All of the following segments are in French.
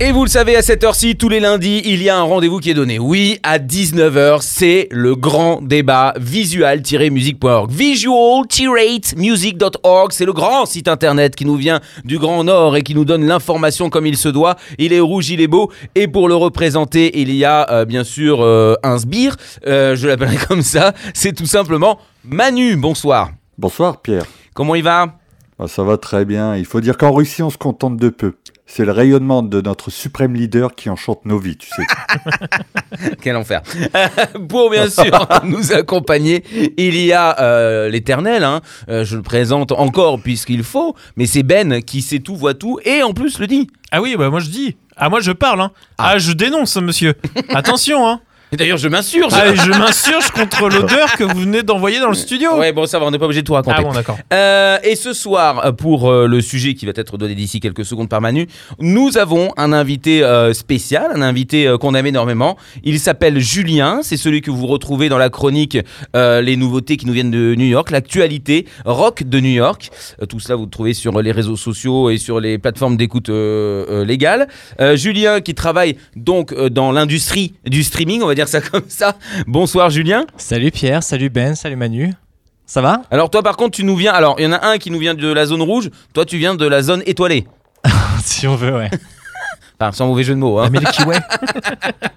Et vous le savez, à cette heure-ci, tous les lundis, il y a un rendez-vous qui est donné. Oui, à 19h, c'est le grand débat visual-music.org. Visual-music.org, c'est le grand site internet qui nous vient du Grand Nord et qui nous donne l'information comme il se doit. Il est rouge, il est beau. Et pour le représenter, il y a euh, bien sûr euh, un sbire, euh, je l'appellerai comme ça. C'est tout simplement Manu. Bonsoir. Bonsoir Pierre. Comment il va? Ah, ça va très bien. Il faut dire qu'en Russie, on se contente de peu. C'est le rayonnement de notre suprême leader qui enchante nos vies, tu sais. Quel enfer. Pour bien sûr nous accompagner, il y a euh, l'éternel, hein. Euh, je le présente encore puisqu'il faut, mais c'est Ben qui sait tout, voit tout et en plus le dit. Ah oui, bah moi je dis. Ah moi je parle, hein. Ah, je dénonce, monsieur. Attention, hein. Et D'ailleurs, je m'insurge. Ah, je m'insurge contre l'odeur que vous venez d'envoyer dans le studio. Ouais, bon, ça va, on n'est pas obligé de tout raconter. Ah bon, d'accord. Euh, et ce soir, euh, pour euh, le sujet qui va être donné d'ici quelques secondes par Manu, nous avons un invité euh, spécial, un invité qu'on aime énormément. Il s'appelle Julien, c'est celui que vous retrouvez dans la chronique Les nouveautés qui nous viennent de New York, l'actualité rock de New York. Tout cela, vous le trouvez sur les réseaux sociaux et sur les plateformes d'écoute légales. Julien qui travaille donc dans l'industrie du streaming, on va dire ça comme ça. Bonsoir Julien. Salut Pierre, salut Ben, salut Manu. Ça va? Alors toi par contre tu nous viens, alors il y en a un qui nous vient de la zone rouge, toi tu viens de la zone étoilée. Si on veut, ouais. Enfin sans mauvais jeu de mots. Hein. Milky Way.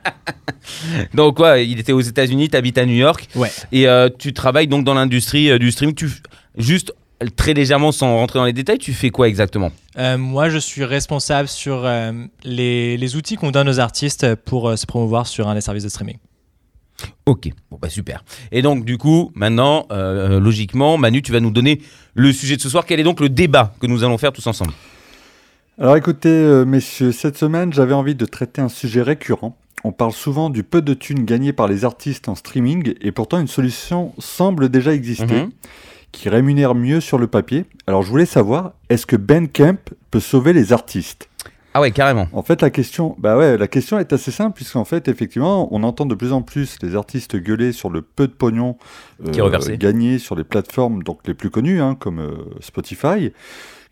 Donc quoi, il était aux États-Unis, tu habites à New York Ouais. et euh, tu travailles donc dans l'industrie euh, du streaming. Tu juste très légèrement sans rentrer dans les détails, tu fais quoi exactement? Euh, moi, je suis responsable sur euh, les, les outils qu'on donne aux artistes pour euh, se promouvoir sur un des services de streaming. Ok, bon bah super. Et donc du coup, maintenant, euh, logiquement, Manu, tu vas nous donner le sujet de ce soir. Quel est donc le débat que nous allons faire tous ensemble? Alors écoutez, euh, messieurs, cette semaine, j'avais envie de traiter un sujet récurrent. On parle souvent du peu de thunes gagnées par les artistes en streaming, et pourtant une solution semble déjà exister, Mhm. Qui rémunère mieux sur le papier. Alors je voulais savoir, est-ce que Bandcamp peut sauver les artistes? Ah ouais, carrément. En fait, la question, bah ouais, la question est assez simple puisqu'en fait, effectivement, on entend de plus en plus les artistes gueuler sur le peu de pognon Qui est reversé. gagné sur les plateformes donc les plus connues, hein, comme euh, Spotify.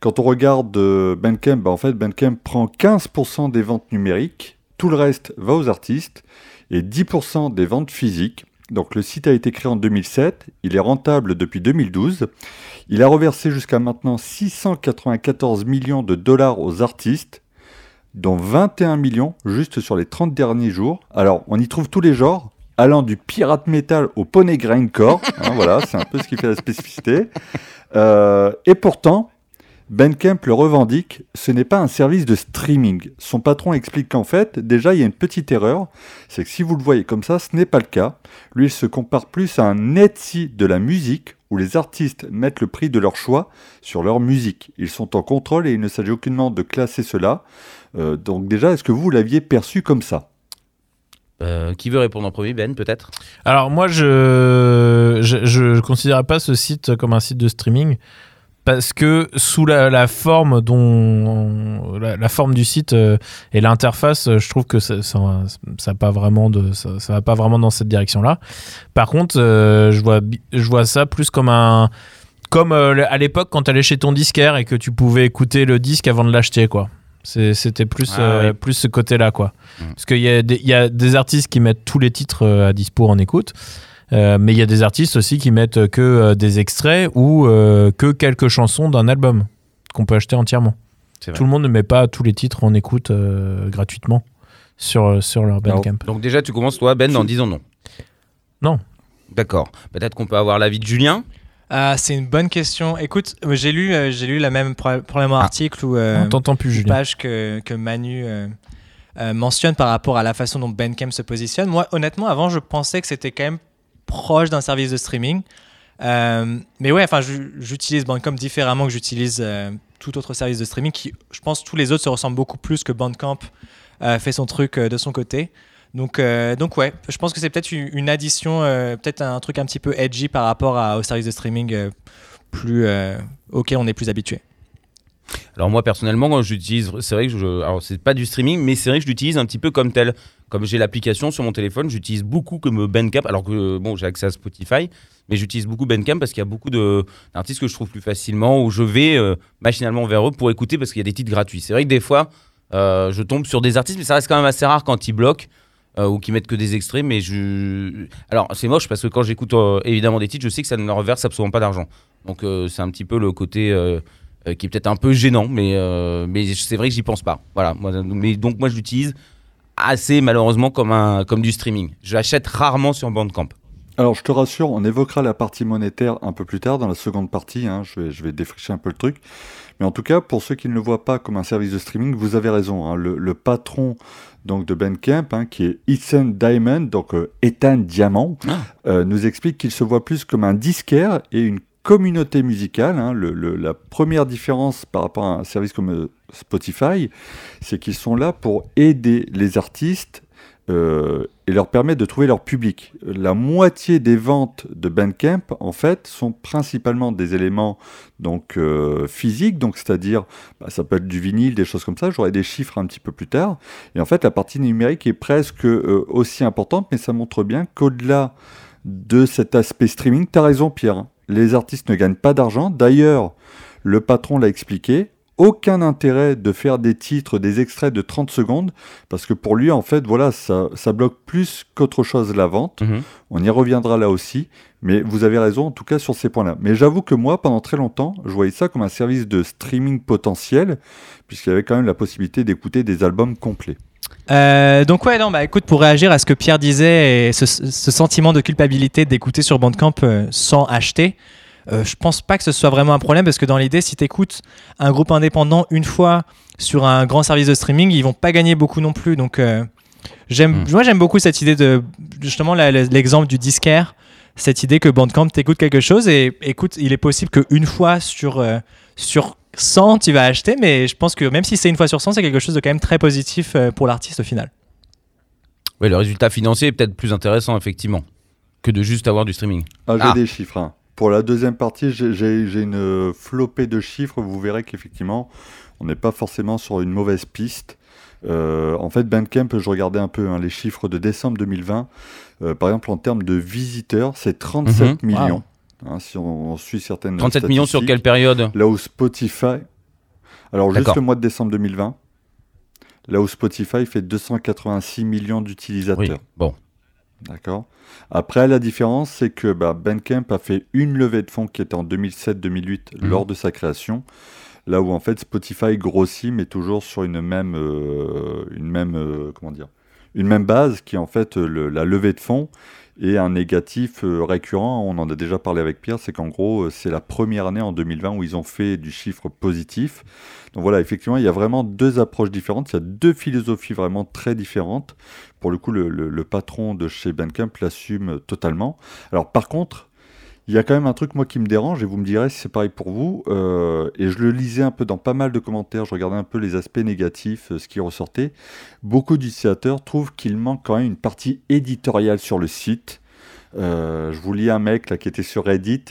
Quand on regarde euh, Bandcamp, bah, en fait, Bandcamp prend 15% des ventes numériques, tout le reste va aux artistes et 10% des ventes physiques. Donc le site a été créé en 2007, il est rentable depuis 2012. Il a reversé jusqu'à maintenant 694 millions de dollars aux artistes, dont 21 millions juste sur les 30 derniers jours. Alors, on y trouve tous les genres, allant du pirate metal au poney grindcore. hein, voilà, c'est un peu ce qui fait la spécificité. Euh, et pourtant, Bandcamp le revendique, ce n'est pas un service de streaming. Son patron explique qu'en fait, déjà, il y a une petite erreur. C'est que si vous le voyez comme ça, ce n'est pas le cas. Lui, il se compare plus à un Etsy de la musique, où les artistes mettent le prix de leur choix sur leur musique. Ils sont en contrôle et il ne s'agit aucunement de classer cela. Euh, donc déjà, est-ce que vous l'aviez perçu comme ça? Euh, qui veut répondre en premier Ben, peut-être? Alors moi je je, je considérais pas ce site comme un site de streaming parce que sous la, la forme dont la, la forme du site euh, et l'interface, euh, je trouve que ça ça, pas vraiment de ça, ça va pas vraiment dans cette direction-là. Par contre, euh, je vois je vois ça plus comme un comme euh, à l'époque quand tu allais chez ton disquaire et que tu pouvais écouter le disque avant de l'acheter quoi. C'était plus, Ah oui. plus ce côté-là, quoi. Mm. Parce qu'il y, a des- il y a des artistes qui mettent tous les titres à dispo en écoute, euh, mais il y a des artistes aussi qui mettent que euh, des extraits ou euh, que quelques chansons d'un album qu'on peut acheter entièrement. Tout le monde ne met pas tous les titres en écoute euh, gratuitement sur, sur leur Bandcamp. Donc déjà, tu commences toi, Ben, en disant non? Non. D'accord. Peut-être qu'on peut avoir l'avis de Julien. Ah, c'est une bonne question. Écoute, j'ai lu, euh, j'ai lu la même pro- probablement article ou euh, On t'entend plus, Julien. page que, que Manu euh, euh, mentionne par rapport à la façon dont Bandcamp se positionne. Moi, honnêtement, avant, je pensais que c'était quand même proche d'un service de streaming. Euh, mais ouais, enfin, j'utilise Bandcamp différemment que j'utilise euh, tout autre service de streaming qui, je pense, tous les autres se ressemblent beaucoup plus que Bandcamp euh, fait son truc de son côté. Donc, donc ouais, je pense que c'est peut-être une addition, peut-être un truc un petit peu edgy par rapport à, au service de streaming plus, auquel on est plus habitué. Alors moi personnellement, quand j'utilise, c'est vrai que je, alors c'est pas du streaming, mais c'est vrai que je l'utilise un petit peu comme tel. Comme j'ai l'application sur mon téléphone, j'utilise beaucoup comme Bandcamp, alors que bon, j'ai accès à Spotify, mais j'utilise beaucoup Bandcamp parce qu'il y a beaucoup d'artistes que je trouve plus facilement, où je vais euh, machinalement vers eux pour écouter parce qu'il y a des titres gratuits. C'est vrai que des fois, euh, je tombe sur des artistes, mais ça reste quand même assez rare quand ils bloquent. euh, ou qui mettent que des extraits, mais je. Alors, c'est moche parce que quand j'écoute évidemment des titres, je sais que ça ne leur verse absolument pas d'argent. Donc, c'est un petit peu le côté euh, qui est peut-être un peu gênant, mais, euh, mais c'est vrai que j'y pense pas. Voilà. Moi, mais donc, moi, je l'utilise assez malheureusement comme, un, comme du streaming. Je l'achète rarement sur Bandcamp. Alors, je te rassure, on évoquera la partie monétaire un peu plus tard dans la seconde partie. hein, je, vais, je vais défricher un peu le truc. Mais en tout cas, pour ceux qui ne le voient pas comme un service de streaming, vous avez raison. hein, le, le patron donc de Bandcamp, hein, qui est Ethan Diamond, donc euh, Ethan Diamant, euh, nous explique qu'il se voit plus comme un disquaire et une communauté musicale. hein. La première différence par rapport à un service comme euh, Spotify, c'est qu'ils sont là pour aider les artistes euh, et leur permettre de trouver leur public. La moitié des ventes de Bandcamp, en fait, sont principalement des éléments donc euh, physiques, c'est-à-dire, bah, ça peut être du vinyle, des choses comme ça. J'aurai des chiffres un petit peu plus tard. Et en fait, la partie numérique est presque aussi importante, mais ça montre bien qu'au-delà de cet aspect streaming, tu as raison, Pierre. Les artistes ne gagnent pas d'argent. D'ailleurs, le patron l'a expliqué. Aucun intérêt de faire des titres, des extraits de 30 secondes, parce que pour lui, en fait, voilà, ça, ça bloque plus qu'autre chose la vente. Mhm. On y reviendra là aussi, mais vous avez raison en tout cas sur ces points-là. Mais j'avoue que moi, pendant très longtemps, je voyais ça comme un service de streaming potentiel, puisqu'il y avait quand même la possibilité d'écouter des albums complets. Euh, donc ouais, non, bah écoute, pour réagir à ce que Pierre disait et ce, ce sentiment de culpabilité d'écouter sur Bandcamp euh, sans acheter, euh, je pense pas que ce soit vraiment un problème parce que dans l'idée, si tu écoutes un groupe indépendant une fois sur un grand service de streaming, ils vont pas gagner beaucoup non plus. Donc euh, j'aime, Mm. moi j'aime beaucoup cette idée de justement l'exemple du disquaire, cette idée que Bandcamp t'écoute quelque chose et écoute, il est possible qu'une fois sur sur 100 tu vas acheter, mais je pense que même si c'est une fois sur 100, c'est quelque chose de quand même très positif euh, pour l'artiste au final. Ouais, le résultat financier est peut-être plus intéressant, effectivement, que de juste avoir du streaming. Ah, j'ai Ah. des chiffres. hein. Pour la deuxième partie, j'ai- une euh, flopée de chiffres. Vous verrez qu'effectivement, on n'est pas forcément sur une mauvaise piste. Euh, en fait, Bandcamp, je regardais un peu hein, les chiffres de décembre 2020. Euh, par exemple, en termes de visiteurs, c'est 37 Mhm. millions. Hein, si on, on suit certaines 37 millions sur quelle période Là où Spotify. Alors, juste le mois de décembre 2020. Là où Spotify fait 286 millions d'utilisateurs. Oui, bon. D'accord. Après, la différence, c'est que bah, Bandcamp a fait une levée de fonds qui était en 2007-2008 Mhm. lors de sa création. Là où en fait Spotify grossit, mais toujours sur une même, euh, une même, euh, comment dire, une même base qui est en fait le- la levée de fonds et un négatif euh, récurrent. On en a déjà parlé avec Pierre, c'est qu'en gros euh, c'est la première année en 2020 où ils ont fait du chiffre positif. Donc voilà, effectivement, il y a vraiment deux approches différentes, il y a deux philosophies vraiment très différentes. Pour le coup, le, le- le patron de chez Bandcamp l'assume totalement. Alors par contre, il y a quand même un truc moi qui me dérange et vous me direz si c'est pareil pour vous. euh, et je le lisais un peu dans pas mal de commentaires, je regardais un peu les aspects négatifs, euh, ce qui ressortait. Beaucoup d'utilisateurs trouvent qu'il manque quand même une partie éditoriale sur le site. Euh, je vous lis un mec là qui était sur Reddit.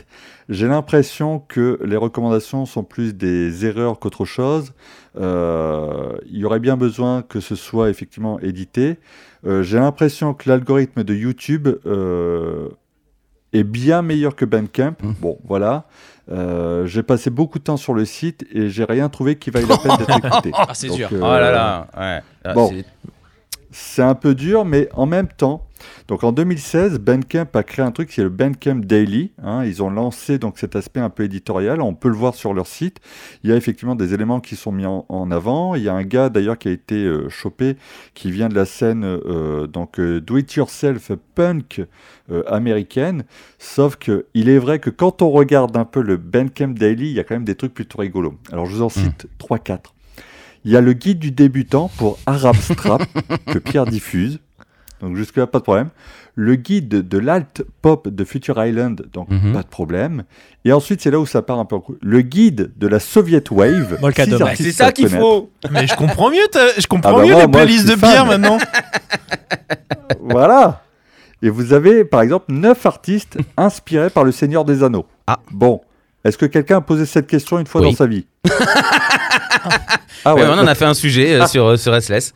J'ai l'impression que les recommandations sont plus des erreurs qu'autre chose. Il y aurait bien besoin que ce soit effectivement édité. J'ai l'impression que l'algorithme de YouTube est bien meilleur que Bandcamp. Mmh. Bon, voilà. Euh, j'ai passé beaucoup de temps sur le site et j'ai rien trouvé qui vaille la peine d'être écouté. Ah, c'est Donc, dur. euh, Oh là là, ouais. Ah, bon. C'est- un peu dur, mais en même temps, donc en 2016, Bandcamp a créé un truc qui est le Bandcamp Daily. hein. ils ont lancé donc cet aspect un peu éditorial. On peut le voir sur leur site. Il y a effectivement des éléments qui sont mis en, en avant. Il y a un gars d'ailleurs qui a été euh, chopé, qui vient de la scène euh, donc euh, do it yourself punk américaine. Sauf que il est vrai que quand on regarde un peu le Bandcamp Daily, il y a quand même des trucs plutôt rigolos. Alors je vous en cite 3-4. Il y a le guide du débutant pour Arab Strap que Pierre diffuse. Donc jusque-là, pas de problème. Le guide de l'alt pop de Future Island, donc Mhm. pas de problème. Et ensuite, c'est là où ça part un peu en. Le guide de la Soviet Wave. Bah, C'est ça qu'il faut. Mais je comprends mieux, je comprends Ah bah mieux moi, les playlists de bière maintenant. Voilà. Et vous avez, par exemple, neuf artistes inspirés par le Seigneur des Anneaux. Ah. Bon. Est-ce que quelqu'un a posé cette question une fois Oui. dans sa vie? Ah Ouais, ouais, on en a fait un sujet euh, sur, euh, sur Restless.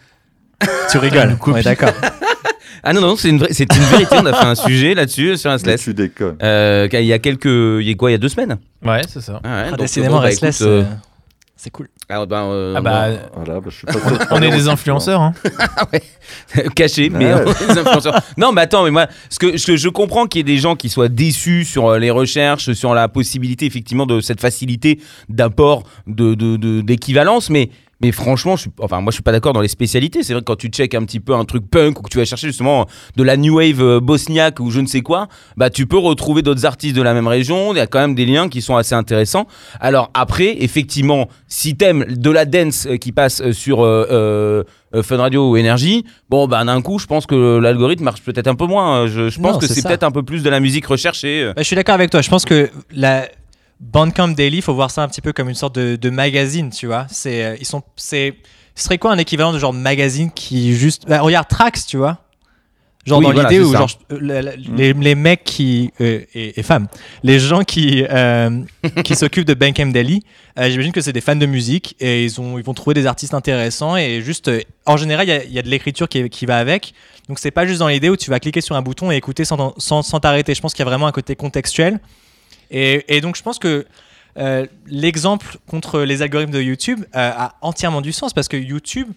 Tu rigoles. Ouais, d'accord. Ah non, non, c'est une, vraie- c'est une vérité. on a fait un sujet là-dessus euh, sur mais Restless. tu déconnes. Euh, il y a quelques. Il y a quoi Il y a deux semaines? Ouais, c'est ça. Ah ouais, Ah, donc, décidément, bon, bah, Restless, écoute, euh, euh, c'est cool. ah, bah, euh, Ah bah, Voilà, bah, je suis pas on est des influenceurs. Hein. caché, mais Ouais. les influenceurs. Non, mais attends, mais moi, ce que je, je comprends qu'il y ait des gens qui soient déçus sur euh, les recherches, sur la possibilité effectivement de cette facilité d'apport de de- de- d'équivalence, mais mais franchement, je suis, enfin moi je suis pas d'accord dans les spécialités. C'est vrai que quand tu check un petit peu un truc punk ou que tu vas chercher justement de la new wave euh, bosniaque ou je ne sais quoi, bah tu peux retrouver d'autres artistes de la même région. Il y a quand même des liens qui sont assez intéressants. Alors après, effectivement, si t'aimes de la dance euh, qui passe euh, sur euh, euh, euh, Fun Radio ou Énergie, bon bah d'un coup, je pense que l'algorithme marche peut-être un peu moins. Je, je pense Non, que c'est peut-être un peu plus de la musique recherchée. Bah, je suis d'accord avec toi. Je pense que la Bandcamp Daily, il faut voir ça un petit peu comme une sorte de, de magazine, tu vois. C'est, euh, ils sont, c'est, ce serait quoi un équivalent de genre magazine qui juste, bah, regarde Trax, tu vois. Genre Oui, dans l'idée où genre euh, la- les, les mecs qui euh, et, et femmes, les gens qui euh, qui s'occupent de Bandcamp Daily, j'imagine que c'est des fans de musique et ils ont ils vont trouver des artistes intéressants et juste en général il y y, a de l'écriture qui, qui va avec. Donc c'est pas juste dans l'idée où tu vas cliquer sur un bouton et écouter sans sans t'arrêter. Je pense qu'il y a vraiment un côté contextuel. Et, et donc je pense que euh, l'exemple contre les algorithmes de YouTube euh, a entièrement du sens parce que YouTube,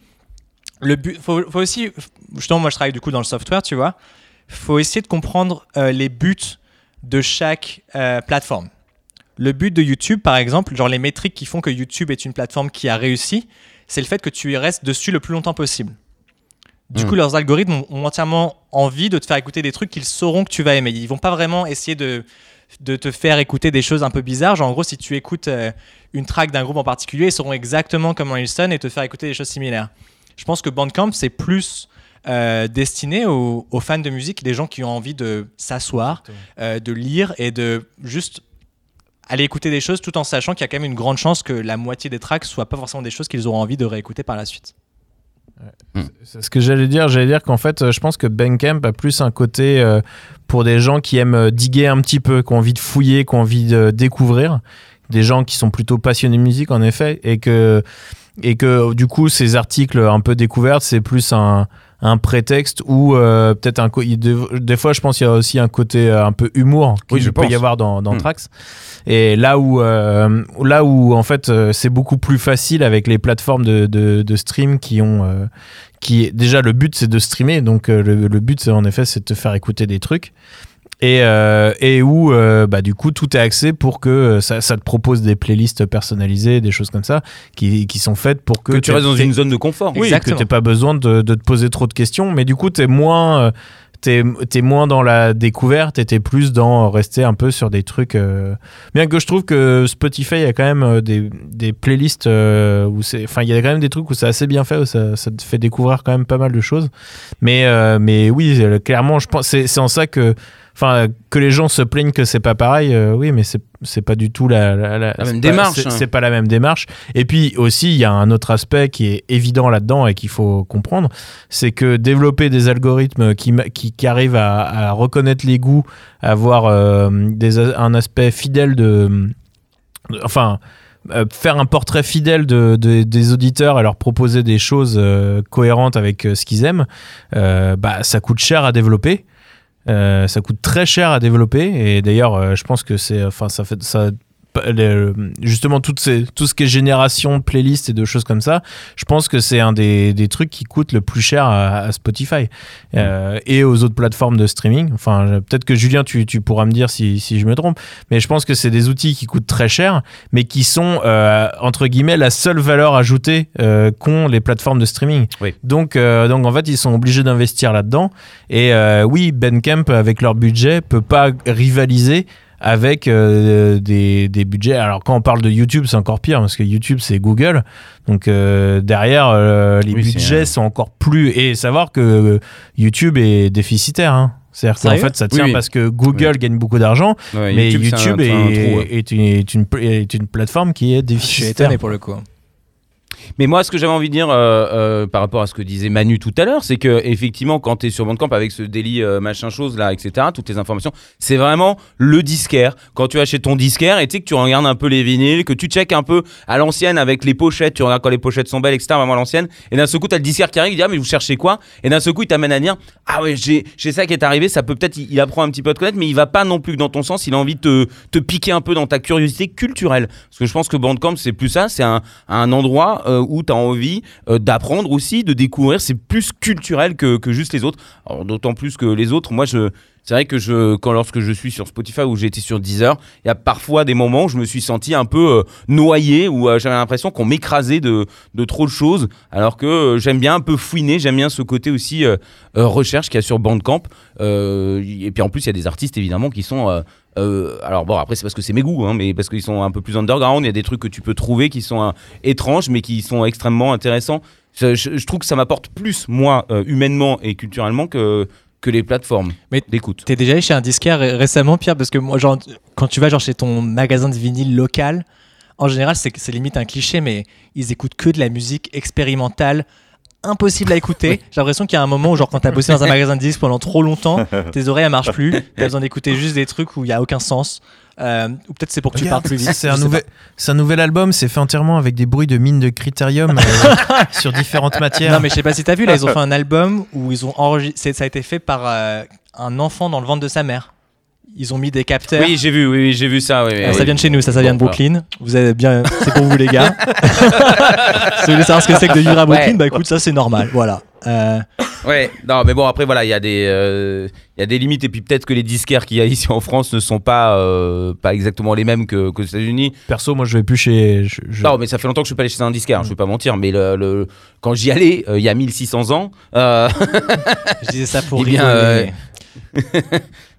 le but, faut, faut aussi, justement moi je travaille du coup dans le software, tu vois, faut essayer de comprendre euh, les buts de chaque plateforme. Le but de YouTube, par exemple, genre les métriques qui font que YouTube est une plateforme qui a réussi, c'est le fait que tu y restes dessus le plus longtemps possible. Du Hmm. coup, leurs algorithmes ont, ont entièrement envie de te faire écouter des trucs qu'ils sauront que tu vas aimer. Ils vont pas vraiment essayer de, de te faire écouter des choses un peu bizarres. Genre, en gros, si tu écoutes euh, une track d'un groupe en particulier, ils sauront exactement comment ils sonnent et te faire écouter des choses similaires. Je pense que Bandcamp, c'est plus euh, destiné aux, aux fans de musique, des gens qui ont envie de s'asseoir, euh, de lire et de juste aller écouter des choses tout en sachant qu'il y a quand même une grande chance que la moitié des tracks soient pas forcément des choses qu'ils auront envie de réécouter par la suite. C'est ce que j'allais dire. J'allais dire qu'en fait, je pense que Bandcamp a plus un côté euh, pour des gens qui aiment euh, diguer un petit peu, qui ont envie de fouiller, qui ont envie de découvrir. Des gens qui sont plutôt passionnés de musique, en effet, et que, et que du coup, ces articles un peu découvertes, c'est plus un, un prétexte ou euh, peut-être un. Des, fois, je pense qu'il y a aussi un côté euh, un peu humour qu'il Oui, peut pense. y avoir dans, dans Hmm. Trax. Et là où, euh, là où en fait, c'est beaucoup plus facile avec les plateformes de, de, de stream qui ont. euh, qui déjà le but c'est de streamer donc euh, le, le but c'est en effet c'est de te faire écouter des trucs et, euh, et où euh, bah, du coup tout est axé pour que ça, ça te propose des playlists personnalisées des choses comme ça qui, qui sont faites pour que, Que tu restes dans une zone de confort. oui, Exactement. que t'aies pas besoin de, de te poser trop de questions, mais du coup, t'es moins, euh, t'es, t'es moins dans la découverte et t'es plus dans rester un peu sur des trucs. euh, Bien que je trouve que Spotify a quand même euh, des, des playlists euh, où c'est, enfin, il y a quand même des trucs où c'est assez bien fait, où ça, ça te fait découvrir quand même pas mal de choses. Mais, euh, mais oui, euh, clairement, je pense, c'est en ça que. Enfin, que les gens se plaignent que c'est pas pareil, euh, oui, mais c'est c'est pas du tout la, la, La même pas- démarche, c'est- hein. C'est pas la même démarche. Et puis aussi, il y a un autre aspect qui est évident là-dedans et qu'il faut comprendre, c'est que développer des algorithmes qui, qui, qui arrivent à, à reconnaître les goûts, avoir euh, des, un aspect fidèle de, de- enfin. euh, faire un portrait fidèle de, de- des auditeurs et leur proposer des choses euh, cohérentes avec euh, ce qu'ils aiment, bah, ça coûte cher à développer. Euh, ça coûte très cher à développer et d'ailleurs euh, je pense que c'est enfin ça fait ça le- justement toutes ces, tout ce qui est génération de playlists et de choses comme ça je pense que c'est un des, des trucs qui coûte le plus cher à, à Spotify euh, et aux autres plateformes de streaming. Enfin peut-être que Julien tu, tu pourras me dire si, si je me trompe mais je pense que c'est des outils qui coûtent très cher mais qui sont euh, entre guillemets la seule valeur ajoutée euh, qu'ont les plateformes de streaming. Oui. donc, euh, donc en fait ils sont obligés d'investir là-dedans. Et euh, oui, Bandcamp, avec leur budget, peut pas rivaliser avec euh, des, des budgets. Alors quand on parle de YouTube, c'est encore pire, parce que YouTube, c'est Google. Donc euh, derrière, euh, les Oui, budgets sont encore plus... Et savoir que YouTube est déficitaire. Hein. C'est-à-dire qu'en fait, ça tient Oui, oui. parce que Google gagne beaucoup d'argent, mais YouTube, un est, trou, ouais. est une, est, une, est une plateforme qui est Je suis déficitaire. étonné pour le coup. Mais moi, ce que j'avais envie de dire euh, euh, par rapport à ce que disait Manu tout à l'heure, c'est que effectivement, quand tu es sur Bandcamp avec ce délit euh, machin chose là, etc., toutes les informations, c'est vraiment le disquaire. Quand tu achètes ton disquaire et tu sais que tu regardes un peu les vinyles, que tu checkes un peu à l'ancienne avec les pochettes, tu regardes quand les pochettes sont belles, etc., vraiment à l'ancienne, et d'un seul coup, tu as le disquaire qui arrive, il dit ah, mais vous cherchez quoi? Et d'un seul coup, il t'amène à dire ah ouais, j'ai ça qui est arrivé, ça peut peut-être, il, apprend un petit peu à te connaître, mais il va pas non plus dans ton sens, il a envie de te, te piquer un peu dans ta curiosité culturelle. Parce que je pense que Bandcamp, c'est plus ça, c'est un, un endroit où tu as envie euh, d'apprendre aussi, de découvrir. C'est plus culturel que, que juste les autres. D'autant plus que les autres, moi, je. C'est vrai que quand lorsque je suis sur Spotify ou été sur Deezer, il y a parfois des moments où je me suis senti un peu euh, noyé, euh, j'avais l'impression qu'on m'écrasait de, de trop de choses, alors que euh, j'aime bien un peu fouiner, j'aime bien ce côté aussi euh, euh, recherche qu'il y a sur Bandcamp. Euh, et puis en plus, il y a des artistes évidemment qui sont euh, alors bon, après c'est parce que c'est mes goûts, hein, mais parce qu'ils sont un peu plus underground. Il y a des trucs que tu peux trouver qui sont euh, étranges, mais qui sont extrêmement intéressants. Je, je- je trouve que ça m'apporte plus moi euh, humainement et culturellement que que les plateformes Mais d'écoute. T'es déjà allé chez un disquaire ré- récemment, Pierre? Parce que moi, genre, quand tu vas genre chez ton magasin de vinyle local, en général, c'est c'est limite un cliché, mais ils écoutent que de la musique expérimentale, impossible à écouter. J'ai l'impression qu'il y a un moment où, genre, quand t'as bossé dans un magasin de disques pendant trop longtemps, tes oreilles elles marchent plus. T'as besoin d'écouter juste des trucs où il y a aucun sens. Euh, ou peut-être c'est pour que tu parles plus vite. C'est je un, sais nouvel, c'est un nouvel album, c'est fait entièrement avec des bruits de mines de critérium euh, sur différentes matières. Non, mais je sais pas si t'as vu, là, ils ont fait un album où ils ont enregistré. Ça a été fait par euh, un enfant dans le ventre de sa mère. Ils ont mis des capteurs. Oui, j'ai vu, oui, oui, j'ai vu ça. oui, oui, Euh, ça oui. vient de chez nous, ça, ça vient de Brooklyn. Vous avez bien, c'est pour vous les gars. si vous voulez savoir ce que c'est que de vivre à Brooklyn, Ouais. bah écoute, ça c'est normal. Voilà. Euh, Ouais, non, mais bon, après, voilà, il y, a des, euh, il y a des limites. Et puis peut-être que les disquaires qu'il y a ici en France ne sont pas, euh, pas exactement les mêmes que, qu'aux États-Unis. Perso, moi je vais plus chez. je- je- Non, mais ça fait longtemps que je suis pas allé chez un disquaire, je vais pas mentir. Mais le, le- quand j'y allais, euh, il y a 1600 ans. euh, je disais ça pour Eh bien, rigoler.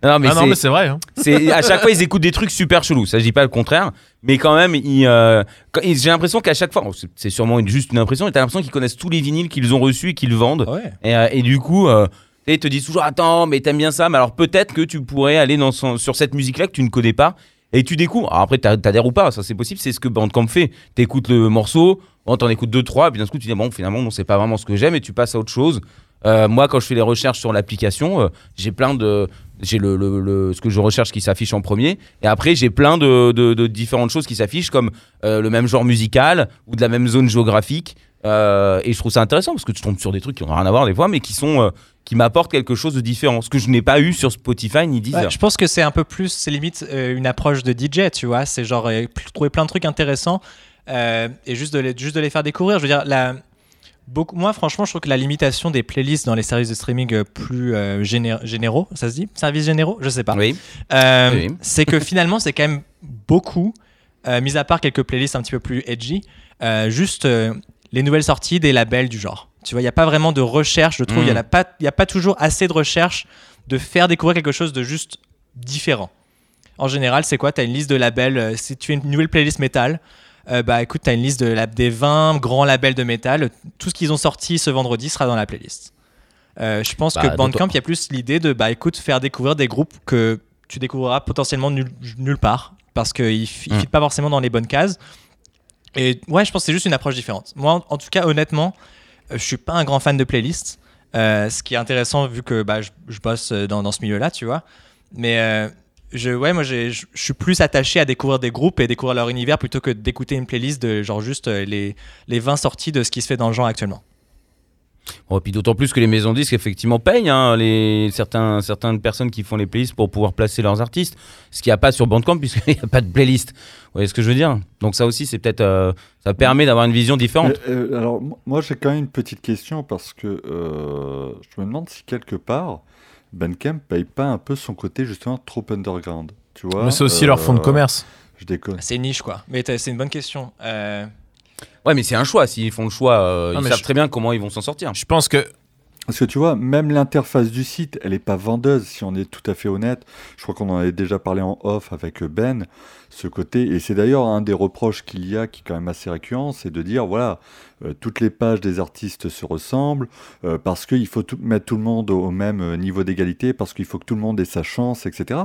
Non, mais ah non, mais c'est vrai. hein. c'est à chaque fois ils écoutent des trucs super chelous. Ça je dis pas le contraire, mais quand même, ils, euh, ils- j'ai l'impression qu'à chaque fois, bon, c'est- sûrement une- juste une impression, t'as l'impression qu'ils connaissent tous les vinyles qu'ils ont reçus et qu'ils vendent. Ouais. Et, euh, et du coup, euh, ils te disent toujours Attends, mais t'aimes bien ça, mais alors peut-être que tu pourrais aller dans son- sur cette musique-là que tu ne connais pas. Et tu découvres. Alors après, t'a- t'adhères ou pas, ça c'est possible, c'est ce que Bandcamp fait. T'écoutes le morceau, bon, t'en écoutes deux, trois, et puis d'un coup, tu dis Bon, finalement, non, c'est pas vraiment ce que j'aime, et tu passes à autre chose. Euh, moi, quand je fais les recherches sur l'application, euh, j'ai plein de. J'ai le, le- ce que je recherche qui s'affiche en premier, et après, j'ai plein de, de- différentes choses qui s'affichent, comme euh, le même genre musical ou de la même zone géographique. Euh, et je trouve ça intéressant parce que tu tombes sur des trucs qui n'ont rien à voir des fois, mais qui sont euh, qui m'apportent quelque chose de différent. Ce que je n'ai pas eu sur Spotify ni Deezer. Je pense que c'est un peu plus, c'est limite une approche de DJ, tu vois. C'est genre trouver plein de trucs intéressants et juste de, les, juste de les faire découvrir. Je veux dire, la, beaucoup, moi, franchement, je trouve que la limitation des playlists dans les services de streaming euh, plus euh, géné- généraux, ça se dit? Services généraux? Je sais pas. Oui. Euh, Oui. C'est que finalement, c'est quand même beaucoup, euh, mis à part quelques playlists un petit peu plus edgy, juste les nouvelles sorties des labels du genre. Tu vois, il n'y a pas vraiment de recherche, je trouve. Il Mm. n'y a, pas- il y a pas toujours assez de recherche de faire découvrir quelque chose de juste différent. En général, c'est quoi? Tu as une liste de labels. si tu as une nouvelle playlist métal, euh, bah écoute, tu as une liste de la- des 20 grands labels de métal. Tout ce qu'ils ont sorti ce vendredi sera dans la playlist. Euh, je pense Bah, que d'autant- Bandcamp, il y a plus l'idée de bah écoute, faire découvrir des groupes que tu découvriras potentiellement nul- nulle part parce qu'ils ne Mm. fit pas forcément dans les bonnes cases. Et ouais, je pense que c'est juste une approche différente. Moi, en, en tout cas, honnêtement, euh, je suis pas un grand fan de playlists. Euh, ce qui est intéressant vu que bah, je, je bosse dans, dans ce milieu-là, tu vois. Mais je, ouais, moi, je je suis plus attaché à découvrir des groupes et découvrir leur univers plutôt que d'écouter une playlist de genre juste euh, les, les 20 sorties de ce qui se fait dans le genre actuellement. Bon, et puis d'autant plus que les maisons de disques effectivement payent hein, les certains certaines personnes qui font les playlists pour pouvoir placer leurs artistes. Ce qu'il n'y a pas sur Bandcamp puisqu'il n'y a pas de playlist. Vous voyez ce que je veux dire? Donc ça aussi c'est peut-être euh, ça permet d'avoir une vision différente. Euh, euh, alors, mo- moi, j'ai quand même une petite question parce que euh, je me demande si quelque part, Bandcamp paye pas un peu son côté justement trop underground. Tu vois Mais c'est aussi leur fonds de Euh, commerce. Je déconne. C'est niche, quoi. Mais c'est une bonne question. Euh, Ouais, mais c'est un choix. S'ils font le choix, euh, Non, ils savent je- très bien comment ils vont s'en sortir. Je pense que Parce que tu vois, même l'interface du site, elle n'est pas vendeuse, si on est tout à fait honnête. Je crois qu'on en avait déjà parlé en off avec Ben, ce côté. Et c'est d'ailleurs un des reproches qu'il y a, qui est quand même assez récurrent, c'est de dire, voilà, euh, toutes les pages des artistes se ressemblent, euh, parce qu'il faut tout- mettre tout le monde au même euh, niveau d'égalité, parce qu'il faut que tout le monde ait sa chance, etc.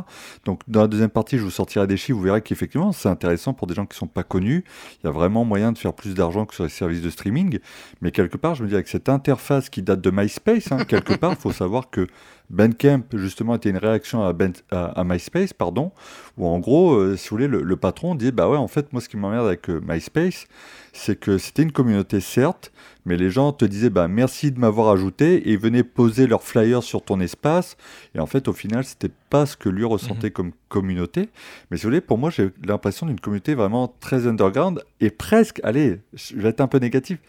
Donc dans la deuxième partie, je vous sortirai des chiffres, vous verrez qu'effectivement c'est intéressant pour des gens qui sont pas connus. Il y a vraiment moyen de faire plus d'argent que sur les services de streaming. Mais quelque part, je me dis avec cette interface qui date de MySpace, hein, quelque part, il faut savoir que Bandcamp justement était une réaction à, Ben- à, à MySpace, pardon, où en gros, euh, si vous voulez, le, le patron dit bah ouais, en fait, moi ce qui m'emmerde avec euh, MySpace, c'est que c'était une communauté certes, mais les gens te disaient bah merci de m'avoir ajouté et ils venaient poser leurs flyers sur ton espace. Et en fait, au final, c'était pas ce que lui ressentait comme communauté. Mais si vous voulez, pour moi, j'ai l'impression d'une communauté vraiment très underground et presque, allez, je vais être un peu négatif,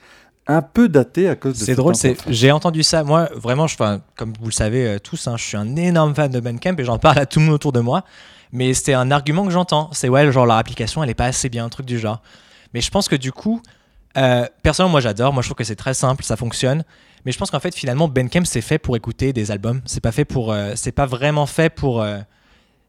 un peu datée à cause de C'est drôle, c'est j'ai entendu ça. Moi, vraiment, je, enfin, comme vous le savez euh, tous, hein, je suis un énorme fan de Bandcamp et j'en parle à tout le monde autour de moi. Mais c'est un argument que j'entends. C'est ouais, genre leur application, elle est pas assez bien, un truc du genre. Mais je pense que du coup, euh, personnellement, moi j'adore. Moi, je trouve que c'est très simple, ça fonctionne. Mais je pense qu'en fait, finalement, Bandcamp c'est fait pour écouter des albums. C'est pas fait pour, euh, c'est pas vraiment fait pour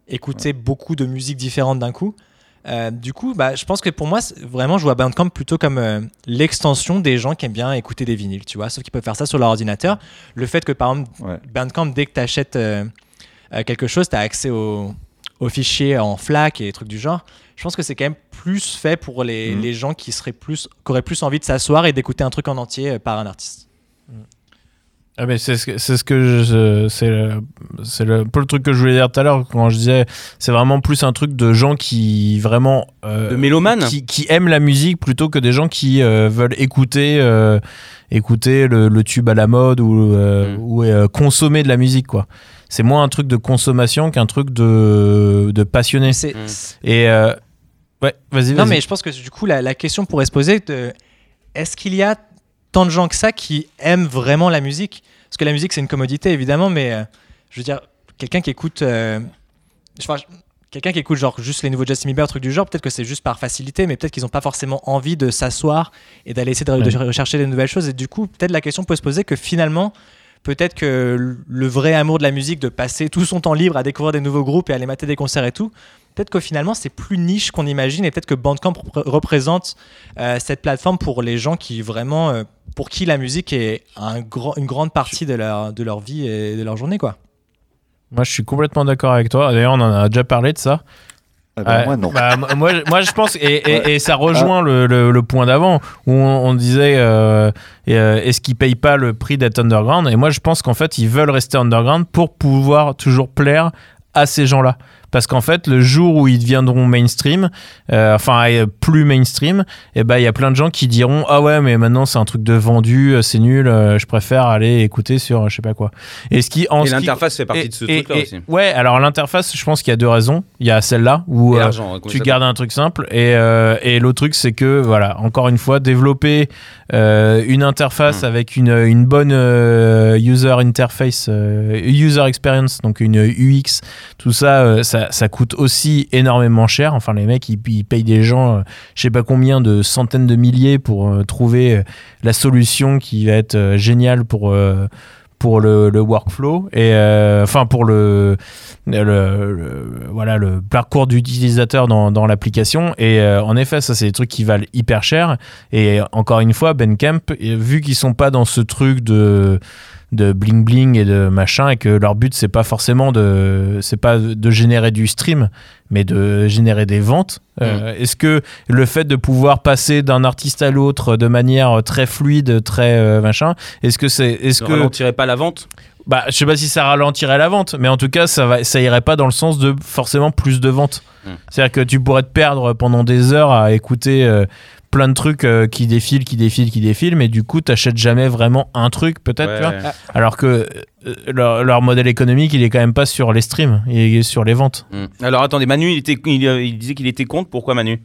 écouter beaucoup de musiques différentes d'un coup. Euh, du coup, bah, je pense que pour moi, vraiment, je vois Bandcamp plutôt comme euh, l'extension des gens qui aiment bien écouter des vinyles, tu vois, sauf qu'ils peuvent faire ça sur leur ordinateur. Le fait que, par exemple, Ouais. Bandcamp, dès que tu achètes quelque chose, tu as accès au- aux fichiers en FLAC et des trucs du genre. Je pense que c'est quand même plus fait pour les, Mhm. les gens qui, seraient plus, qui auraient plus envie de s'asseoir et d'écouter un truc en entier euh, par un artiste. Ah mais c'est ce que c'est ce que je c'est le, c'est le un peu le truc que je voulais dire tout à l'heure quand je disais c'est vraiment plus un truc de gens qui vraiment euh, De mélomane qui, qui aiment la musique plutôt que des gens qui euh, veulent écouter euh, écouter le, le tube à la mode ou euh, Mm. ou euh, consommer de la musique quoi. C'est moins un truc de consommation qu'un truc de de passionné. Mhm. Et euh, ouais, vas-y Non, mais je pense que du coup, la, la question pourrait se poser de, est-ce qu'il y a tant de gens que ça qui aiment vraiment la musique Parce que la musique, c'est une commodité, évidemment, mais euh, je veux dire, quelqu'un qui écoute. euh, enfin, Quelqu'un qui écoute genre juste les nouveaux Justin Bieber, truc du genre, peut-être que c'est juste par facilité, mais peut-être qu'ils n'ont pas forcément envie de s'asseoir et d'aller essayer de, rechercher des nouvelles choses. Et du coup, peut-être la question peut se poser que finalement, peut-être que le vrai amour de la musique, de passer tout son temps libre à découvrir des nouveaux groupes et aller mater des concerts et tout, peut-être que finalement c'est plus niche qu'on imagine et peut-être que Bandcamp repr- représente euh, cette plateforme pour les gens qui vraiment, euh, pour qui la musique est un une grande partie de leur, de leur vie et de leur journée quoi. Moi je suis complètement d'accord avec toi. D'ailleurs on en a déjà parlé de ça. Ah ben, moi, non. Bah, moi, moi, je pense, et, et- et ça rejoint le, le- le point d'avant, où on, on disait euh, euh, est-ce qu'ils payent pas le prix d'être underground? Et moi, je pense qu'en fait, ils veulent rester underground pour pouvoir toujours plaire à ces gens-là. Parce qu'en fait, le jour où ils deviendront mainstream, euh, enfin euh, plus mainstream, et ben il y a plein de gens qui diront ah ouais mais maintenant c'est un truc de vendu, euh, c'est nul, euh, je préfère aller écouter sur euh, je sais pas quoi. Et ce qui en Et qui- l'interface fait partie et- de ce truc-là et- aussi. Ouais, alors l'interface, je pense qu'il y a deux raisons. Il y a celle-là où euh, comment tu gardes un truc simple et, euh, et l'autre truc c'est que voilà encore une fois développer euh, une interface Mm. avec une, une bonne euh, user interface euh, user experience donc une UX tout ça euh, ça, ça coûte aussi énormément cher enfin les mecs ils, ils payent des gens euh, je sais pas combien de centaines de milliers pour euh, trouver euh, la solution qui va être euh, géniale pour euh, pour le, workflow et euh, enfin pour le, voilà le parcours d'utilisateur dans, l'application. Et euh, en effet ça c'est des trucs qui valent hyper cher. Et encore une fois Bandcamp et vu qu'ils sont pas dans ce truc de de bling bling et de machin et que leur but c'est pas forcément de c'est pas de générer du stream mais de générer des ventes euh, est-ce que le fait de pouvoir passer d'un artiste à l'autre de manière très fluide très euh, machin est-ce que c'est est-ce que ralentirait pas la vente? Bah, je sais pas si ça ralentirait la vente, mais en tout cas, ça, va, ça irait pas dans le sens de forcément plus de ventes. Hmm. C'est-à-dire que tu pourrais te perdre pendant des heures à écouter euh, plein de trucs euh, qui défilent, qui défilent, qui défilent, mais du coup, t'achètes jamais vraiment un truc, peut-être, tu vois. Ouais. Alors que euh, leur, leur modèle économique, il est quand même pas sur les streams, il est sur les ventes. Mm. Alors attendez, Manu, il, était, il, euh, il disait qu'il était contre. Pourquoi Manu?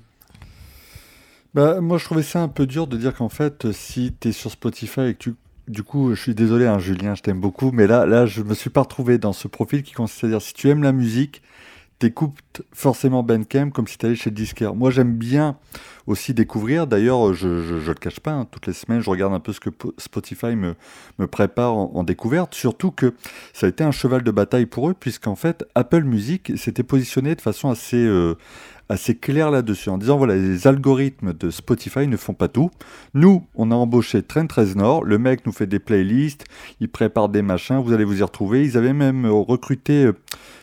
Bah, moi, je trouvais ça un peu dur de dire qu'en fait, si tu es sur Spotify et que tu. Du coup, je suis désolé, hein, Julien, je t'aime beaucoup, mais là, là, je me suis pas retrouvé dans ce profil qui consiste à dire si tu aimes la musique, t'écoutes forcément Bandcamp comme si tu allais chez le. Moi, j'aime bien aussi découvrir. D'ailleurs, je, je le cache pas, hein, toutes les semaines, je regarde un peu ce que Po- Spotify me, prépare en, en découverte. Surtout que ça a été un cheval de bataille pour eux, puisqu'en fait, Apple Music s'était positionné de façon assez, euh, assez clair là-dessus, en disant voilà, les algorithmes de Spotify ne font pas tout. Nous, on a embauché Trent Reznor, le mec nous fait des playlists, il prépare des machins, vous allez vous y retrouver. Ils avaient même euh, recruté euh,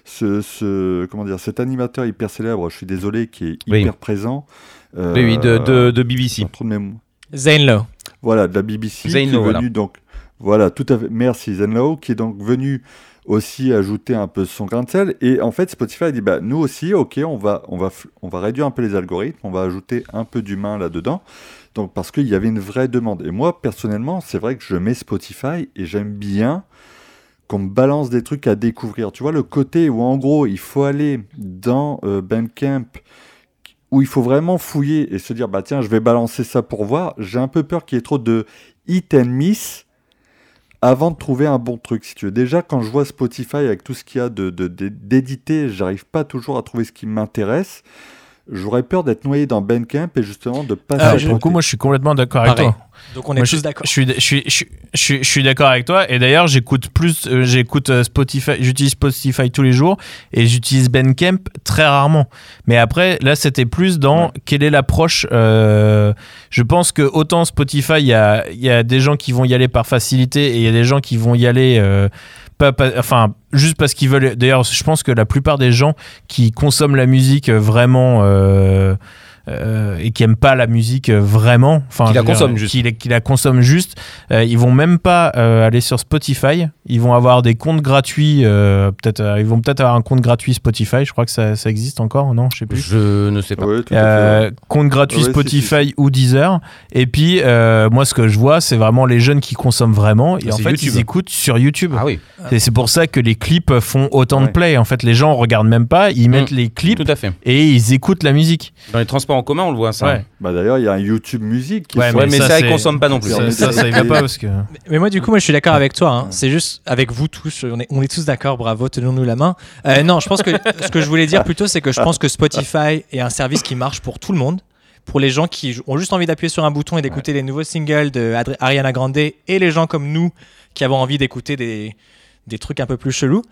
ce, ce- comment dire, cet animateur hyper célèbre, je suis désolé, qui est Oui. hyper présent. Euh, Oui, oui, de, de, de BBC. trop de. Zane Lowe. Voilà, de la BBC, Zane qui est Lowe, venu voilà. donc, voilà, tout à fait, merci Zenlow, qui est donc venu aussi ajouter un peu son grain de sel. Et en fait, Spotify a dit, bah, nous aussi, ok, on va, on, va, on va réduire un peu les algorithmes, on va ajouter un peu d'humain là-dedans. Donc, parce qu'il y avait une vraie demande. Et moi, personnellement, c'est vrai que je mets Spotify et j'aime bien qu'on me balance des trucs à découvrir. Tu vois, le côté où, en gros, il faut aller dans euh, Bandcamp, où il faut vraiment fouiller et se dire, bah tiens, je vais balancer ça pour voir. J'ai un peu peur qu'il y ait trop de hit and miss avant de trouver un bon truc, si tu veux. Déjà, quand je vois Spotify avec tout ce qu'il y a de, de- d'édité, j'arrive pas toujours à trouver ce qui m'intéresse. J'aurais peur d'être noyé dans Bandcamp et justement de passer Ah, à pour le coup, moi, je suis complètement d'accord avec Pareil. toi. Donc on est Moi, tous d'accord. Je suis, je suis, je suis, je suis, d'accord avec toi. Et d'ailleurs, j'écoute plus, euh, j'écoute euh, Spotify, j'utilise Spotify tous les jours et j'utilise Bandcamp très rarement. Mais après, là, c'était plus dans Ouais. quelle est l'approche. euh, je pense que autant Spotify, il y a, il y a des gens qui vont y aller par facilité et il y a des gens qui vont y aller. Euh, pas, enfin, juste parce qu'ils veulent. D'ailleurs, je pense que la plupart des gens qui consomment la musique euh, vraiment euh, et qui aiment pas la musique euh, vraiment, enfin, Qui la consomment juste. qui, qui la consomment juste, euh, ils vont même pas euh, aller sur Spotify. Ils vont avoir des comptes gratuits. euh, peut-être, euh, ils vont peut-être avoir un compte gratuit Spotify. Je crois que ça, ça existe encore, non? Je sais plus. Je ne sais pas. Ouais, Euh, compte gratuit Ouais, Spotify ou Deezer. Et puis, euh, moi, ce que je vois, c'est vraiment les jeunes qui consomment vraiment. Et en fait, YouTube. ils écoutent sur YouTube. Ah oui, Et c'est pour ça que les clips font autant de play. En fait, les gens regardent même pas, ils mettent les clips tout à fait. et ils écoutent la musique. Dans les transports en commun, on le voit ça. Ouais. Bah, D'ailleurs, il y a un YouTube Music qui Ouais, mais ça, ils consomment pas non plus. Ça, ça, ça y va pas parce que. Mais moi, du coup, moi, je suis d'accord avec toi. hein. C'est juste avec vous tous, on est, on est tous d'accord. Bravo, tenons-nous la main. Euh, non, je pense que ce que je voulais dire plutôt, c'est que je pense que Spotify est un service qui marche pour tout le monde. Pour les gens qui ont juste envie d'appuyer sur un bouton et d'écouter les nouveaux singles de Adri- Ariana Grande et les gens comme nous qui avons envie d'écouter des, des trucs un peu plus chelous.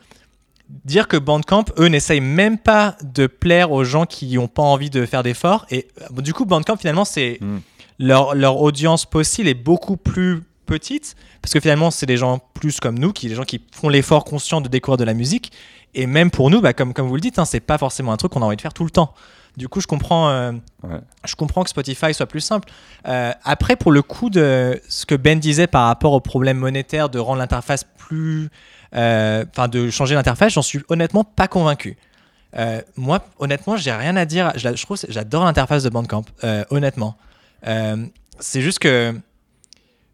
Dire que Bandcamp, eux, n'essayent même pas de plaire aux gens qui n'ont pas envie de faire d'efforts. Et euh, du coup, Bandcamp, finalement, c'est Mm. leur, leur audience possible est beaucoup plus petite parce que finalement c'est des gens plus comme nous qui des gens qui font l'effort conscient de découvrir de la musique et même pour nous bah, comme comme vous le dites hein, c'est pas forcément un truc qu'on a envie de faire tout le temps du coup je comprends euh, Ouais. je comprends que Spotify soit plus simple Euh, après pour le coup de ce que Ben disait par rapport au problème monétaire de rendre l'interface plus enfin de changer l'interface j'en suis honnêtement pas convaincu Euh, moi honnêtement j'ai rien à dire je, trouve j'adore l'interface de Bandcamp euh, honnêtement euh, c'est juste que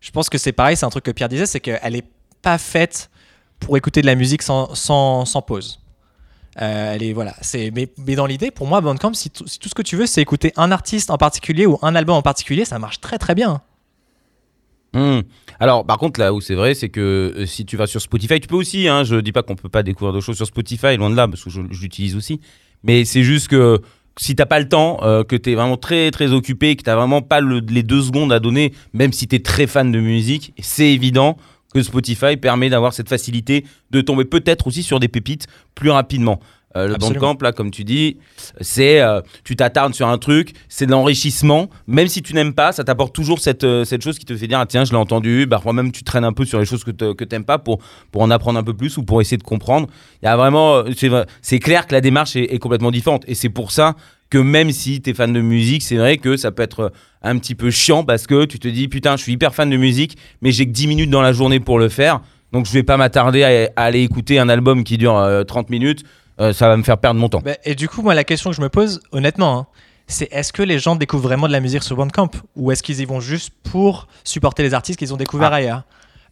je pense que c'est pareil, c'est un truc que Pierre disait, c'est qu'elle est pas faite pour écouter de la musique sans, sans, pause. Euh, elle est, voilà, c'est, mais, dans l'idée, pour moi, Bandcamp, si, tout- ce que tu veux, c'est écouter un artiste en particulier ou un album en particulier, ça marche très très bien. Hmm. Alors, par contre, là où c'est vrai, c'est que euh, si tu vas sur Spotify, tu peux aussi. Hein, je dis pas qu'on peut pas découvrir de choses sur Spotify, loin de là, parce que je, l'utilise aussi. Mais c'est juste que si t'as pas le temps, euh, que t'es vraiment très très occupé, que t'as vraiment pas le- les deux secondes à donner, même si t'es très fan de musique, c'est évident que Spotify permet d'avoir cette facilité de tomber peut-être aussi sur des pépites plus rapidement. Euh, le Absolument. Bandcamp, là, comme tu dis, c'est euh, tu t'attardes sur un truc, c'est de l'enrichissement. Même si tu n'aimes pas, ça t'apporte toujours cette, euh, cette chose qui te fait dire ah, tiens, je l'ai entendu. Parfois même, tu traînes un peu sur les choses que que t'aimes pas pour, pour en apprendre un peu plus ou pour essayer de comprendre. Il y a vraiment, c'est clair que la démarche est, est complètement différente. Et c'est pour ça que même si tu es fan de musique, c'est vrai que ça peut être un petit peu chiant parce que tu te dis putain, je suis hyper fan de musique, mais j'ai que 10 minutes dans la journée pour le faire. Donc je vais pas m'attarder à, à aller écouter un album qui dure euh, 30 minutes. Euh, ça va me faire perdre mon temps. Bah, et du coup, moi, la question que je me pose, honnêtement, hein, c'est est-ce que les gens découvrent vraiment de la musique sur Bandcamp ou est-ce qu'ils y vont juste pour supporter les artistes qu'ils ont découverts Ah. ailleurs?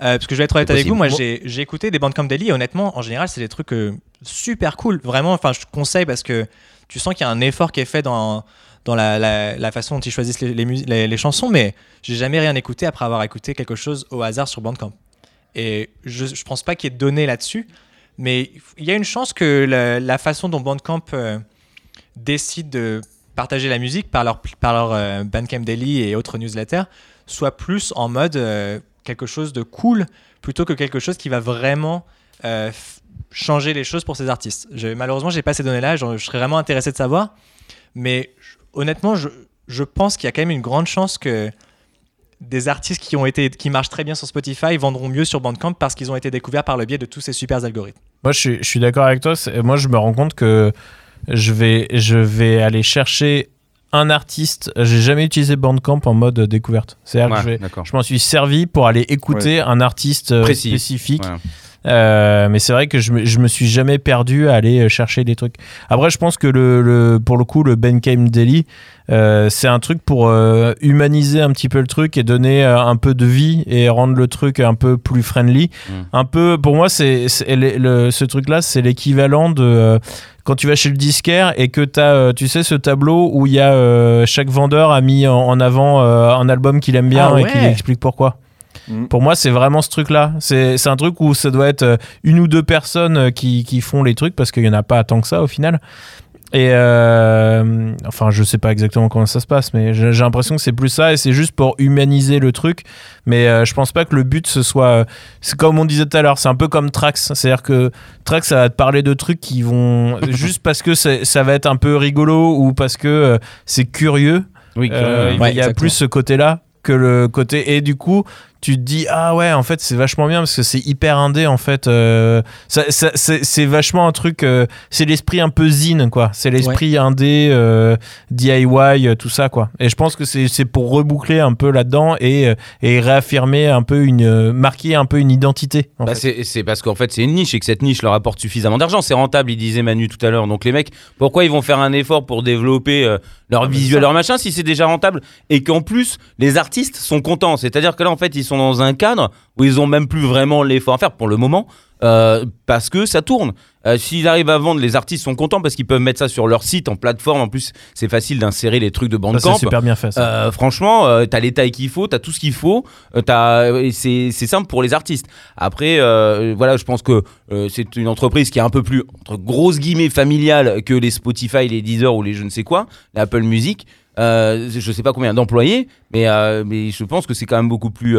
Euh, parce que je vais être honnête avec vous, moi j'ai écouté des Bandcamp Daily et honnêtement, en général, c'est des trucs euh, super cool. Vraiment, enfin, je te conseille parce que tu sens qu'il y a un effort qui est fait dans, dans la, la- la façon dont ils choisissent les, les, mus- les- les chansons, mais j'ai jamais rien écouté après avoir écouté quelque chose au hasard sur Bandcamp. Et je, je pense pas qu'il y ait de données là-dessus, mais il y a une chance que la, façon dont Bandcamp euh, décide de partager la musique par leur, euh, Bandcamp Daily et autres newsletters soit plus en mode euh, quelque chose de cool plutôt que quelque chose qui va vraiment changer les choses pour ces artistes. Je, malheureusement, j'ai pas ces données-là. Je, serais vraiment intéressé de savoir. Mais honnêtement, je pense qu'il y a quand même une grande chance que des artistes qui ont été qui marchent très bien sur Spotify vendront mieux sur Bandcamp parce qu'ils ont été découverts par le biais de tous ces super algorithmes. Moi, je suis, je suis d'accord avec toi. C'est- Moi, je me rends compte que je vais, je vais aller chercher un artiste. J'ai jamais utilisé Bandcamp en mode découverte. C'est-à-dire que je, je m'en suis servi pour aller écouter un artiste euh, Précis. spécifique. Euh, mais c'est vrai que je me, je me suis jamais perdu à aller euh, chercher des trucs. Après, je pense que le, le- pour le coup, le Benkem Daily, euh, c'est un truc pour euh, humaniser un petit peu le truc et donner euh, un peu de vie et rendre le truc un peu plus friendly. Mm. Un peu, pour moi, c'est c'est le- le- ce truc-là, c'est l'équivalent de euh, quand tu vas chez le disquaire et que tu as, tu sais, ce tableau où il y a euh, chaque vendeur a mis en, en avant euh, un album qu'il aime bien Ah et qui explique pourquoi. Mm. Pour moi, c'est vraiment ce truc-là. C'est c'est un truc où ça doit être euh, une ou deux personnes euh, qui, qui font les trucs parce qu'il n'y en a pas tant que ça au final. Et euh, enfin, je sais pas exactement comment ça se passe, mais j'ai l'impression que c'est plus ça et c'est juste pour humaniser le truc. Mais euh, je pense pas que le but ce soit. euh, C'est comme on disait tout à l'heure, c'est un peu comme Trax. C'est-à-dire que Trax, ça va te parler de trucs qui vont. juste parce que ça va être un peu rigolo ou parce que euh, c'est curieux. Oui, Euh, il Ouais, y a exactement. plus ce côté-là que le côté et du coup tu te dis ah ouais en fait c'est vachement bien parce que c'est hyper indé en fait euh, ça, ça- c'est c'est vachement un truc euh, c'est l'esprit un peu zine quoi c'est l'esprit indé euh, DIY tout ça quoi et je pense que c'est c'est pour reboucler un peu là-dedans et, et réaffirmer un peu une marquer un peu une identité en Bah, c'est c'est parce qu'en fait c'est une niche et que cette niche leur apporte suffisamment d'argent. C'est rentable, il disait Manu tout à l'heure. Donc les mecs, pourquoi ils vont faire un effort pour développer leur Ah, visuel, leur machin si c'est déjà rentable et qu'en plus les artistes sont contents? C'est-à-dire que là en fait ils sont dans un cadre où ils ont même plus vraiment l'effort à faire pour le moment euh, parce que ça tourne. Euh, S'ils arrivent à vendre, les artistes sont contents parce qu'ils peuvent mettre ça sur leur site en plateforme. En plus c'est facile d'insérer les trucs de Bandcamp. c'est super bien fait ça. Euh, franchement, euh, t'as les tailles qu'il faut, t'as tout ce qu'il faut, c'est c'est simple pour les artistes. Après, voilà, je pense que c'est une entreprise qui est un peu plus, entre grosses guillemets, familiale que les Spotify, les Deezer ou les je ne sais quoi, l'Apple Music. Euh, je sais pas combien d'employés, mais, euh, mais je pense que c'est quand même beaucoup plus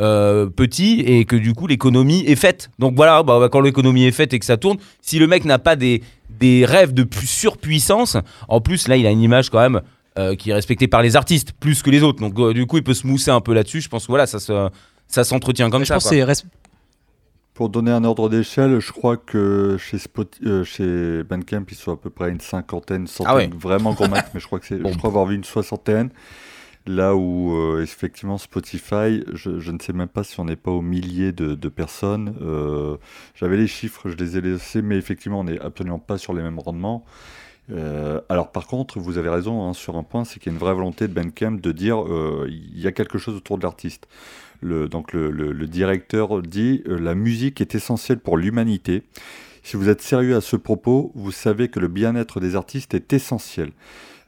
euh, petit et que du coup l'économie est faite. Donc voilà, bah, bah, quand l'économie est faite et que ça tourne, si le mec n'a pas des, des rêves de pu- surpuissance, en plus là il a une image quand même qui est respectée par les artistes plus que les autres. Donc du coup il peut se mousser un peu là-dessus. Je pense que voilà, ça se, ça s'entretient comme je ça. pense quoi. que c'est Pour donner un ordre d'échelle, je crois que chez, Spot- euh, chez Bandcamp, ils sont à peu près une cinquantaine, centaine, Ah ouais. vraiment grand max, mais je crois que c'est, Bon. je crois avoir vu une soixantaine. Là où euh, effectivement Spotify, je, je ne sais même pas si on n'est pas au millier de, de personnes. Euh, J'avais les chiffres, je les ai laissés, mais effectivement on n'est absolument pas sur les mêmes rendements. Euh, alors par contre, vous avez raison hein, sur un point, c'est qu'il y a une vraie volonté de Bandcamp de dire euh, il y a quelque chose autour de l'artiste. Le, donc le, directeur dit euh, la musique est essentielle pour l'humanité. Si vous êtes sérieux à ce propos, vous savez que le bien-être des artistes est essentiel.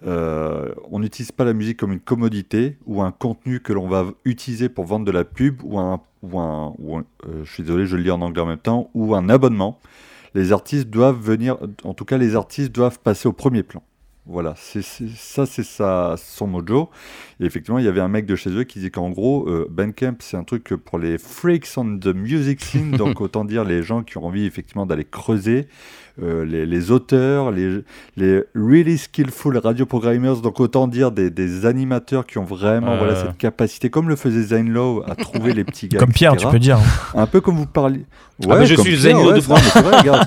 Euh, on n'utilise pas la musique comme une commodité ou un contenu que l'on va utiliser pour vendre de la pub ou un- euh, je suis désolé, je le lis en anglais en même temps, ou un abonnement. Les artistes doivent venir, en tout cas les artistes doivent passer au premier plan. Voilà, c'est c'est- ça c'est son mojo. Et effectivement, il y avait un mec de chez eux qui disait qu'en gros, euh, Bandcamp, c'est un truc pour les freaks on the music scene, donc autant dire les gens qui ont envie effectivement d'aller creuser, euh, les, les auteurs, les, les really skillful radio programmers, donc autant dire des, des animateurs qui ont vraiment Euh. voilà, cette capacité, comme le faisait Zainlow, à trouver les petits gars. Comme Pierre, tu peux dire. hein. Un peu comme vous parliez. Ah, mais je suis Zainlow de non,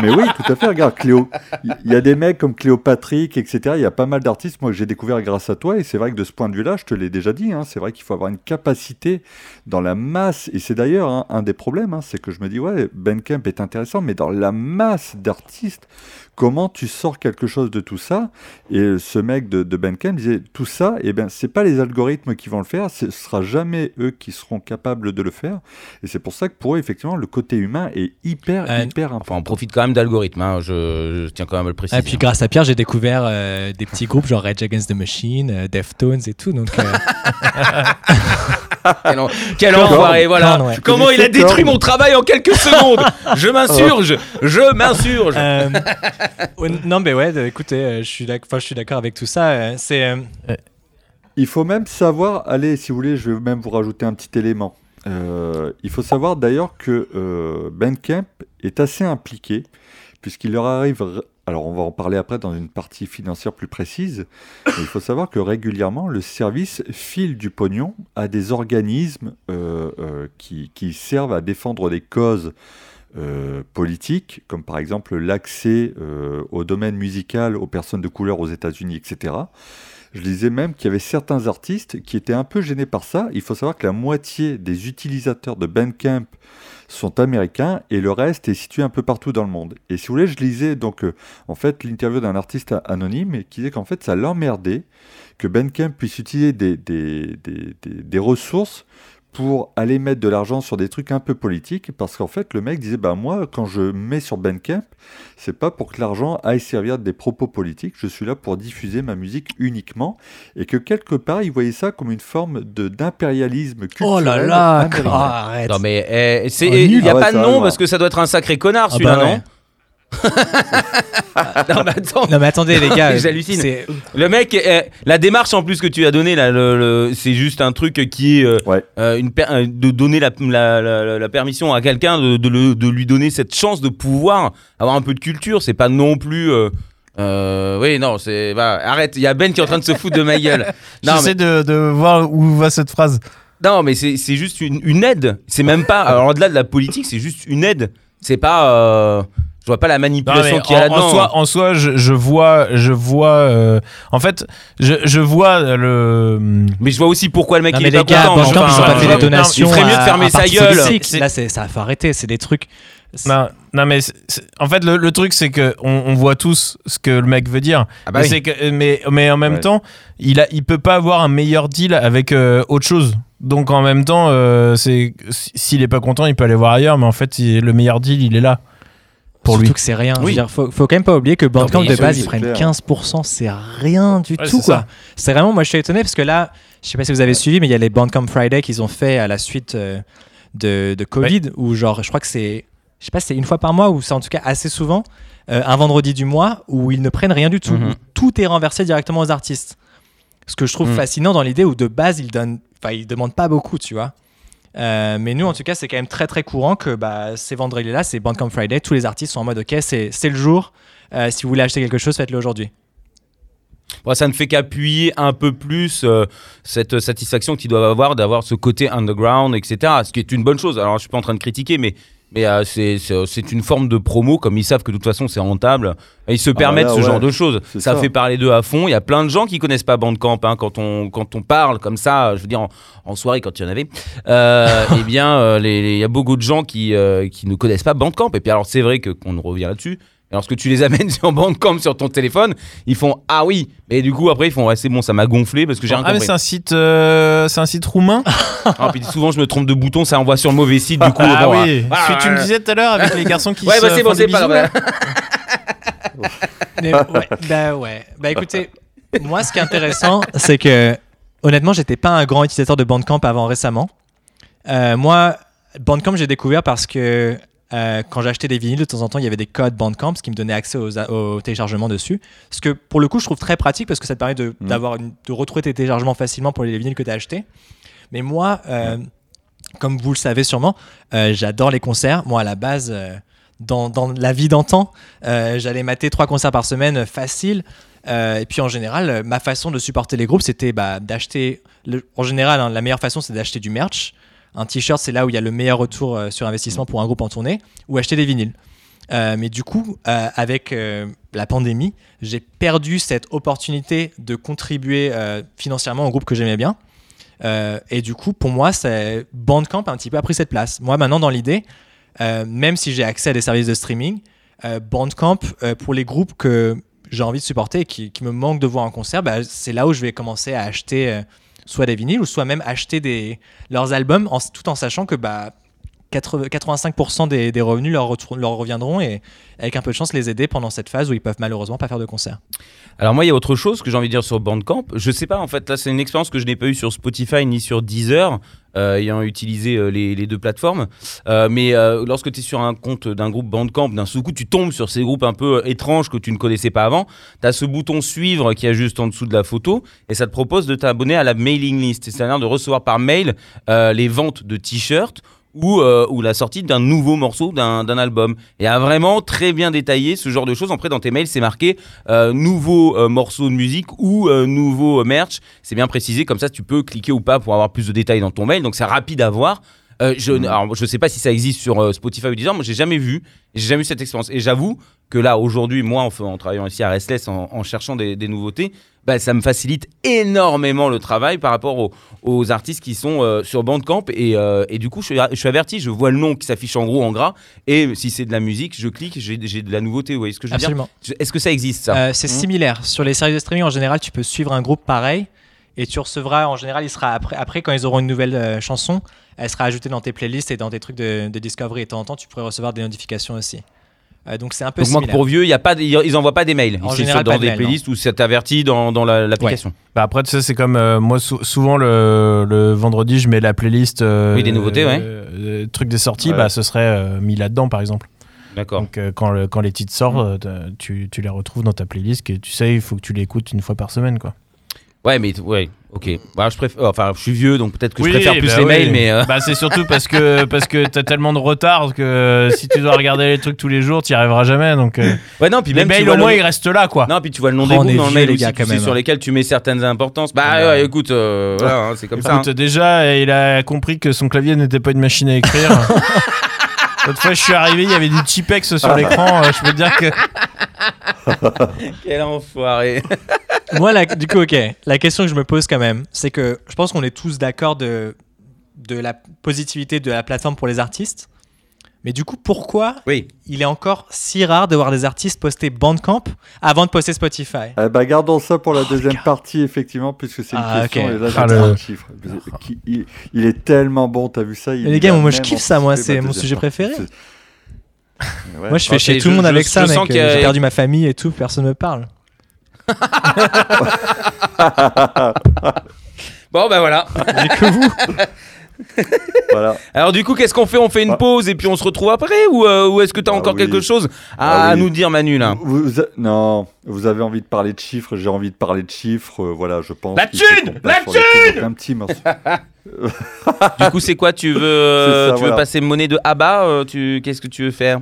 mais oui, tout à fait. Regarde, Cléo. Il y a des mecs comme Cléo Patrick, etc. Il y a pas mal d'artistes, moi, que j'ai découvert grâce à toi. Et c'est vrai que de ce point de vue-là, je te l'ai déjà dit, hein, c'est vrai qu'il faut avoir une capacité dans la masse. Et c'est d'ailleurs un des problèmes, hein, c'est que je me dis, ouais, Bandcamp est intéressant, mais dans la masse d'artistes, comment tu sors quelque chose de tout ça Et ce mec de, de Bandcamp disait, tout ça, eh ben, c'est pas les algorithmes qui vont le faire, ce sera jamais eux qui seront capables de le faire. Et c'est pour ça que pour eux, effectivement, le côté humain est hyper, Euh, hyper Enfin, important. on profite quand même d'algorithmes. hein, Je, je tiens quand même à le préciser. Et puis grâce à Pierre, j'ai découvert euh, des petits groupes genre Rage Against the Machine, euh, Deftones et tout. Donc, euh, Quel, en- quel enfoiré, voilà. Ouais. Comment il a détruit mon travail en quelques secondes. Je m'insurge, je m'insurge. euh, non, mais ouais, de- écoutez, euh, je suis d'accord avec tout ça. euh, C'est euh, Il faut même savoir, allez, si vous voulez, je vais même vous rajouter un petit élément. Euh, il faut savoir d'ailleurs que euh, Bandcamp est assez impliqué, puisqu'il leur arrive, alors on va en parler après dans une partie financière plus précise, il faut savoir que régulièrement le service file du pognon à des organismes euh, euh, qui, qui servent à défendre des causes euh, politiques, comme par exemple l'accès euh, au domaine musical aux personnes de couleur aux États-Unis, etc. Je lisais même qu'il y avait certains artistes qui étaient un peu gênés par ça. Il faut savoir que la moitié des utilisateurs de Bandcamp sont américains et le reste est situé un peu partout dans le monde. Et si vous voulez, je lisais donc euh, en fait l'interview d'un artiste anonyme qui disait qu'en fait ça l'emmerdait que Bandcamp puisse utiliser des, des, des- des ressources pour aller mettre de l'argent sur des trucs un peu politiques parce qu'en fait le mec disait bah moi quand je mets sur Bandcamp c'est pas pour que l'argent aille servir des propos politiques je suis là pour diffuser ma musique uniquement et que quelque part il voyait ça comme une forme de d'impérialisme culturel Oh là là, américain. ah, arrête. Non mais eh, c'est Oh, il nul. y a Ah ouais, pas de nom arrive, parce hein. que ça doit être un sacré connard Ah celui-là bah ouais. non Non mais attends. Non mais attendez les gars, J'hallucine. Le mec, eh, la démarche en plus que tu as donnée là, le- le- c'est juste un truc qui est euh, Ouais. euh, une per- euh, de donner la, la- la- la permission à quelqu'un de, de le- de lui donner cette chance de pouvoir avoir un peu de culture. C'est pas non plus. euh, euh, oui, non, c'est. bah, arrête, il y a Ben qui est en train de se foutre de ma gueule. J'essaie mais, de, de voir où va cette phrase. non, mais c'est c'est juste une, une aide. C'est même pas. Alors, au-delà de la politique, c'est juste une aide. C'est pas. euh, je vois pas la manipulation qu'il y a en là-dedans. soi, en soi, je, je vois, je vois. euh, en fait, je, je vois le. Mais je vois aussi pourquoi le mec Non il est les pas gars, content. Bandcamp, Enfin, ils ont pas fait des donations. il ferait mieux de fermer sa gueule. Là, c'est- ça faut arrêter. C'est des trucs. Non, non, mais c'est- c'est- en fait, le, le truc, c'est que on, on voit tous ce que le mec veut dire. Ah bah mais, oui. c'est que- mais, mais en même Ouais. temps, il, a, il peut pas avoir un meilleur deal avec euh, autre chose. Donc en même temps, euh, c'est s'il est pas content, il peut aller voir ailleurs. Mais en fait, il- le meilleur deal, il est là pour Surtout lui. que c'est rien. Je veux Oui. dire, faut, faut quand même pas oublier que Bandcamp de base, ils prennent clair. 15%, c'est rien du Ouais, tout c'est quoi. C'est vraiment, moi je suis étonné parce que là, je sais pas si vous avez suivi, mais il y a les Bandcamp Friday qu'ils ont fait à la suite euh, de, de Covid, où genre, je crois que c'est, je sais pas si c'est une fois par mois ou c'est en tout cas assez souvent, euh, un vendredi du mois où ils ne prennent rien du tout, Mhm. où tout est renversé directement aux artistes. Ce que je trouve Mhm. fascinant dans l'idée où de base ils donnent, enfin ils demandent pas beaucoup, tu vois. Euh, mais nous, en tout cas, c'est quand même très très courant que bah, ces vendredis-là, c'est Bandcamp Friday. Tous les artistes sont en mode OK, c'est le jour. Euh, si vous voulez acheter quelque chose, faites-le aujourd'hui. Bon, ça ne fait qu'appuyer un peu plus euh, cette satisfaction qu'ils doivent avoir d'avoir ce côté underground, etc. Ce qui est une bonne chose. Alors, je suis pas en train de critiquer, mais, mais euh, c'est- c'est c'est une forme de promo, comme ils savent que de toute façon c'est rentable. Et ils se permettent là, ce ouais, genre de choses. Ça, ça. fait parler d'eux à fond. Il y a plein de gens qui connaissent pas Bandcamp hein, quand, on, quand on parle comme ça, je veux dire en, en soirée quand il y en avait. Euh, eh bien, euh, il y a beaucoup de gens qui, euh, qui ne connaissent pas Bandcamp. Et puis, alors, c'est vrai que qu'on revient là-dessus. Et lorsque tu les amènes sur Bandcamp sur ton téléphone, ils font Ah oui Et du coup, après, ils font Ouais, c'est bon, ça m'a gonflé parce que j'ai rien Ah mais compris. c'est un site, euh, c'est un site roumain. Ah, puis souvent, je me trompe de bouton, ça envoie sur le mauvais site. Du coup, ah bon, oui. ah, Ce que tu me ah, disais tout à l'heure avec les garçons qui Ouais, se bah c'est font bon, des c'est pas bisous, là. grave. Mais ouais, bah ouais. Bah écoutez, moi ce qui est intéressant, c'est que honnêtement, j'étais pas un grand utilisateur de Bandcamp avant récemment. Euh, moi, Bandcamp, j'ai découvert parce que euh, quand j'achetais des vinyles, de temps en temps, il y avait des codes Bandcamp, ce qui me donnait accès aux, au téléchargement dessus. Ce que pour le coup, je trouve très pratique parce que ça te permet de, une- de retrouver tes téléchargements facilement pour les vinyles que tu as achetés. Mais moi, euh, comme vous le savez sûrement, euh, j'adore les concerts. Moi, à la base, dans, dans la vie d'antan, j'allais mater trois concerts par semaine facile. Euh, et puis en général, ma façon de supporter les groupes, c'était bah, d'acheter. En général, hein, la meilleure façon, c'est d'acheter du merch. Un t-shirt, c'est là où il y a le meilleur retour euh, sur investissement pour un groupe en tournée, ou acheter des vinyles. Euh, mais du coup, euh, avec la pandémie, j'ai perdu cette opportunité de contribuer financièrement au groupe que j'aimais bien. Et du coup, pour moi, Bandcamp a un petit peu pris cette place. Moi, maintenant, dans l'idée, même si j'ai accès à des services de streaming, Bandcamp, pour les groupes que j'ai envie de supporter et qui, me manquent de voir en concert, bah, c'est là où je vais commencer à acheter soit des vinyles ou soit même acheter des, leurs albums en- tout en sachant que bah, 80 85% des, revenus leur, reviendront et avec un peu de chance les aider pendant cette phase où ils peuvent malheureusement pas faire de concert. Alors moi, il y a autre chose que j'ai envie de dire sur Bandcamp. Je sais pas, en fait, là, c'est une expérience que je n'ai pas eue sur Spotify ni sur Deezer, euh, ayant utilisé euh, les, deux plateformes. Euh, mais lorsque tu es sur un compte d'un groupe Bandcamp, d'un seul coup, tu tombes sur ces groupes un peu étranges que tu ne connaissais pas avant. Tu as ce bouton suivre qui est juste en dessous de la photo et ça te propose de t'abonner à la mailing list, c'est-à-dire de recevoir par mail les ventes de t-shirts ou, euh, ou la sortie d'un nouveau morceau d'un album. Et a vraiment très bien détaillé ce genre de choses. Après, dans tes mails, c'est marqué euh, nouveau euh, morceau de musique ou nouveau merch. C'est bien précisé, comme ça, tu peux cliquer ou pas pour avoir plus de détails dans ton mail. Donc, c'est rapide à voir. Euh, je, alors, je sais pas si ça existe sur euh, Spotify ou Deezer, moi j'ai jamais vu, j'ai jamais eu cette expérience. Et j'avoue que là, aujourd'hui, moi, en, travaillant ici à Restless, en, en cherchant des, des nouveautés, bah, ça me facilite énormément le travail par rapport aux, aux artistes qui sont euh, sur Bandcamp. Et, euh, et du coup, je suis, je suis averti, je vois le nom qui s'affiche en gros en gras. Et si c'est de la musique, je clique, j'ai j'ai de la nouveauté. Vous voyez ce que je veux Absolument. dire Est-ce que ça existe ça? Euh, c'est similaire. Sur les services de streaming, en général, tu peux suivre un groupe pareil et tu recevras, en général, il sera après, après quand ils auront une nouvelle euh, chanson, elle sera ajoutée dans tes playlists et dans tes trucs de, de discovery. Et de temps en temps, tu pourrais recevoir des notifications aussi. Euh, donc c'est un peu Donc, moi, pour vieux, il y a pas, de- ils envoient pas des mails. En C'est général, sur- dans des playlists où ça t'avertit dans, dans la- l'application. Bah après, tu sais, c'est comme euh, moi, sou- souvent le, le vendredi, je mets la playlist. euh, Oui, des nouveautés, ouais. euh, trucs des sorties, Ouais. bah ce serait euh, mis là-dedans, par exemple. D'accord. Donc euh, quand, le- quand les titres sortent, euh, tu, tu les retrouves dans ta playlist et tu sais, il faut que tu les écoutes une fois par semaine, quoi. Ouais, mais ouais, ok. Bah, je préfère, enfin, je suis vieux, donc peut-être que Oui, je préfère plus bah les oui. mails, mais euh, Bah, c'est surtout parce que parce que t'as tellement de retard que si tu dois regarder les trucs tous les jours, t'y arriveras jamais. Donc euh, ouais, non, puis les même mails au le- moins ils restent là, quoi. Non, puis tu vois le nom Oh, des on groupes dans le mail les gars, quand même, sur hein. lesquels tu mets certaines importances. Bah Ah, ouais, écoute, euh, voilà, hein, c'est comme ça. Écoute, hein. déjà, il a compris que son clavier n'était pas une machine à écrire. L'autre fois, je suis arrivé, il y avait du Tipex sur l'écran. euh, je peux te dire que Quel enfoiré. Moi, la- du coup, ok. La question que je me pose quand même, c'est que je pense qu'on est tous d'accord de, de la positivité de la plateforme pour les artistes. Mais du coup, pourquoi Oui. il est encore si rare de voir des artistes poster Bandcamp avant de poster Spotify? Eh ben, gardons ça pour la deuxième partie, effectivement, puisque c'est une Ah, question. Et là, Ah, le- un chiffre. Il, il est tellement bon, t'as vu ça il les gars, moi, je kiffe ça, moi, c'est mon sujet partie. préféré. Ouais. Moi, je fais chez tout le monde avec je ça, sens mec. J'ai perdu ma famille et tout, personne me parle. Bon, bah voilà. J'ai que vous? Voilà. Alors, du coup, qu'est-ce qu'on fait? On fait une Ah. pause et puis on se retrouve après Ou, euh, ou est-ce que tu as Ah encore oui. quelque chose à, Ah oui. nous dire, Manu, là? Vous, vous a- non, vous avez envie de parler de chiffres, j'ai envie de parler de chiffres, euh, voilà, je pense. La thune La. Donc, Un petit morceau. Du coup, c'est quoi? Tu veux, euh, C'est ça, tu veux voilà. passer monnaie de Abba euh, tu... Qu'est-ce que tu veux faire?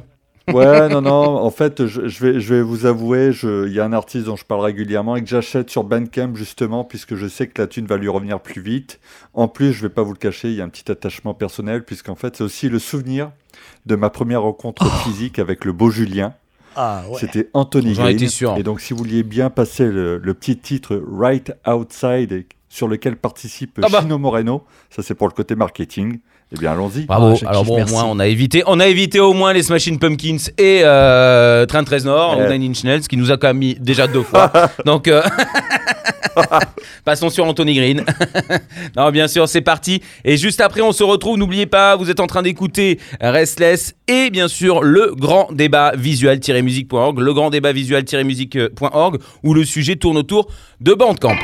Ouais, non, non, en fait, je, je vais, je vais vous avouer, je- il y a un artiste dont je parle régulièrement et que j'achète sur Bandcamp justement, puisque je sais que la thune va lui revenir plus vite. En plus, je vais pas vous le cacher, il y a un petit attachement personnel, puisqu'en fait, c'est aussi le souvenir de ma première rencontre Oh. physique avec le beau Julien. Ah C'était Anthony J'en Green. étais sûr. Et donc, si vous vouliez bien passer le, le petit titre Right Outside, sur lequel participe Ah bah. Chino Moreno, ça c'est pour le côté marketing, eh bien allons-y. Bravo. Ah, Alors bon, merci. au moins, on a évité, on a évité au moins les Smashing Pumpkins et euh, Train 13 Nord Ouais. ou Nine Inch Nails, qui nous a quand même mis déjà deux fois. Donc, euh, passons sur Anthony Green. non, bien sûr, c'est parti. Et juste après, on se retrouve. N'oubliez pas, vous êtes en train d'écouter Restless et bien sûr le grand débat visual-musique.org, le grand débat visual-musique.org, où le sujet tourne autour de Bandcamp.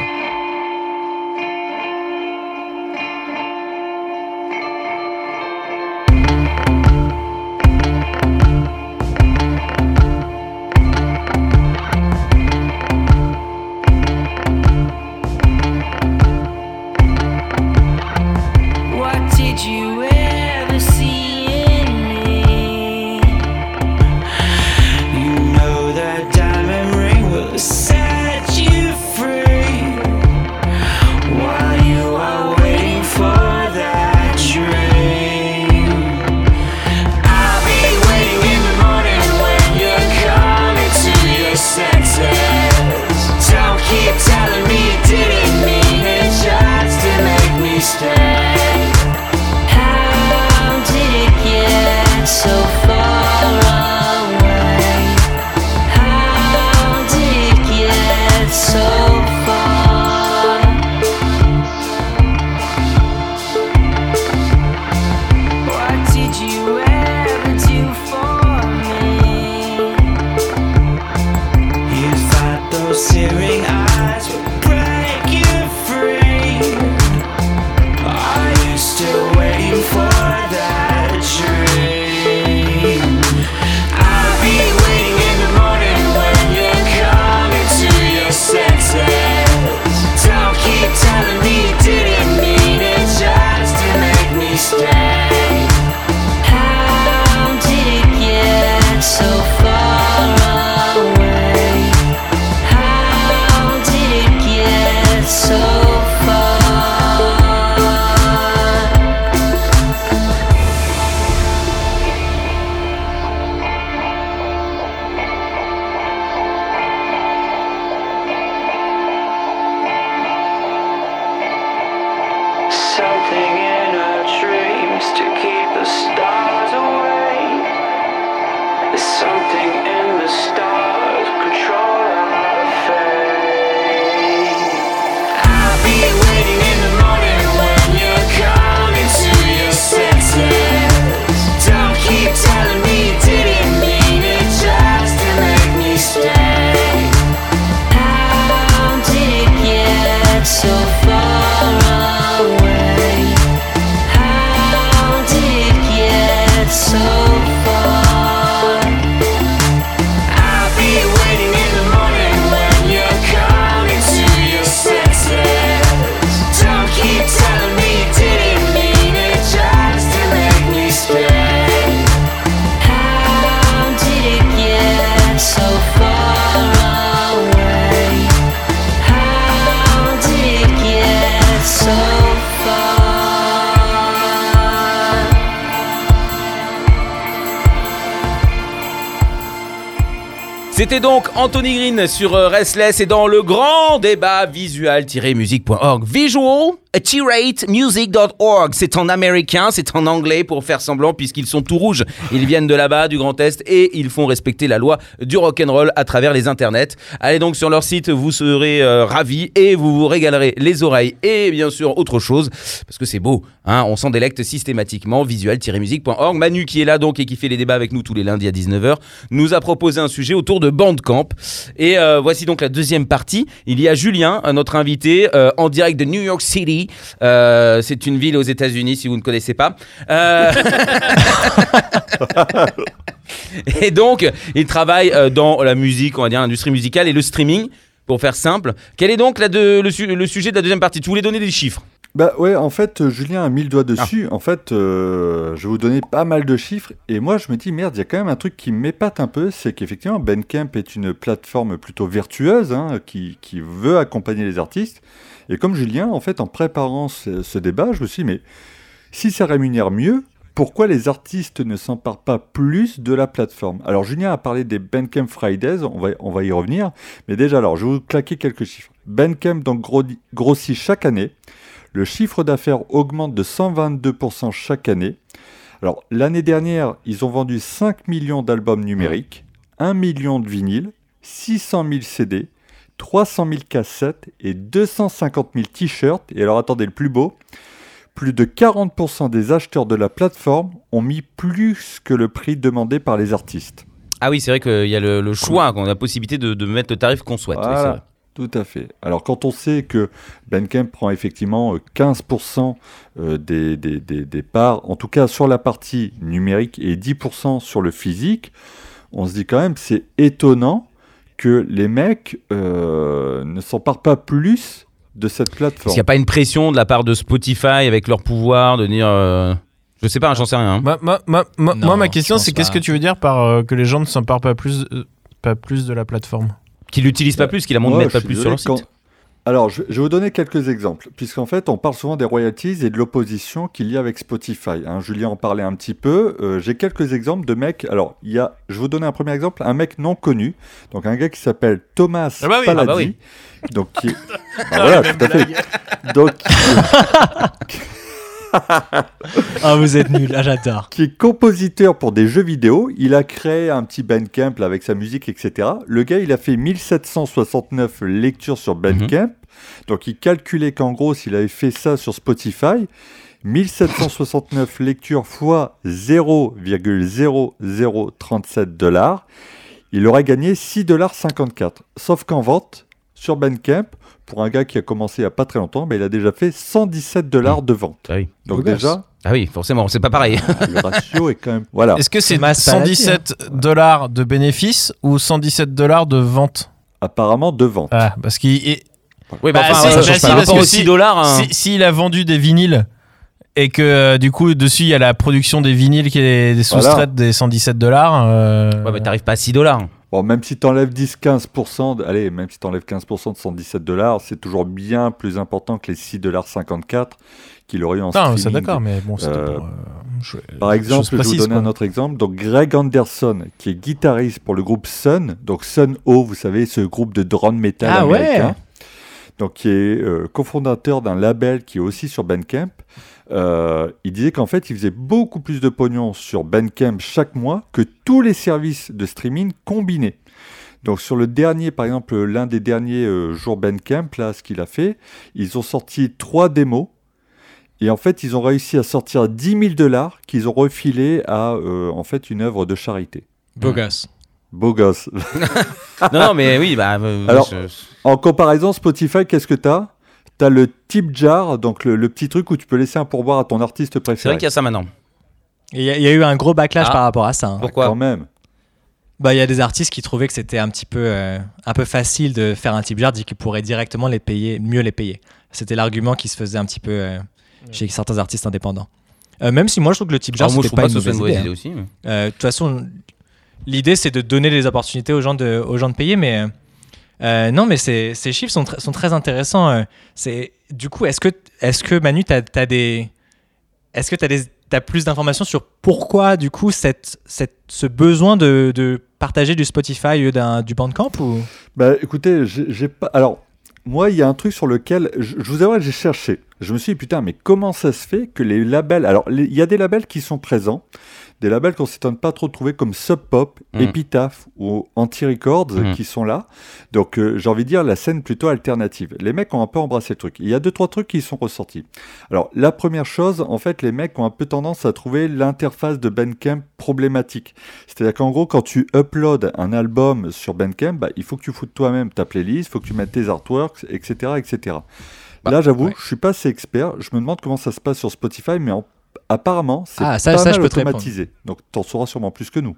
Sur euh, Restless et dans le grand débat visual-music.org. Visual-music.org. C'est en américain, c'est en anglais pour faire semblant puisqu'ils sont tout rouges. Ils viennent de là-bas, du Grand Est et ils font respecter la loi du rock'n'roll à travers les internets. Allez donc sur leur site, vous serez euh, ravis et vous vous régalerez les oreilles et bien sûr autre chose parce que c'est beau. Hein, on s'en délecte systématiquement. Visual-music.org. Manu qui est là donc et qui fait les débats avec nous tous les lundis à 19h nous a proposé un sujet autour de Bandcamp. Et euh, voici donc la deuxième partie. Il y a Julien, euh, notre invité, euh, en direct de New York City. Euh, c'est une ville aux États-Unis si vous ne connaissez pas. Euh, et donc, il travaille euh, dans la musique, on va dire l'industrie musicale et le streaming. Pour faire simple, quel est donc la de- le, su- le sujet de la deuxième partie? Tu voulais donner des chiffres Bah ouais, en fait, Julien a mis le doigt dessus. En fait, euh, je vais vous donner pas mal de chiffres. Et moi, je me dis, merde, il y a quand même un truc qui m'épate un peu. C'est qu'effectivement, Bandcamp est une plateforme plutôt vertueuse hein, qui, qui veut accompagner les artistes. Et comme Julien, en fait, en préparant ce, débat, je me suis dit, mais si ça rémunère mieux, pourquoi les artistes ne s'emparent pas plus de la plateforme? Alors, Julien a parlé des Bandcamp Fridays, on va, y revenir. Mais déjà, alors, je vais vous claquer quelques chiffres. Bandcamp donc gros- grossit chaque année. Le chiffre d'affaires augmente de 122% chaque année. Alors, l'année dernière, ils ont vendu 5 millions d'albums numériques, 1 million de vinyles, 600 000 CD, 300 000 cassettes et 250 000 t-shirts. Et alors, attendez, le plus beau, plus de 40% des acheteurs de la plateforme ont mis plus que le prix demandé par les artistes. Ah oui, c'est vrai qu'il y a le, le choix, qu'on a la possibilité de, de mettre le tarif qu'on souhaite. Voilà. vrai. Tout à fait. Alors quand on sait que Bandcamp prend effectivement euh, 15% euh, des, des, des, des parts, en tout cas sur la partie numérique et 10% sur le physique, on se dit quand même c'est étonnant que les mecs euh, ne s'emparent pas plus de cette Est-ce plateforme. qu'il n'y a pas une pression de la part de Spotify avec leur pouvoir de dire. euh, Je sais pas, j'en sais rien. hein. Moi, moi, Non, ma question, c'est qu'est-ce que tu veux dire par euh, que les gens ne s'emparent pas plus, euh, pas plus de la plateforme? Qu'ils l'utilisent pas plus, qu'ils la montrent Ouais, pas plus sur leur site. Alors, je, vais vous donner quelques exemples, puisqu'en fait, on parle souvent des royalties et de l'opposition qu'il y a avec Spotify. hein. Julien en parlait un petit peu. Euh, J'ai quelques exemples de mecs. Alors, il y a, je vais vous donner un premier exemple, un mec non connu, donc un gars qui s'appelle Thomas Ah bah oui, ah bah oui. Donc, qui est- Bah voilà, tout à fait. Donc, Ah, vous êtes nuls. Ah, j'adore. qui est compositeur pour des jeux vidéo. Il a créé un petit Bandcamp là, avec sa musique, etc. Le gars, il a fait 1769 lectures sur Bandcamp. Donc, il calculait qu'en gros, s'il avait fait ça sur Spotify, 1769 lectures fois 0,0037 dollars, il aurait gagné 6,54 dollars. Sauf qu'en vente, sur Bandcamp, pour un gars qui a commencé il n'y a pas très longtemps, bah, il a déjà fait 117 dollars de vente. Ah oui. Donc déjà, Ah oui, forcément, c'est pas pareil. le ratio est quand même... Voilà. Est-ce que c'est Thomas Paladzi, 117 dollars de bénéfices ou 117 dollars de vente? Apparemment de vente. Ah, parce qu'il est- Oui, Bah, enfin, si, ouais, bah, ça change si, pas. parce Par rapport que aux si- 6 dollars. hein. si- s'il a vendu des vinyles Et que euh, du coup, dessus, il y a la production des vinyles qui est des Voilà. des 117 dollars. euh, Ouais, mais t'arrives pas à 6 dollars. Bon, même si tu enlèves 10-15%, de- allez, même si tu enlèves 15% de 117 dollars, c'est toujours bien plus important que les 6,54$ qu'il aurait eu en Non, streaming. d'accord, mais bon, Euh, pour, euh, je- Par exemple, je vais vous précise, donner quoi. un autre exemple. Donc, Greg Anderson, qui est guitariste pour le groupe Sun, donc Sun O, vous savez, ce groupe de drone metal Ah ouais. américain, donc qui est euh, cofondateur d'un label qui est aussi sur Bandcamp. Euh, il disait qu'en fait, il faisait beaucoup plus de pognon sur Bandcamp chaque mois que tous les services de streaming combinés. Donc sur le dernier, par exemple, l'un des derniers euh, jours Bandcamp, là, ce qu'il a fait, ils ont sorti trois démos. Et en fait, ils ont réussi à sortir 10 000 dollars qu'ils ont refilé à euh, en fait une œuvre de charité. Beau gosse. Beau gosse. non, non, mais oui, bah. euh, Alors, je- En comparaison, Spotify, qu'est-ce que t'as? T'as le tip jar, donc le, le petit truc où tu peux laisser un pourboire à ton artiste c'est préféré. vrai qu'il y a ça maintenant. Il y, a- il y a eu un gros backlash Ah. par rapport à ça. hein. Pourquoi? Quand même. Bah, il y a des artistes qui trouvaient que c'était un petit peu, euh, un peu facile de faire un tip jar, dit qu'ils pourraient directement les payer, mieux les payer. C'était l'argument qui se faisait un petit peu euh, chez certains artistes indépendants. Euh, même si moi je trouve que le tip jar je c'était pas, une mauvaise idée. hein. Euh, De toute façon, l'idée c'est de donner des opportunités aux gens de, aux gens de payer, mais euh, non, mais ces, chiffres sont, sont très intéressants. euh. c'est du coup, est-ce que, est-ce que Manu, t'as as des, est-ce que plus d'informations sur pourquoi du coup cette, cette, ce besoin de, de partager du Spotify du Bandcamp ou? Bah écoutez, j'ai pas. Alors, moi, il y a un truc sur lequel je, je vous avoue, j'ai cherché. Je me suis dit, putain, mais comment ça se fait que les labels. Alors, il y a des labels qui sont présents, des labels qu'on s'étonne pas trop de trouver comme Sub Pop, Mm. Epitaph ou Anti-Records Mm. qui sont là. Donc, euh, j'ai envie de dire la scène plutôt alternative. Les mecs ont un peu embrassé le truc. Il y a deux, trois trucs qui sont ressortis. Alors, la première chose, en fait, les mecs ont un peu tendance à trouver l'interface de Bandcamp problématique. C'est-à-dire qu'en gros, quand tu uploads un album sur Bandcamp, bah, il faut que tu foutes toi-même ta playlist, il faut que tu mettes tes artworks, etc. etc. Bah, Là, j'avoue, ouais. je suis pas assez expert. Je me demande comment ça se passe sur Spotify, mais en- apparemment, c'est Ah, pas ça- ça, mal je peux automatisé. Donc, t'en sauras sûrement plus que nous.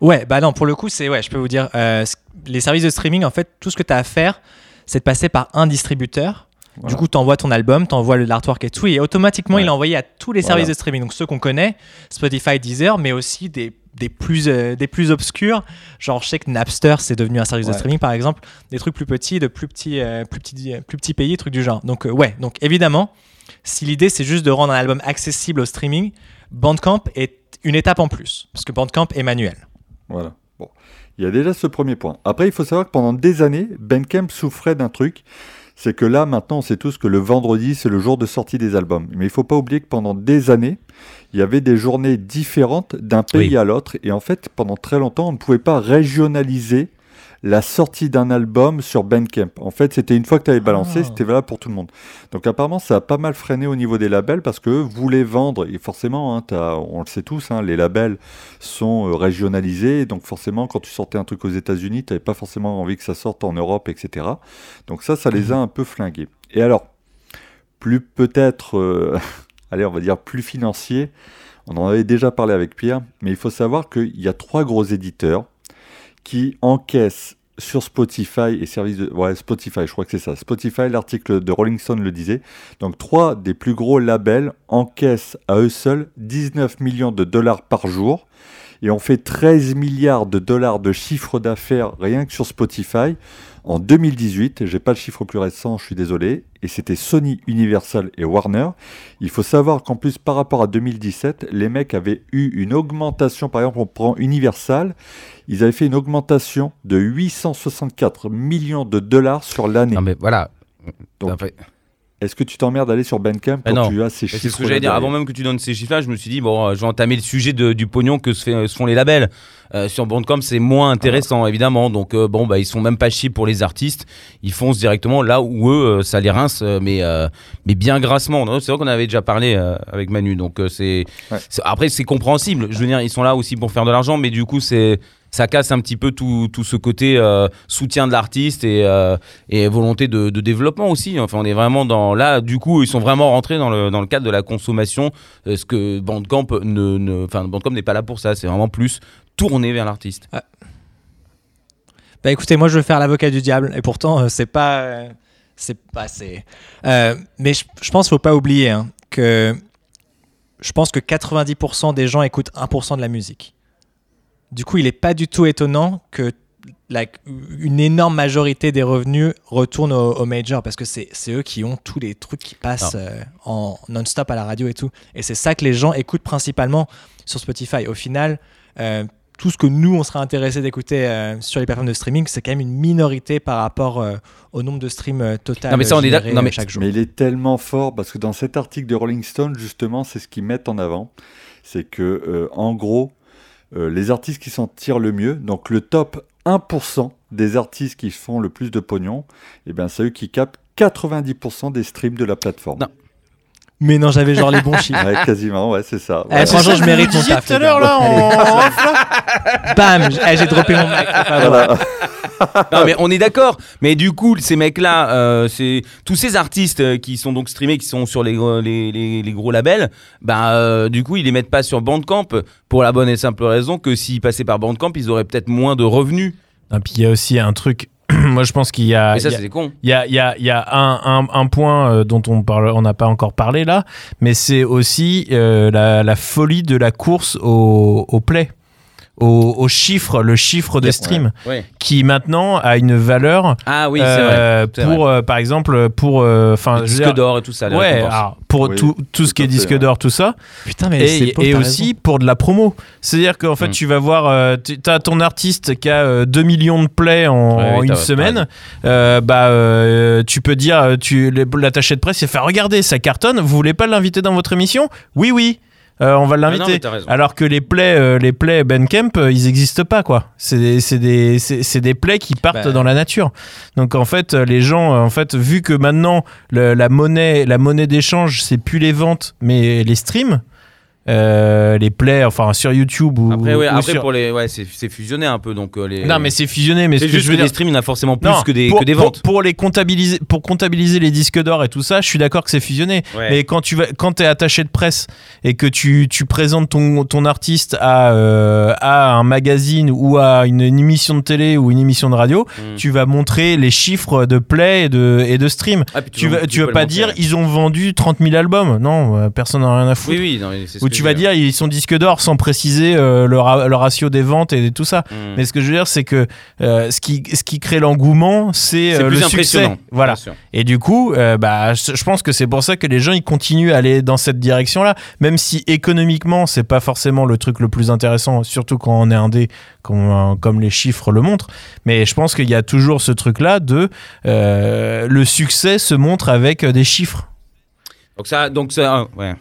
Ouais, bah non, pour le coup, c'est ouais, je peux vous dire, euh, les services de streaming, en fait, tout ce que tu as à faire, c'est de passer par un distributeur. Voilà. Du coup, tu envoies ton album, tu envoies l'artwork et tout, et automatiquement, Ouais. il est envoyé à tous les Voilà. services de streaming. Donc, ceux qu'on connaît, Spotify, Deezer, mais aussi des, des, plus, euh, des plus obscurs. Genre, je sais que Napster, c'est devenu un service de streaming, par exemple. Des trucs plus petits, de plus petits, euh, plus petits, plus petits pays, trucs du genre. Donc, ouais, donc évidemment, si l'idée, c'est juste de rendre un album accessible au streaming, Bandcamp est une étape en plus, parce que Bandcamp est manuel. Voilà. Bon. Il y a déjà ce premier point. Après, il faut savoir que pendant des années, Bandcamp souffrait d'un truc. C'est que là, maintenant, on sait tous que le vendredi, c'est le jour de sortie des albums. Mais il faut pas oublier que pendant des années, il y avait des journées différentes d'un pays Oui. à l'autre. Et en fait, pendant très longtemps, on ne pouvait pas régionaliser la sortie d'un album sur Bandcamp. En fait, c'était une fois que tu avais balancé, Ah. c'était valable pour tout le monde. Donc apparemment, ça a pas mal freiné au niveau des labels parce que voulez vendre, et forcément, hein, on le sait tous, hein, les labels sont euh, régionalisés, donc forcément, quand tu sortais un truc aux États-Unis, tu n'avais pas forcément envie que ça sorte en Europe, etc. Donc ça, ça les a un peu flingués. Et alors, plus peut-être, euh, allez, on va dire plus financier, on en avait déjà parlé avec Pierre, mais il faut savoir qu'il y a trois gros éditeurs qui encaissent sur Spotify et services de... Ouais, Spotify, je crois que c'est ça. Spotify, l'article de Rolling Stone le disait. Donc, trois des plus gros labels encaissent à eux seuls 19 millions de dollars par jour. Et on fait 13 milliards de dollars de chiffre d'affaires rien que sur Spotify. En 2018, j'ai pas le chiffre plus récent, je suis désolé, et c'était Sony, Universal et Warner. Il faut savoir qu'en plus, par rapport à 2017, les mecs avaient eu une augmentation, par exemple, on prend Universal, ils avaient fait une augmentation de 864 millions de dollars sur l'année. Non, mais voilà. Donc, Est-ce que tu t'emmerdes d'aller sur Bandcamp quand tu as ces c'est chiffres ce que j'allais dire. Avant même que tu donnes ces chiffres-là, je me suis dit, bon, euh, je vais entamer le sujet de- du pognon que se, fait- se font les labels. Euh, sur Bandcamp, c'est moins intéressant, évidemment. Donc, euh, bon, bah, ils sont même pas chiés pour les artistes. Ils foncent directement là où eux, euh, ça les rince, euh, mais, euh, mais bien grassement. C'est vrai qu'on avait déjà parlé euh, avec Manu. Donc, euh, c'est Ouais. c'est- après, c'est compréhensible. Je veux dire, ils sont là aussi pour faire de l'argent, mais du coup, c'est ça casse un petit peu tout, tout ce côté euh, soutien de l'artiste et, euh, volonté de, développement aussi. Enfin, on est vraiment dans là. Du coup, ils sont vraiment rentrés dans le, dans le cadre de la consommation. euh, ce que Bandcamp ne, Bandcamp n'est pas là pour ça. C'est vraiment plus tourné vers l'artiste. Bah écoutez, moi je veux faire l'avocat du diable et pourtant c'est pas, c'est pas, euh, mais je, je pense qu'il faut pas oublier hein, que je pense que 90% des gens écoutent 1% de la musique. Du coup, il n'est pas du tout étonnant que la- une énorme majorité des revenus retournent aux, aux majors parce que c'est eux qui ont tous les trucs qui passent Ah. euh, en non-stop à la radio et tout. Et c'est ça que les gens écoutent principalement sur Spotify. Au final, euh, tout ce que nous, on serait intéressé d'écouter euh, sur les plateformes de streaming, c'est quand même une minorité par rapport euh, au nombre de streams euh, total Non, mais ça, on est non, mais- chaque jour. Mais il est tellement fort parce que dans cet article de Rolling Stone, justement, c'est ce qu'ils mettent en avant. C'est que, euh, en gros, euh, les artistes qui s'en tirent le mieux, donc le top 1% des artistes qui font le plus de pognon, eh ben, c'est eux qui captent 90% des streams de la plateforme. Mais non, j'avais genre les bons chiffres. Ouais, quasiment, ouais, c'est ça. Eh, Voilà. franchement, je mérite mon taf. tout à l'heure, là, en Bam eh, J'ai droppé mon vrai. Voilà. Non, mais on est d'accord. Mais du coup, ces mecs-là, euh, c'est tous ces artistes euh, qui sont donc streamés, qui sont sur les, gros- les, les- les gros labels, bah, euh, du coup, ils les mettent pas sur Bandcamp pour la bonne et simple raison que s'ils passaient par Bandcamp, ils auraient peut-être moins de revenus. Et puis il y a aussi un truc. Moi, je pense qu'il y a. Mais ça, il y a- c'est con. Il y a, il y a- il y a un, un- un point euh, dont on parle, on n'a pas encore parlé là, mais c'est aussi euh, la, la folie de la course au, au play, au, au chiffre, le chiffre de stream, Ouais. qui maintenant a une valeur Ah oui, c'est euh, vrai. c'est pour, euh, par exemple, pour, euh, enfin, disque d'or et tout ça. Ouais, alors, pour Oui, tout, tout ce qui est disque d'or, tout ça, Putain, mais c'est et, et aussi raison. pour de la promo. C'est-à-dire qu'en fait, Mm. tu vas voir, euh, tu as ton artiste qui a euh, 2 millions de plays en, Ouais, oui, en une semaine. Euh, bah, euh, tu peux dire, euh, tu l'attaché de presse, il fait regarder, ça cartonne. Vous voulez pas l'inviter dans votre émission? Oui, oui. Euh, on va l'inviter. Alors que les plays, euh, les plays Bandcamp, euh, ils n'existent pas, quoi. C'est des, c'est des, c'est- des plays qui partent Bah. dans la nature. Donc en fait, les gens, en fait, vu que maintenant le- la monnaie, la monnaie d'échange, c'est plus les ventes, mais les streams, euh, les plays, enfin sur YouTube ou, Après, ouais, ou après sur- pour les, ouais, c'est c'est fusionné un peu donc euh, les. Non, mais c'est fusionné. Mais ce c'est que juste je que veux dire, les streams, il y en a forcément plus non, que des pour, que des ventes. Pour, les comptabiliser, pour comptabiliser les disques d'or et tout ça, je suis d'accord que c'est fusionné. Ouais. Mais quand tu vas, quand es attaché de presse et que tu, tu présentes ton, ton artiste à, euh, à un magazine ou à une, une émission de télé ou une émission de radio, Mm. tu vas montrer les chiffres de play et de, et de stream. Ah, puis Tu vas, tu vas pas dire ils ont vendu 30 000 albums. Non, personne n'a rien à foutre. Oui, oui, non, c'est tu vas dire ils sont disques d'or sans préciser euh, le, ra- le ratio des ventes et tout ça. Mm. Mais ce que je veux dire, c'est que euh, ce, qui, ce qui crée l'engouement, c'est euh, le succès. Voilà. Et du coup, euh, bah, je pense que c'est pour ça que les gens ils continuent à aller dans cette direction-là, même si économiquement c'est pas forcément le truc le plus intéressant, surtout quand on est indé, comme, comme les chiffres le montrent. Mais je pense qu'il y a toujours ce truc-là de le succès se montre avec des chiffres. Donc ça, donc ça, ouais.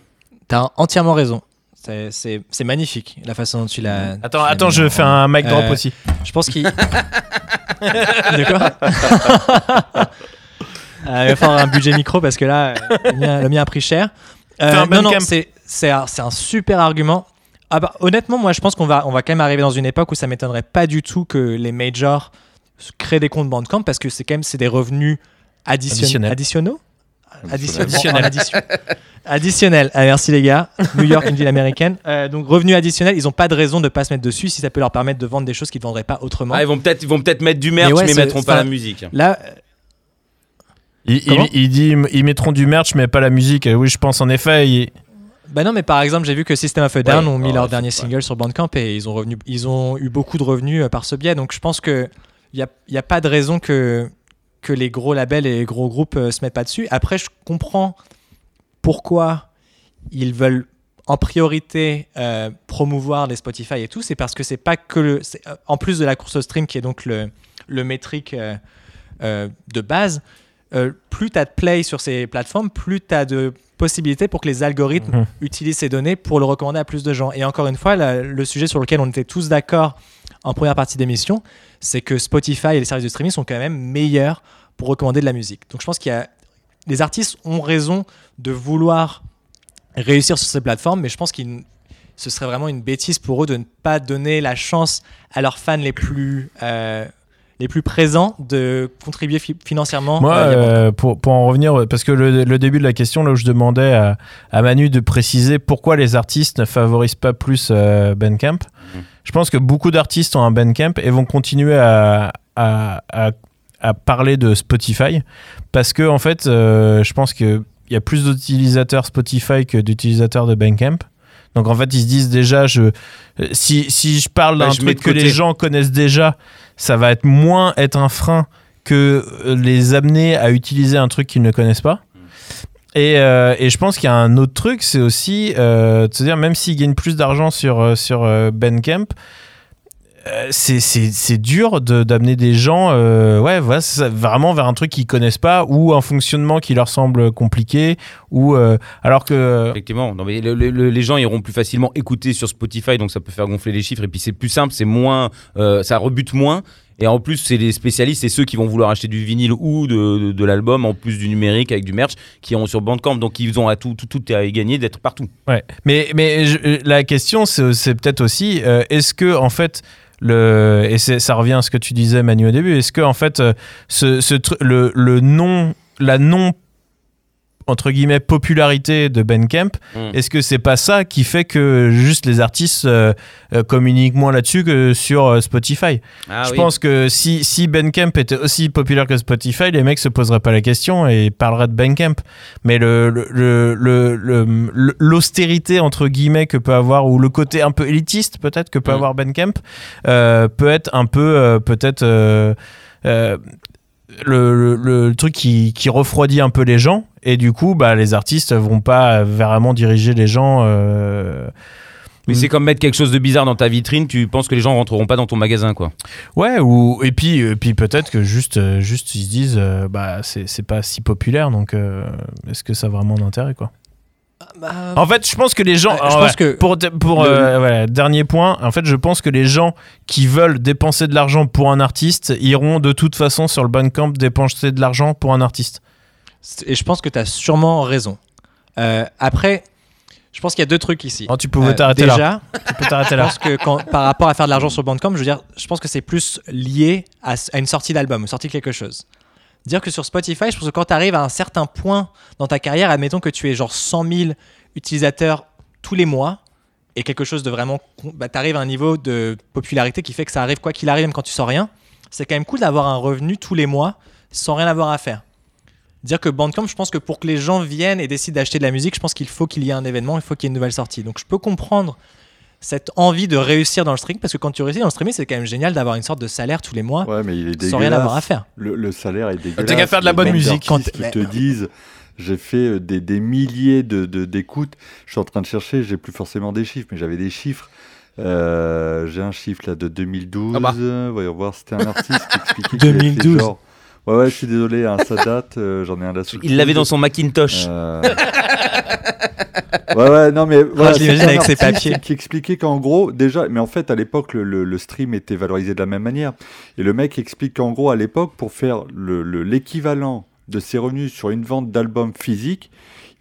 T'as entièrement raison. C'est- C'est c'est magnifique la façon dont tu l'as. Attends, tu l'as attends, je fais un mic drop Euh, aussi. Je pense qu'il. De quoi Euh, Il va falloir un budget micro parce que là, le mien, le mien a pris cher. Euh, non, non, c'est c'est un, c'est un super argument. Ah bah, honnêtement, moi, je pense qu'on va, on va quand même arriver dans une époque où ça m'étonnerait pas du tout que les majors créent des comptes Bandcamp parce que c'est quand même c'est des revenus addition- Additionnels. additionnaux. Additionnels. Additionnels. En addition. Additionnel. Ah, merci les gars. New York, une ville américaine. Euh, donc revenus additionnels, ils n'ont pas de raison de pas se mettre dessus si ça peut leur permettre de vendre des choses qu'ils ne vendraient pas autrement. Ah, ils vont peut-être, ils vont peut-être mettre du merch, Mais mais, ouais, ils c'est- mettront pas la musique. Là, Il, il- Comment il dit ils mettront du merch mais pas la musique. Oui, je pense en effet. il- Bah non, mais par exemple, j'ai vu que System of a Down Ouais, ont mis oh, leur dernier pas- single sur Bandcamp et ils ont, revenu, ils ont eu beaucoup de revenus euh, par ce biais. Donc je pense qu'il n'y a, y a pas de raison que, que les gros labels et les gros groupes euh, se mettent pas dessus. Après, je comprends pourquoi ils veulent en priorité euh, promouvoir les Spotify et tout. C'est parce que c'est pas que le. euh, En plus de la course au stream qui est donc le, le métrique euh, de base, plus tu as de play sur ces plateformes, plus tu as de possibilités pour que les algorithmes Mhm. utilisent ces données pour le recommander à plus de gens. Et encore une fois, la- le sujet sur lequel on était tous d'accord en première partie d'émission, c'est que Spotify et les services de streaming sont quand même meilleurs pour recommander de la musique. Donc je pense qu'il y a les artistes ont raison de vouloir réussir sur ces plateformes, mais je pense qu'il ce serait vraiment une bêtise pour eux de ne pas donner la chance à leurs fans les plus euh, les plus présents de contribuer fi- financièrement. Moi, euh, euh, pour, pour en revenir, parce que le, le début de la question, là où je demandais à, à Manu de préciser pourquoi les artistes ne favorisent pas plus euh, Bandcamp, Mhm. Je pense que beaucoup d'artistes ont un Bandcamp et vont continuer à, à, à- à parler de Spotify parce que, en fait, euh, je pense que il y a plus d'utilisateurs Spotify que d'utilisateurs de Bandcamp. Donc en fait, ils se disent déjà, je, si, si je parle d'un je mets truc que les gens connaissent déjà, ça va être moins être un frein que les amener à utiliser un truc qu'ils ne connaissent pas. Et, euh, et je pense qu'il y a un autre truc, c'est aussi euh, de se dire, même s'ils gagnent plus d'argent sur, euh, sur euh, Bandcamp, euh, c'est- dur d'amener des gens ouais, voilà, vraiment vers un truc qu'ils connaissent pas ou un fonctionnement qui leur semble compliqué ou alors que Effectivement, non, mais le- le- le- les gens iront plus facilement écouter sur Spotify, donc ça peut faire gonfler les chiffres. Et puis c'est plus simple, c'est moins, ça rebute moins. Et en plus, c'est les spécialistes, c'est ceux qui vont vouloir acheter du vinyle ou de, l'album, en plus du numérique avec du merch, qui iront sur Bandcamp. Donc ils ont à tout, tout, tout à gagner d'être partout. Ouais, mais, mais la question, c'est peut-être aussi, euh, est-ce que, en fait, le, et ça revient à ce que tu disais, Manu, au début, est-ce que, en fait, euh, ce, ce le, le non, la non, entre guillemets, popularité de Bandcamp, Mm. est-ce que c'est pas ça qui fait que juste les artistes euh, euh, communiquent moins là-dessus que sur euh, Spotify? Ah, Je oui. pense que si, si Bandcamp était aussi populaire que Spotify, les mecs se poseraient pas la question et parleraient de Bandcamp. Mais le, le- l'austérité, entre guillemets, que peut avoir, ou le côté un peu élitiste, peut-être, que peut Mm. avoir Bandcamp, euh, peut être un peu, peut-être, le, le- le truc qui, qui refroidit un peu les gens. Et du coup, bah, les artistes vont pas vraiment diriger les gens. euh, Mais c'est comme mettre quelque chose de bizarre dans ta vitrine, tu penses que les gens rentreront pas dans ton magasin, quoi. Ouais, ou et puis, euh, puis peut-être que juste, euh, juste ils se disent, euh, bah c'est c'est pas si populaire, donc euh, est-ce que ça a vraiment d'intérêt quoi? En fait, je pense que les gens, Euh, je alors, pense ouais, que pour pour le- euh, dernier point, en fait, je pense que les gens qui veulent dépenser de l'argent pour un artiste iront de toute façon sur le Bandcamp dépenser de l'argent pour un artiste. Et je pense que tu as sûrement raison. Euh, après, je pense qu'il y a deux trucs ici. Oh, tu peux Euh, t'arrêter là. déjà, Tu peux t'arrêter je là. pense que quand, par rapport à faire de l'argent sur Bandcamp, je veux dire, je pense que c'est plus lié à, à une sortie d'album, une sortie de quelque chose. Dire que sur Spotify, je pense que quand tu arrives à un certain point dans ta carrière, admettons que tu es genre 100 000 utilisateurs tous les mois et quelque chose de vraiment. Bah, tu arrives à un niveau de popularité qui fait que ça arrive quoi qu'il arrive, même quand tu sors rien. C'est quand même cool d'avoir un revenu tous les mois sans rien avoir à faire. Dire que Bandcamp, je pense que pour que les gens viennent et décident d'acheter de la musique, je pense qu'il faut qu'il y ait un événement, il faut qu'il y ait une nouvelle sortie. Donc je peux comprendre cette envie de réussir dans le streaming, parce que quand tu réussis dans le streaming, c'est quand même génial d'avoir une sorte de salaire tous les mois Ouais, mais il est dégueulasse. sans rien avoir à faire. Le, le salaire est dégueulasse. T'as qu'à faire de la bonne musique. Quand- qui te disent, j'ai fait euh, des, des milliers de de- d'écoutes. Je suis en train de chercher, j'ai plus forcément des chiffres, mais j'avais des chiffres. Euh, j'ai un chiffre là de 2012. Ah bah. voyons voir, c'était un artiste qui expliquait. qu'il avait fait 2012. genre- Ouais, ouais, je suis désolé, hein, ça date. euh, J'en ai un là sous le Il l'avait dans son Macintosh. Euh, ouais, ouais, non, mais voilà, je l'imagine c'était un avec ses papiers. Qui expliquait qu'en gros, déjà, mais en fait, à l'époque, le, le- le stream était valorisé de la même manière. Et le mec explique qu'en gros, à l'époque, pour faire le- le- l'équivalent de ses revenus sur une vente d'albums physiques,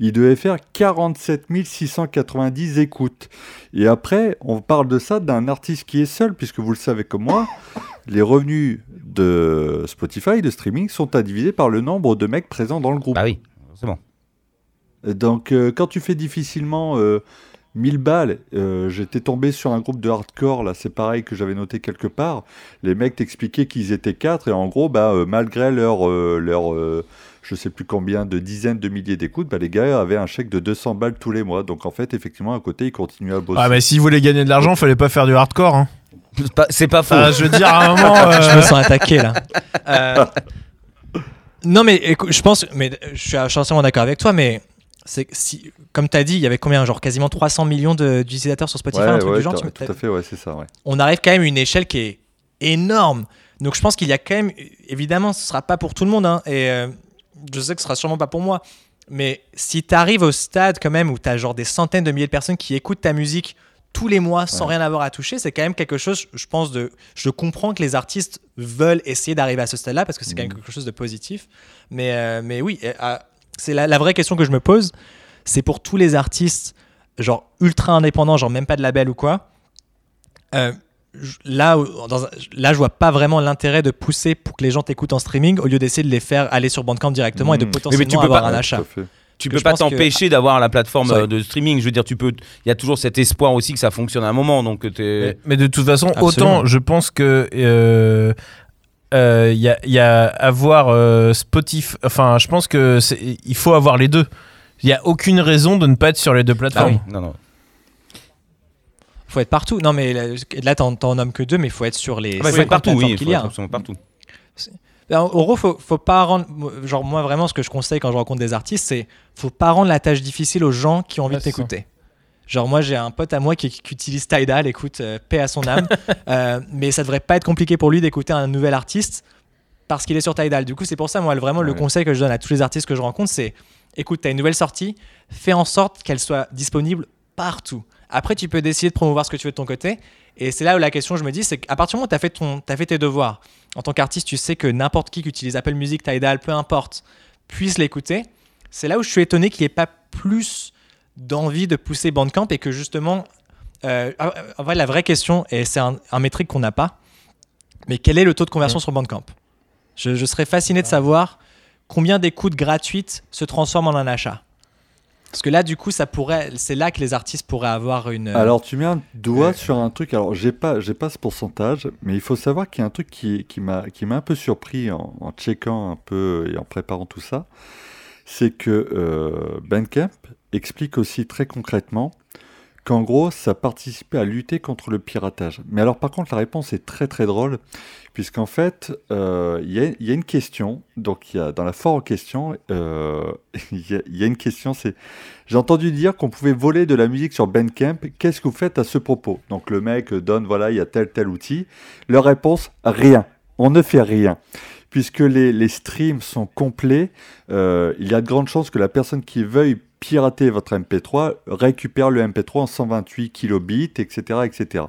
il devait faire 47 690 écoutes. Et après, on parle de ça d'un artiste qui est seul, puisque vous le savez comme moi, les revenus de Spotify, de streaming, sont à diviser par le nombre de mecs présents dans le groupe. Bah oui, c'est bon. Donc, euh, quand tu fais difficilement euh, 1000 balles, euh, j'étais tombé sur un groupe de hardcore, là, c'est pareil que j'avais noté quelque part. Les mecs t'expliquaient qu'ils étaient quatre, et en gros, bah, euh, malgré leur, euh, leur euh, je sais plus combien, de dizaines de milliers d'écoutes, bah, les gars avaient un chèque de 200 balles tous les mois. Donc, en fait, effectivement, à côté, ils continuaient à bosser. Ah, mais s'ils voulaient gagner de l'argent, fallait pas faire du hardcore. Hein. C'est pas- C'est pas faux. Enfin, je veux dire, à un moment. Je euh, me sens attaqué là. Euh, non, mais écoute, je pense, mais je suis je suis entièrement d'accord avec toi, mais c'est si, comme tu as dit, il y avait combien Genre quasiment 300 millions d'utilisateurs sur Spotify, ouais, un truc ouais, du genre. t'as- tu- tout à fait, ouais, c'est ça, ouais. on arrive quand même à une échelle qui est énorme. Donc je pense qu'il y a quand même, évidemment, ce sera pas pour tout le monde, hein, et euh, je sais que ce sera sûrement pas pour moi. Mais si tu arrives au stade quand même où tu as genre des centaines de milliers de personnes qui écoutent ta musique tous les mois sans rien avoir à toucher, c'est quand même quelque chose, je pense, de... Je comprends que les artistes veulent essayer d'arriver à ce stade-là parce que c'est quand même quelque chose de positif. Mais, euh, mais oui, ah, c'est la, la vraie question que je me pose, c'est pour tous les artistes, genre ultra indépendants, genre même pas de label ou quoi. Euh, je- là, où- dans là, je vois pas vraiment l'intérêt de pousser pour que les gens t'écoutent en streaming au lieu d'essayer de les faire aller sur Bandcamp directement et de Mhm. potentiellement tu peux avoir pas- un achat. Tu peux pas que- t'empêcher d'avoir la plateforme Sorry. euh, de streaming. Je veux dire, tu peux. Il y a toujours cet espoir aussi que ça fonctionne à un moment. Donc. Mais, mais de toute façon, Absolument. autant je pense que euh, euh, il y, a, il y a avoir euh, Spotify. Enfin, je pense que il faut avoir les deux. Il y a aucune raison de ne pas être sur les deux Ah plateformes. oui, non, non. Faut être partout. Non, mais là, là t'en nommes que deux, mais il faut être sur les. Ah bah, il faut 50 être partout, oui, il y a. absolument partout. Ben, En gros, faut, faut pas rendre. Genre, moi, vraiment, ce que je conseille quand je rencontre des artistes, c'est faut pas rendre la tâche difficile aux gens qui ont envie Ouais, de t'écouter. Genre, moi, j'ai un pote à moi qui, qui utilise Tidal, écoute, euh, paix à son âme. Euh, mais ça devrait pas être compliqué pour lui d'écouter un nouvel artiste parce qu'il est sur Tidal. Du coup, c'est pour ça, moi, vraiment, le conseil que je donne à tous les artistes que je rencontre, c'est écoute, tu as une nouvelle sortie, fais en sorte qu'elle soit disponible partout. Après, tu peux décider de promouvoir ce que tu veux de ton côté. Et c'est là où la question, je me dis, c'est qu'à partir du moment où tu as, fait ton- t'as fait tes devoirs, en tant qu'artiste, tu sais que n'importe qui qui utilise Apple Music, Tidal, peu importe, puisse l'écouter. C'est là où je suis étonné qu'il n'y ait pas plus d'envie de pousser Bandcamp et que justement, euh, ah, en vrai, la vraie question, et c'est un, un métrique qu'on n'a pas, mais quel est le taux de conversion sur Bandcamp? Je, je serais fasciné de savoir combien d'écoutes gratuites se transforment en un achat. Parce que là, du coup, ça pourrait, c'est là que les artistes pourraient avoir une. Alors tu mets un doigt euh, sur un truc. Alors j'ai pas, j'ai pas ce pourcentage, mais il faut savoir qu'il y a un truc qui, qui m'a, qui m'a un peu surpris en, en checkant un peu et en préparant tout ça, c'est que euh, Bandcamp explique aussi très concrètement qu'en gros ça participait à lutter contre le piratage. Mais alors par contre la réponse est très très drôle, puisqu'en fait euh, il y, a, une question. Donc y a dans la foire en question, euh, il y, a- il y a une question, c'est j'ai entendu dire qu'on pouvait voler de la musique sur Bandcamp. Qu'est-ce que vous faites à ce propos? Donc le mec donne, voilà, il y a tel, tel outil. Leur réponse, rien. On ne fait rien. Puisque les, les streams sont complets, euh, il y a de grandes chances que la personne qui veuille pirater votre MP3 récupère le MP3 en 128 kilobits, etc. etc.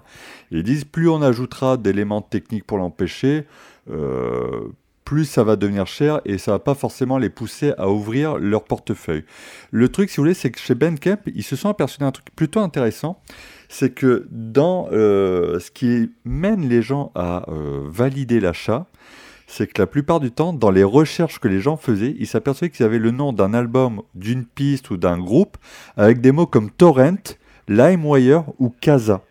Ils disent, plus on ajoutera d'éléments techniques pour l'empêcher, euh, plus ça va devenir cher et ça va pas forcément les pousser à ouvrir leur portefeuille. Le truc, si vous voulez, c'est que chez Bandcamp, ils se sont aperçus d'un truc plutôt intéressant, c'est que dans euh, ce qui mène les gens à euh, valider l'achat, c'est que la plupart du temps, dans les recherches que les gens faisaient, ils s'apercevaient qu'ils avaient le nom d'un album, d'une piste ou d'un groupe, avec des mots comme Torrent, LimeWire ou Casa.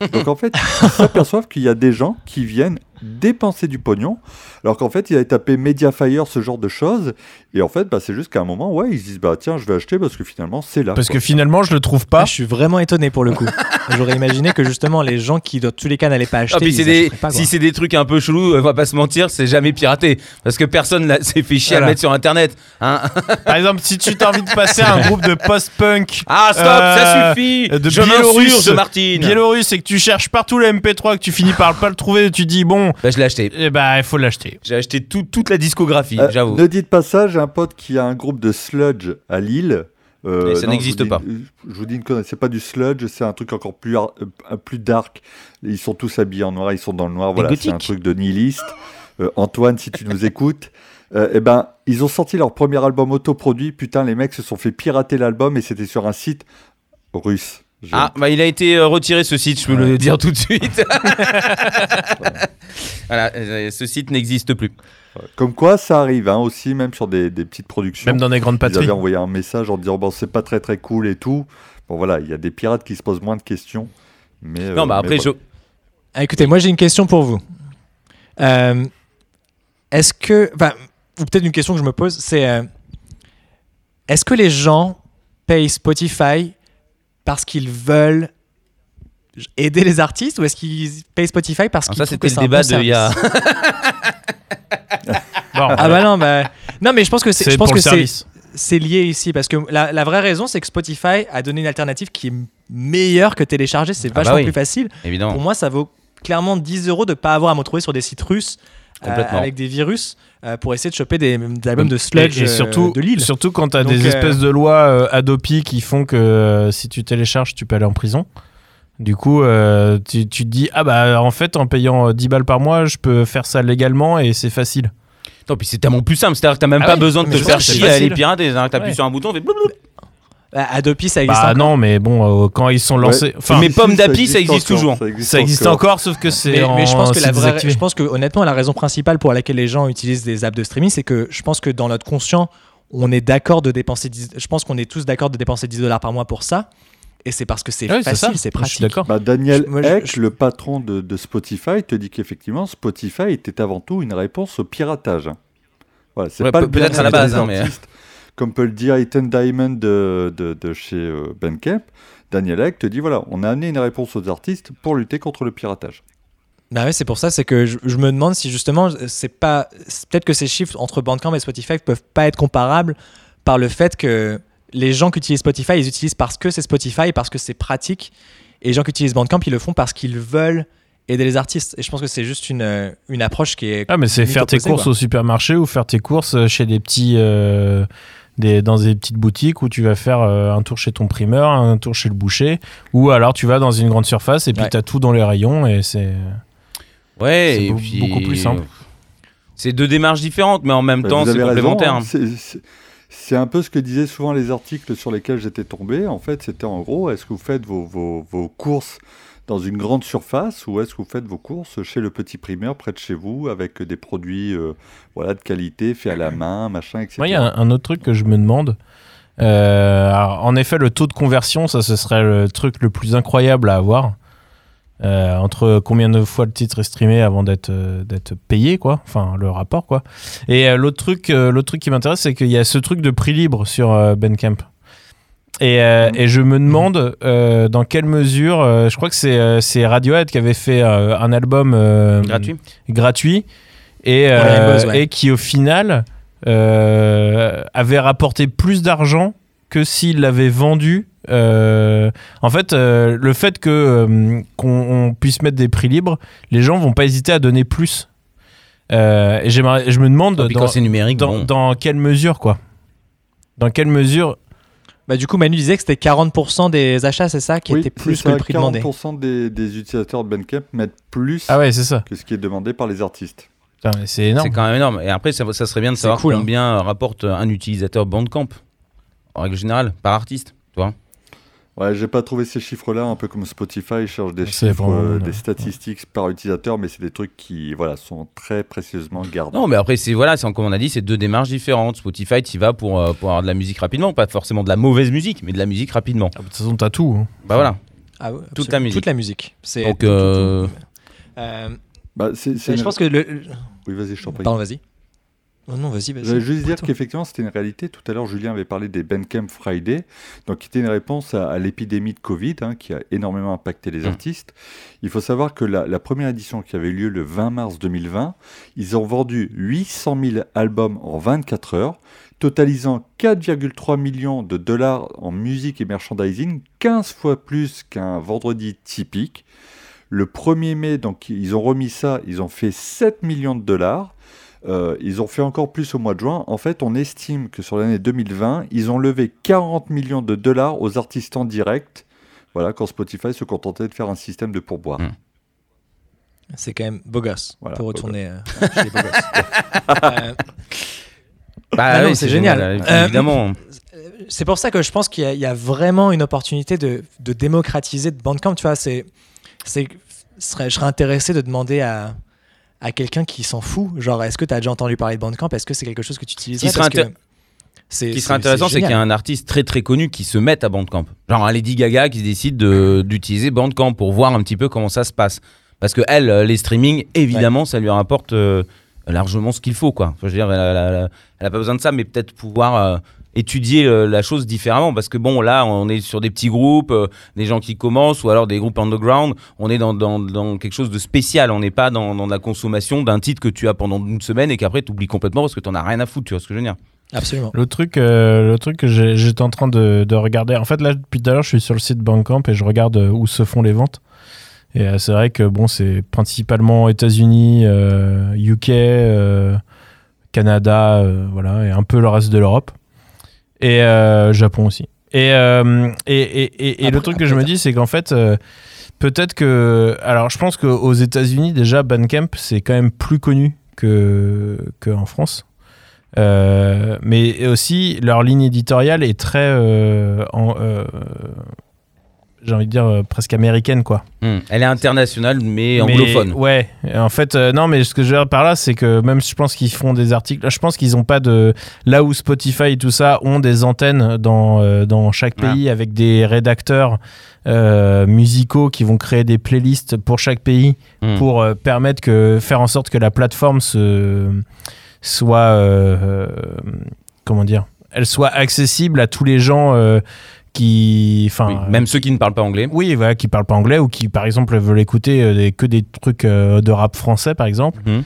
Donc en fait, ils s'aperçoivent qu'il y a des gens qui viennent dépenser du pognon, alors qu'en fait, ils avaient tapé Mediafire, ce genre de choses, et en fait, bah, c'est juste qu'à un moment, ouais, ils se disent, bah tiens, je vais acheter parce que finalement, c'est là. Parce quoi. que finalement, je le trouve Ah, pas. je suis vraiment étonné pour le coup. J'aurais imaginé que justement les gens qui dans tous les cas n'allaient pas acheter, Ah, ils des, achèteraient pas, si c'est des trucs un peu chelous, on va pas se mentir, c'est jamais piraté. Parce que personne s'est fait chier à Voilà. le mettre sur internet. hein. Par exemple, si tu t'as envie de passer à un groupe de post-punk ah, stop, Euh, ça suffit de Je Biélorusse. m'insurge, Martine biélorusse et que tu cherches partout le MP3 que tu finis par pas le trouver et tu dis bon, Bah, je l'ai acheté. eh ben il faut l'acheter. J'ai acheté tout- toute la discographie, Euh, j'avoue. Ne dites pas ça, j'ai un pote qui a un groupe de sludge à Lille. Euh, Et ça n'existe pas. Je vous dis une connerie, c'est pas du sludge, c'est un truc encore plus, ar- euh, plus dark. Ils sont tous habillés en noir, ils sont dans le noir, voilà, c'est un truc de nihiliste. Euh, Antoine, si tu nous écoutes, euh, eh ben, ils ont sorti leur premier album autoproduit. Putain, les mecs se sont fait pirater l'album et c'était sur un site russe. Je- Ah, bah il a été euh, retiré ce site, je peux le dire tout de suite. voilà, euh, ce site n'existe plus. Comme quoi, ça arrive hein, aussi, même sur des, des petites productions. Même dans des grandes Ils patries. avaient envoyé un message en disant bon c'est pas très très cool et tout. Bon voilà, il y a des pirates qui se posent moins de questions. Mais, euh, non, bah mais après, voilà. Ah, écoutez, moi j'ai une question pour vous. Euh, est-ce que, enfin, ou peut-être une question que je me pose, c'est euh, est-ce que les gens payent Spotify parce qu'ils veulent aider les artistes ou est-ce qu'ils payent Spotify parce Alors qu'ils ça, trouvent que c'était le c'est un débat bon de il y a. Bon, Ah bah non, bah non, mais je pense que c'est, c'est je pense que c'est, c'est lié ici parce que la, la vraie raison c'est que Spotify a donné une alternative qui est meilleure que télécharger, c'est Ah bah vachement oui. plus facile. Évidemment. Pour moi, ça vaut clairement 10 euros de pas avoir à me retrouver sur des sites russes Complètement. avec des virus euh, pour essayer de choper des, des albums de sludge et, et surtout, euh, de Lille. surtout quand t'as Donc, des euh, espèces de lois euh, Adopi qui font que euh, si tu télécharges, tu peux aller en prison. Du coup, euh, tu, tu te dis, ah bah en fait, en payant euh, 10 balles par mois, je peux faire ça légalement et c'est facile. Non, puis c'est tellement plus simple, c'est-à-dire que t'as même Ah pas oui, besoin de te faire chier à aller pirater. T'appuies Ouais. sur un bouton. Bah, Adopi, ça existe encore. non, mais bon, euh, quand ils sont lancés. Enfin, Mais Si, Pomme si, d'api, ça existe encore, toujours. ça existe encore, sauf que c'est. Mais, en- mais je pense que la vraie, je pense que honnêtement, la raison principale pour laquelle les gens utilisent des apps de streaming, c'est que je pense que dans notre conscient, on est d'accord de dépenser 10, je pense qu'on est tous d'accord de dépenser 10 dollars par mois pour ça. Et c'est parce que c'est facile, c'est Je pratique. d'accord. Bah, Daniel Je- moi, je- Eck, je- le patron de, de Spotify, te dit qu'effectivement, Spotify était avant tout une réponse au piratage. Voilà, c'est Ouais, pas peut-être à la base, hein, mais- artistes. Comme peut le dire Ethan Diamond de, de, de chez euh, Bandcamp, Daniel Ek te dit voilà, on a amené une réponse aux artistes pour lutter contre le piratage. Bah ouais, c'est pour ça, c'est que je, je me demande si justement, c'est pas, c'est peut-être que ces chiffres entre Bandcamp et Spotify peuvent pas être comparables par le fait que les gens qui utilisent Spotify, ils utilisent parce que c'est Spotify, parce que c'est pratique, et les gens qui utilisent Bandcamp, ils le font parce qu'ils veulent aider les artistes. Et je pense que c'est juste une, une approche qui est. Ah, mais c'est faire tes courses quoi. au supermarché ou faire tes courses chez des petits. euh, des, dans des petites boutiques où tu vas faire euh, un tour chez ton primeur, un tour chez le boucher, ou alors tu vas dans une grande surface et puis Ouais. tu as tout dans les rayons et c'est. Ouais, et puis, beaucoup plus simple. C'est deux démarches différentes, mais en même Bah, temps, c'est raison, complémentaire. hein. C'est- c'est- C'est un peu ce que disaient souvent les articles sur lesquels j'étais tombé. En fait, c'était en gros, est-ce que vous faites vos, vos- vos courses dans une grande surface ou est-ce que vous faites vos courses chez le petit primeur près de chez vous avec des produits euh, voilà, de qualité, faits à la main, machin, etc. Il y a un, autre truc que je me demande. Euh, en effet, le taux de conversion, ça, ce serait le truc le plus incroyable à avoir. Euh, entre combien de fois le titre est streamé avant d'être payé, quoi. Enfin, le rapport, quoi. Et l'autre truc, truc qui m'intéresse, c'est qu'il y a ce truc de prix libre sur Bandcamp. Et, euh, et je me demande euh, dans quelle mesure, euh, je crois que c'est euh, Radiohead qui avait fait euh, un album euh, Gratuit. gratuit et, Ouais, Buzz, ouais. et qui au final euh, avait rapporté plus d'argent que s'il l'avait vendu. Euh, en fait, euh, le fait que euh, qu'on on puisse mettre des prix libres, les gens vont pas hésiter à donner plus. Euh, et je me demande dans, numérique, dans, bon. dans quelle mesure quoi. Dans quelle mesure Bah, du coup, Manu disait que c'était 40% des achats, c'est ça, qui Oui, était plus ça, que le prix demandé. 40% des, des utilisateurs de Bandcamp mettent plus Ah ouais, ça. que ce qui est demandé par les artistes. C'est énorme. C'est quand même énorme. Et après, ça, ça serait bien de savoir cool, hein. combien euh, rapporte un utilisateur Bandcamp, en règle générale, par artiste. Tu vois Ouais, j'ai pas trouvé ces chiffres-là, un peu comme Spotify, ils cherchent des chiffres, vraiment, euh, des statistiques par utilisateur, mais c'est des trucs qui voilà, sont très précieusement gardés. Non, mais après, c'est voilà, c'est comme on a dit, c'est deux démarches différentes. Spotify, tu vas pour, euh, pour avoir de la musique rapidement, pas forcément de la mauvaise musique, mais de la musique rapidement. Ah, De toute façon, t'as tout. hein. Bah voilà. Ah ouais, Toute la musique. Toute la musique. C'est Donc, tout, tout, tout. euh, Bah, c'est, c'est je une- pense que le- Oui, vas-y, je t'en prie. Pardon, vas-y. Oh non, vas-y, vas-y. J'allais juste dire qu'effectivement, c'était une réalité. Tout à l'heure, Julien avait parlé des Bandcamp Friday, donc qui était une réponse à, à l'épidémie de Covid, hein, qui a énormément impacté les Mm. artistes. Il faut savoir que la, la première édition qui avait eu lieu le 20 mars 2020, ils ont vendu 800 000 albums en 24 heures, totalisant 4,3 millions de dollars en musique et merchandising, 15 fois plus qu'un vendredi typique. Le 1er mai, donc ils ont remis ça, ils ont fait 7 millions de dollars. Euh, ils ont fait encore plus au mois de juin. En fait, on estime que sur l'année 2020, ils ont levé 40 millions de dollars aux artistes en direct. Voilà, quand Spotify se contentait de faire un système de pourboire. Mm. C'est quand même beau gosse. Voilà, On peut beau retourner euh, chez les beaux gosses. Euh, bah Ah oui, c'est génial. Évidemment. c'est pour ça que je pense qu'il y, a- il y a vraiment une opportunité de, de démocratiser de Bandcamp. Tu vois, c'est, je serais intéressé de demander à, à quelqu'un qui s'en fout. Genre, est-ce que tu as déjà entendu parler de Bandcamp? Est-ce que c'est quelque chose que tu utilises Ce qui serait intéressant, c'est qu'il y a un artiste très très connu qui se mette à Bandcamp. Genre un Lady Gaga qui décide de- d'utiliser Bandcamp pour voir un petit peu comment ça se passe. Parce que elle, les streamings, évidemment, ça lui rapporte euh, largement ce qu'il faut, quoi. Enfin, je veux dire, elle, elle- elle- elle a pas besoin de ça, mais peut-être pouvoir euh, étudier euh, la chose différemment. Parce que bon, là, on est sur des petits groupes, euh, des gens qui commencent, ou alors des groupes underground. On est dans, dans- dans quelque chose de spécial. On n'est pas dans, dans la consommation d'un titre que tu as pendant une semaine et qu'après tu oublies complètement parce que tu n'en as rien à foutre. Tu vois ce que je veux dire? Absolument. Le truc, euh, le truc que j'ai- j'étais en train de, de regarder. En fait, là, depuis tout à l'heure, je suis sur le site Bandcamp et je regarde où se font les ventes. Et euh, c'est vrai que bon, c'est principalement États-Unis, euh, UK, euh, Canada, euh, voilà, et un peu le reste de l'Europe. Et euh, Japon aussi. Et, euh, et, et, et- et le truc que je me dis, c'est qu'en fait, euh, peut-être que. Alors, je pense qu'aux États-Unis, déjà, Bandcamp, c'est quand même plus connu que qu'en France. Euh, mais aussi, leur ligne éditoriale est très. en, j'ai envie de dire euh, presque américaine, quoi. Hmm. Elle est internationale, mais Mais- anglophone. ouais, en fait, euh, non, mais ce que je veux dire par là, c'est que même je pense qu'ils font des articles, je pense qu'ils ont pas de. Là où Spotify et tout ça ont des antennes dans, euh, dans chaque pays avec des rédacteurs musicaux qui vont créer des playlists pour chaque pays Hmm. pour permettre que. faire en sorte que la plateforme se, soit. comment dire elle soit accessible à tous les gens euh, qui, enfin, Oui, même ceux qui ne parlent pas anglais. oui, voilà, qui parlent pas anglais ou qui, par exemple, veulent écouter euh, des- que des trucs euh, de rap français, par exemple. Mhm.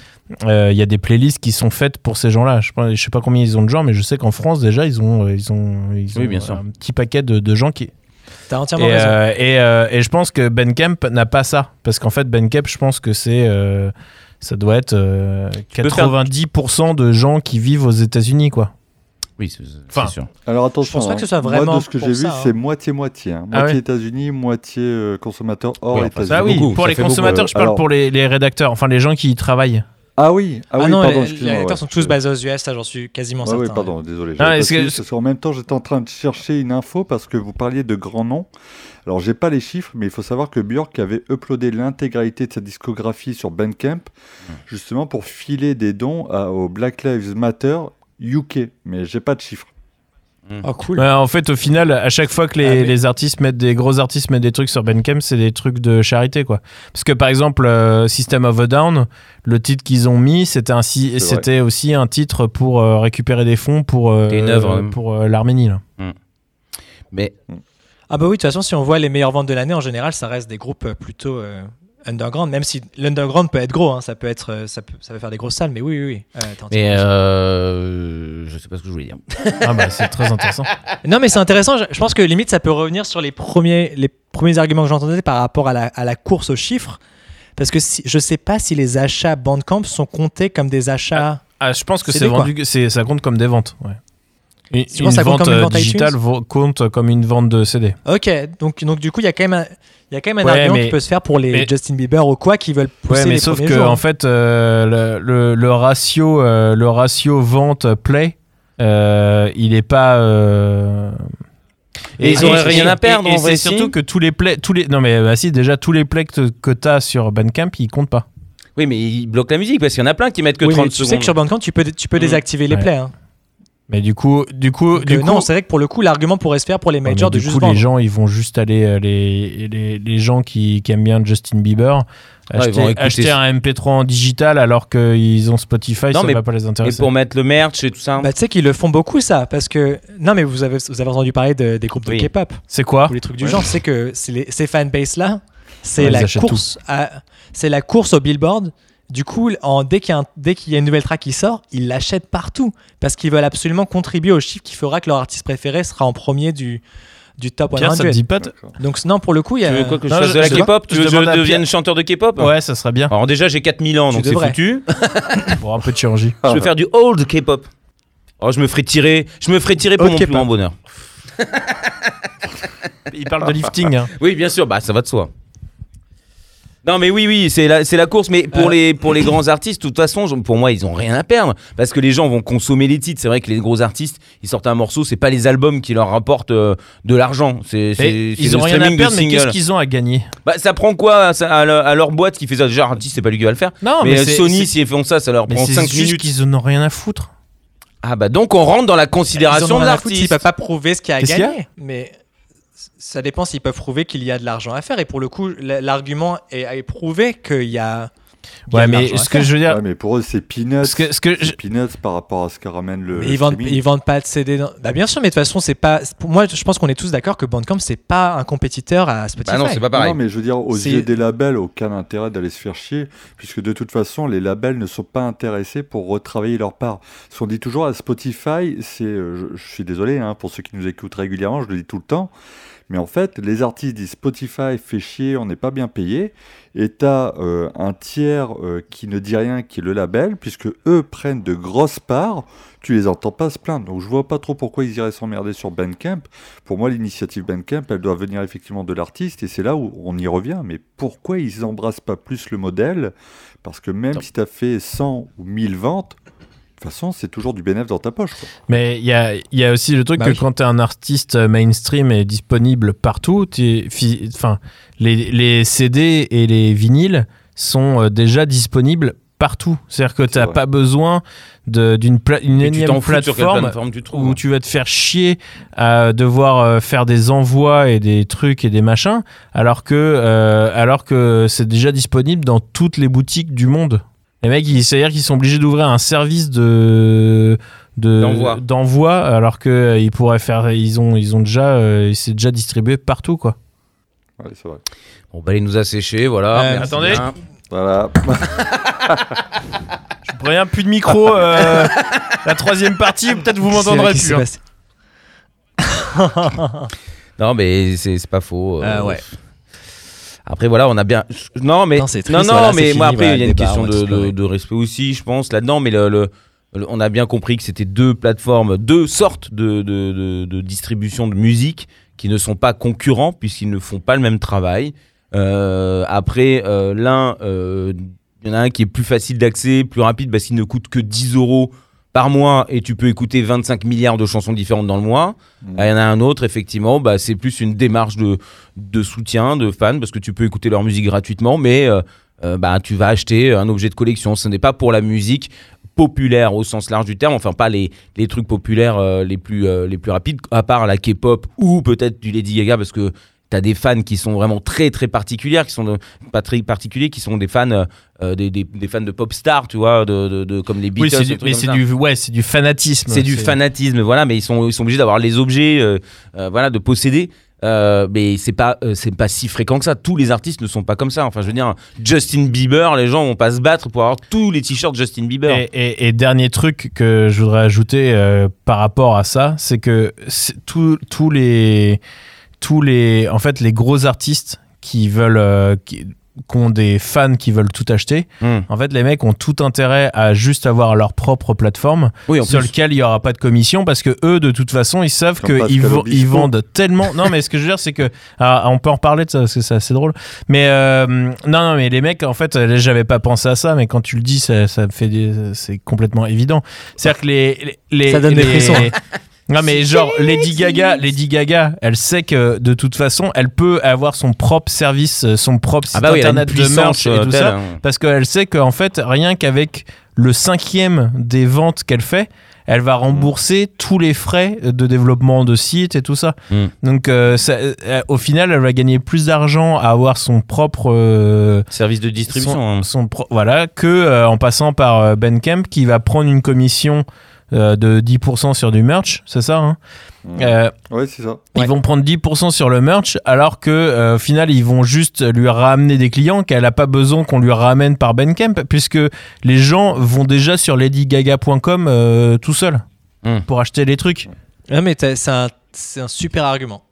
Euh, Il y a des playlists qui sont faites pour ces gens-là. Je, sais pas- je sais pas combien ils ont de gens, mais je sais qu'en France déjà, ils ont, ils ont, ils ont Oui, bien sûr. un petit paquet de, de gens qui. T'as entièrement Et, raison. euh, et, euh, et je pense que Ben Kemp n'a pas ça, parce qu'en fait, Ben Kemp, je pense que c'est, euh, ça doit être euh, peux faire- 90% de gens qui vivent aux États-Unis, quoi. Oui, c'est Enfin, sûr. Alors attention, pense pas que hein. ce soit moi vraiment de ce que j'ai vu, hein. c'est moitié-moitié. hein. Ah Moitié ouais États-Unis, moitié euh, consommateurs hors Oui, États-Unis. Ah oui, beaucoup, pour les beaucoup. consommateurs, je parle Alors- pour les, les rédacteurs, enfin les gens qui y travaillent. Ah oui, ah, Ah, oui, non, pardon, les, excuse-moi. les acteurs ouais. sont tous basés aux US, ça j'en suis quasiment Ouais, certain. ouais, pardon, désolé. Ah, que- qu'en même temps, j'étais en train de chercher une info parce que vous parliez de grands noms. Alors, j'ai pas les chiffres, mais il faut savoir que Björk avait uploadé l'intégralité de sa discographie sur Bandcamp, justement pour filer des dons à- au Black Lives Matter UK. Mais j'ai pas de chiffres. Oh cool. Ouais, en fait, au final, à chaque fois que les, Ah, mais- les artistes mettent des gros artistes mettent des trucs sur Bandcamp, c'est des trucs de charité, quoi. Parce que par exemple, euh, System of a Down, le titre qu'ils ont mis, c'était si- aussi un titre pour euh, récupérer des fonds pour euh, C'était une œuvre, hein. pour euh, l'Arménie. là. Mais Ah bah oui, de toute façon, si on voit les meilleures ventes de l'année, en général, ça reste des groupes plutôt euh, underground, même si l'underground peut être gros, hein, ça peut être, euh, ça peut, ça peut faire des grosses salles, mais oui, oui, oui. Euh, mais euh, je sais pas ce que je voulais dire. Ah bah c'est très intéressant. Non, mais c'est intéressant. Je, je pense que limite, ça peut revenir sur les premiers, les premiers arguments que j'entendais par rapport à la, à la course aux chiffres. Parce que si, je sais pas si les achats Bandcamp sont comptés comme des achats. Ah, je pense que C'est vendu, c'est ça compte comme des ventes. Ouais. Une, Tu penses que ça une compte vente comme une euh, vente digitale compte comme une vente de CD. Ok, donc, donc du coup, il y a quand même un, il y a quand même un Ouais, argument mais- qui peut se faire pour les mais- Justin Bieber ou quoi qui veulent pousser Ouais, mais les sauf premiers que jours. en fait, euh, le, le- le ratio, euh, le ratio vente play, euh, il est pas. euh, Et ils auraient rien à perdre, Et, en vrai, c'est surtout que tous les plays, tous les. Non mais bah, si, déjà tous les plays que, que t'as sur Bandcamp, ils comptent pas. Oui, mais ils bloquent la musique parce qu'il y en a plein qui mettent que Oui, mais 30 tu secondes. sais que sur Bandcamp, tu peux, tu peux Mhm. désactiver les Ouais. plays. hein. Mais du coup, du coup, Donc, du euh, coup, non, c'est vrai que pour le coup, l'argument pourrait se faire pour les Ouais, majors de du juste coup, vendre. les gens, ils vont juste aller, euh, les, les, les gens qui, qui aiment bien Justin Bieber, acheter, un MP3 en digital alors qu'ils ont Spotify, Non, ça mais- va pas les Et intéresser. pour mettre le merch et tout ça. Bah, tu sais qu'ils le font beaucoup, ça. Parce que. Non, mais vous avez, vous avez entendu parler de- des groupes de Oui. K-pop C'est quoi? Ou les trucs du genre. C'est que c'est les- ces fanbases-là, c'est Ouais, ils la, course à- c'est la course au billboard. Du coup, en, dès qu'il y, a y une nouvelle track qui sort, ils l'achètent partout. Parce qu'ils veulent absolument contribuer au chiffre qui fera que leur artiste préféré sera en premier du, du top Pierre, 100. ça te dit pas Donc, non, pour le coup, il y a. Tu veux quoi que je Non, fasse je- de la je- K-pop? Tu je veux que je à devienne chanteur de K-pop? Ouais, ça serait bien. Alors déjà j'ai 4000 ans Tu donc c'est devrais. foutu. Pour un peu de chirurgie. Je veux faire du old K-pop. Oh, je me ferai tirer, je me ferai tirer pour mon plus grand bonheur. Il parle de lifting. hein. Oui, bien sûr, bah ça va de soi. Non mais oui oui c'est la c'est la course. Mais pour Euh. les pour les grands artistes de toute façon pour moi ils ont rien à perdre. Parce que les gens vont consommer les titres. C'est vrai que les gros artistes ils sortent un morceau c'est pas les albums qui leur rapportent euh, de l'argent. C'est ils ont rien à perdre, mais qu'est-ce qu'ils ont à gagner? Bah ça prend quoi à, ça- à leur, à leur boîte qui fait ça? Déjà artiste c'est pas lui qui va le faire. Non, mais, euh, c'est- Sony c'est- si ils font ça ça leur mais prend c'est 5 juste minutes. qu'ils en ont rien à foutre. ah bah donc on rentre dans la Ils en considération ont de s'ils l'artiste. peuvent pas prouver ce qu'il y a à gagner. Mais ça dépend s'ils peuvent prouver qu'il y a de l'argent à faire. Et pour le coup, l'argument est, est prouvé qu'il y a. Ouais, mais ce que faire. je veux dire, Ouais, mais pour eux, c'est peanuts. ce que, ce que je- C'est peanuts par rapport à ce que ramène le. Mais ils vendent, ils vendent pas de CD. dans- Bah bien sûr, mais de toute façon, c'est pas. Pour moi, je pense qu'on est tous d'accord que Bandcamp c'est pas un compétiteur à Spotify. bah non c'est pas pareil Non, mais je veux dire, aux yeux des labels, aucun intérêt d'aller se faire chier, puisque de toute façon, les labels ne sont pas intéressés pour retravailler leur part. Ce qu'on dit toujours à Spotify, c'est, euh, je, je suis désolé hein, pour ceux qui nous écoutent régulièrement, je le dis tout le temps, mais en fait, les artistes disent Spotify fait chier, on n'est pas bien payé, et t'as euh, un tiers euh, qui ne dit rien, qui est le label, puisque eux prennent de grosses parts. Tu les entends pas se plaindre, donc je vois pas trop pourquoi ils iraient s'emmerder sur Bandcamp. Pour moi, l'initiative Bandcamp, elle doit venir effectivement de l'artiste, et c'est là où on y revient. Mais pourquoi ils embrassent pas plus le modèle? Parce que même si tu as fait 100 ou 1000 ventes, toute façon, c'est toujours du bénéfice dans ta poche. quoi. Mais il y a, il y a aussi le truc Bah que oui. quand t'es un artiste mainstream et disponible partout, enfin, les, les CD et les vinyles sont euh, déjà disponibles partout. C'est-à-dire que t'as vrai. pas besoin de- d'une pla- tu énième plateforme plateforme tu trouves où tu vas te faire chier à devoir euh, faire des envois et des trucs et des machins, alors que, euh, alors que c'est déjà disponible dans toutes les boutiques du monde. Les mecs, ils- c'est-à-dire qu'ils sont obligés d'ouvrir un service de de- D'envoi. d'envoi, alors que euh, ils pourraient faire, ils ont, ils ont déjà, euh, c'est déjà distribué partout quoi. Ouais, c'est vrai. Bon, bah, il nous a séché, voilà. Euh, Merci attendez. bien. Voilà. Je vous préviens, plus de micro. euh, la troisième partie, peut-être vous m'entendrez plus. hein. Non, mais c'est c'est pas faux. euh, Euh, ouais. Après, voilà, on a bien. Non, mais. Non, non, triste, non, voilà, mais moi, après, voilà, il y a une question de, de- de respect aussi, je pense, là-dedans. Mais le, le- le- on a bien compris que c'était deux plateformes, deux sortes de, de- de- de distribution de musique qui ne sont pas concurrents puisqu'ils ne font pas le même travail. Euh, après, euh, l'un, euh, il y en a un qui est plus facile d'accès, plus rapide, parce qu'il ne coûte que 10 euros par mois et tu peux écouter 25 milliards de chansons différentes dans le mois. Mm. Ah, Il y en a un autre, effectivement, bah, c'est plus une démarche de, de soutien, de fans, parce que tu peux écouter leur musique gratuitement, mais euh, euh, bah, tu vas acheter un objet de collection. Ce n'est pas pour la musique populaire au sens large du terme, enfin pas les, les trucs populaires euh, les, plus, euh, les plus rapides, à part la K-pop ou peut-être du Lady Gaga, parce que tu as des fans qui sont vraiment très très particulières, qui sont de- pas très particuliers, qui sont des fans, euh, euh, des, des- des fans de pop stars, tu vois, de, de- de- comme les Beatles. Oui, c'est du, mais c'est du, ouais, c'est du fanatisme. C'est du fanatisme, voilà, mais ils sont, ils sont obligés d'avoir les objets, euh, euh, voilà, de posséder. Euh, mais c'est pas, euh, c'est pas si fréquent que ça. Tous les artistes ne sont pas comme ça. Enfin, je veux dire, Justin Bieber, les gens vont pas se battre pour avoir tous les t-shirts Justin Bieber. Et, et- et dernier truc que je voudrais ajouter euh, par rapport à ça, c'est que tous tous les tous les en fait les gros artistes qui veulent euh, qui, qui ont des fans qui veulent tout acheter, Hmm. en fait les mecs ont tout intérêt à juste avoir leur propre plateforme Oui, sur plus. lequel il y aura pas de commission parce que eux de toute façon ils savent qu'ils ils vendent tellement non mais ce que je veux dire c'est que ah, on peut en reparler de ça parce que c'est assez drôle mais euh, non non mais les mecs en fait euh, j'avais pas pensé à ça mais quand tu le dis ça, ça me fait des- c'est complètement évident c'est à dire que les, les, les- Ça donne des frissons. Non mais genre Lady Gaga Lady Gaga elle sait que de toute façon elle peut avoir son propre service euh, son propre site Ah bah oui, internet de merch et euh, tout telle, ça hein. parce qu'elle sait qu'en fait, rien qu'avec le cinquième des ventes qu'elle fait, elle va rembourser tous les frais de développement de site et tout ça. Mm. Donc, euh, ça- euh, au final, elle va gagner plus d'argent à avoir son propre. euh, Service de distribution. son, hein. son pro- voilà, que euh, en passant par euh, Bandcamp qui va prendre une commission euh, de 10% sur du merch, c'est ça hein. Euh, Ouais, c'est ça. ils vont prendre 10% sur le merch, alors que euh, au final, ils vont juste lui ramener des clients qu'elle n'a pas besoin qu'on lui ramène par Bandcamp, puisque les gens vont déjà sur ladygaga.com euh, tout seul Hmm. pour acheter les trucs. Ouais, mais c'est un, super argument.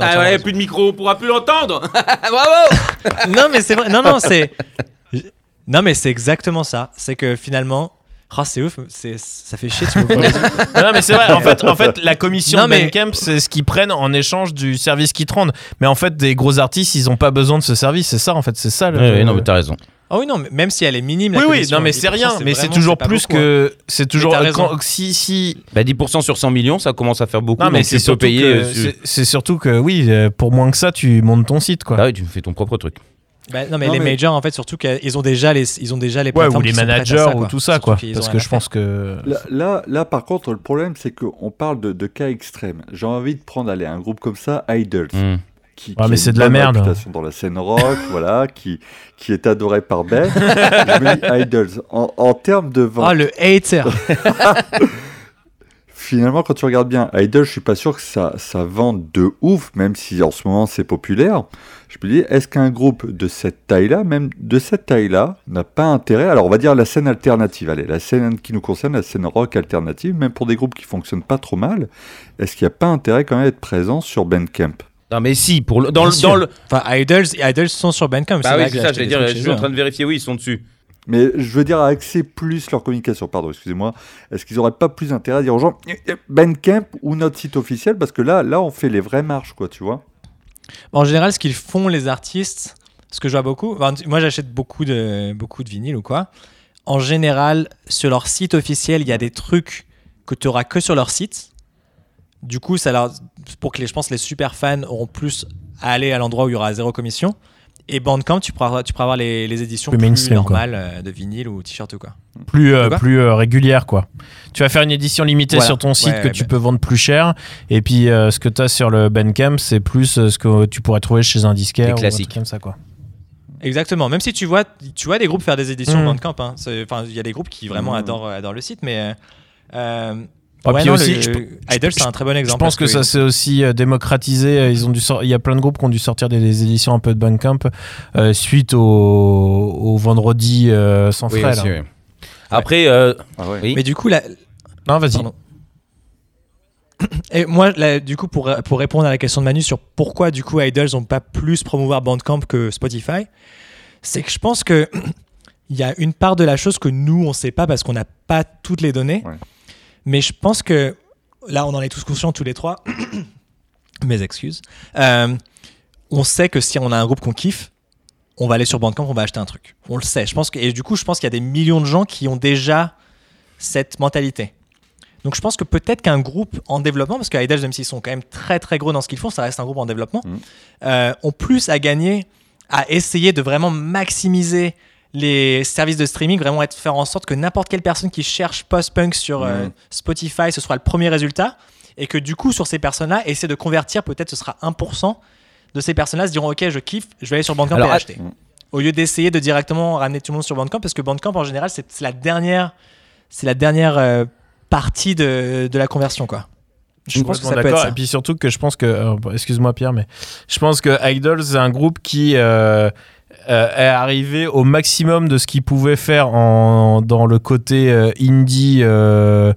Ah ouais, raison. plus de micro, on pourra plus l'entendre. Bravo. non, mais c'est vrai. Non, non, c'est. Non, mais c'est exactement ça. C'est que finalement. Ah, c'est ouf. C'est... Ça fait chier. Les yeux. non, mais c'est vrai, en fait, en fait, la commission Non, de mais- Bandcamp, c'est ce qu'ils prennent en échange du service qu'ils te rendent. Mais en fait, des gros artistes, ils n'ont pas besoin de ce service, c'est ça, en fait, c'est ça. le- Ouais, ouais, non, mais t'as raison. Ah oui, non, mais même si elle est minime. la Oui, oui, non, mais 10%, c'est rien, mais c'est toujours plus beaucoup, hein. que. C'est toujours. quand- si, si, Bah, 10% sur 100 millions, ça commence à faire beaucoup. Non, mais c'est surtout, payer. que, euh, c'est- c'est surtout que, oui, euh, pour moins que ça, tu montes ton site, quoi. Bah oui, tu fais ton propre truc. Bah, non, mais Non, les mais- majors, en fait, surtout qu'ils ont déjà les, ils ont déjà les Ouais, ou les managers ça, ou tout ça, Surtout quoi. Parce que je pense que. Là, là, là, par contre, le problème, c'est qu'on parle de, de cas extrêmes. J'ai envie de prendre allez, un groupe comme ça, Idols, Hmm. qui, Ah, qui mais a c'est de la merde. dans la scène rock, voilà, qui, qui est adoré par Ben. Idols, en, en termes de vente. Oh, le hater finalement, quand tu regardes bien, Idol, je suis pas sûr que ça, ça vende de ouf, même si en ce moment c'est populaire. Je me dis, est-ce qu'un groupe de cette taille-là, même de cette taille-là, n'a pas intérêt Alors, on va dire la scène alternative. Allez, la scène qui nous concerne, la scène rock alternative, même pour des groupes qui fonctionnent pas trop mal, est-ce qu'il n'y a pas intérêt quand même d'être présent sur Bandcamp? Non, mais si, pour le, dans, le, dans le. Enfin, Idols, Idols sont sur Bandcamp. Bah oui, c'est ça, j'allais dire, je suis en train de vérifier, oui, ils sont dessus. Mais je veux dire, à axer plus leur communication, pardon, excusez-moi, est-ce qu'ils n'auraient pas plus intérêt à dire aux gens, Eh, eh, Bandcamp ou notre site officiel? Parce que là, là, on fait les vraies marches, quoi, tu vois En général, ce qu'ils font les artistes, ce que je vois beaucoup, moi j'achète beaucoup de beaucoup vinyles ou quoi. En général, sur leur site officiel, il y a des trucs que tu auras que sur leur site. Du coup, ça leur, pour que les, je pense les super fans auront plus à aller à l'endroit où il y aura zéro commission. Et Bandcamp, tu pourras, tu pourras avoir les, les éditions Plus plus, mainstream, quoi. normales euh, de vinyle ou t-shirt ou quoi. plus, euh, quoi plus euh, régulière quoi. Tu vas faire une édition limitée Voilà. sur ton site Ouais, que ouais, tu bah. peux vendre plus cher et puis euh, ce que tu as sur le Bandcamp c'est plus euh, ce que tu pourrais trouver chez un disquaire Les ou un classiques. truc comme ça quoi. Exactement. Même si tu vois, tu vois des groupes faire des éditions Mm. Bandcamp. hein. Enfin, il y a des groupes qui vraiment Mm. adorent, adorent le site, mais. Ah, ouais, puis non, aussi, le- je- Idle, c'est un très bon exemple. Je pense que ça s'est aussi euh, démocratisé. Euh, Ils ont dû sor- Il y a plein de groupes qui ont dû sortir des, des éditions un peu de Bandcamp euh, suite au, au vendredi euh, sans Oui, frais. aussi, là. oui. Après, euh, Ah ouais. oui. Mais du coup, la, Non, vas-y. Et moi, là, du coup, pour, pour répondre à la question de Manu sur pourquoi, du coup, Idols n'ont pas plus promouvoir Bandcamp que Spotify, c'est que je pense que il y a une part de la chose que nous, on sait pas parce qu'on n'a pas toutes les données. Ouais. Mais je pense que, là, on en est tous conscients tous les trois. Mes excuses. Euh, on sait que si on a un groupe qu'on kiffe, on va aller sur Bandcamp, on va acheter un truc. On le sait. Je pense que, et du coup, je pense qu'il y a des millions de gens qui ont déjà cette mentalité. Donc je pense que peut-être qu'un groupe en développement, parce que Idols, même s'ils sont quand même très très gros dans ce qu'ils font, ça reste un groupe en développement, Mhm. euh, ont plus à gagner à essayer de vraiment maximiser les services de streaming, vraiment être faire en sorte que n'importe quelle personne qui cherche post-punk sur euh, Mhm. Spotify, ce soit le premier résultat, et que du coup sur ces personnes-là, essayer de convertir, peut-être ce sera 1% de ces personnes-là se diront ok je kiffe, je vais aller sur Bandcamp Alors, et ah- acheter. Au lieu d'essayer de directement ramener tout le monde sur Bandcamp, parce que Bandcamp en général c'est la dernière, c'est la dernière euh, partie de, de la conversion quoi. Je pense que ça peut être ça. Et puis surtout que je pense que, euh, excuse-moi Pierre, mais je pense que Idols c'est un groupe qui euh, euh, est arrivé au maximum de ce qu'il pouvait faire en, dans le côté euh, indie. euh,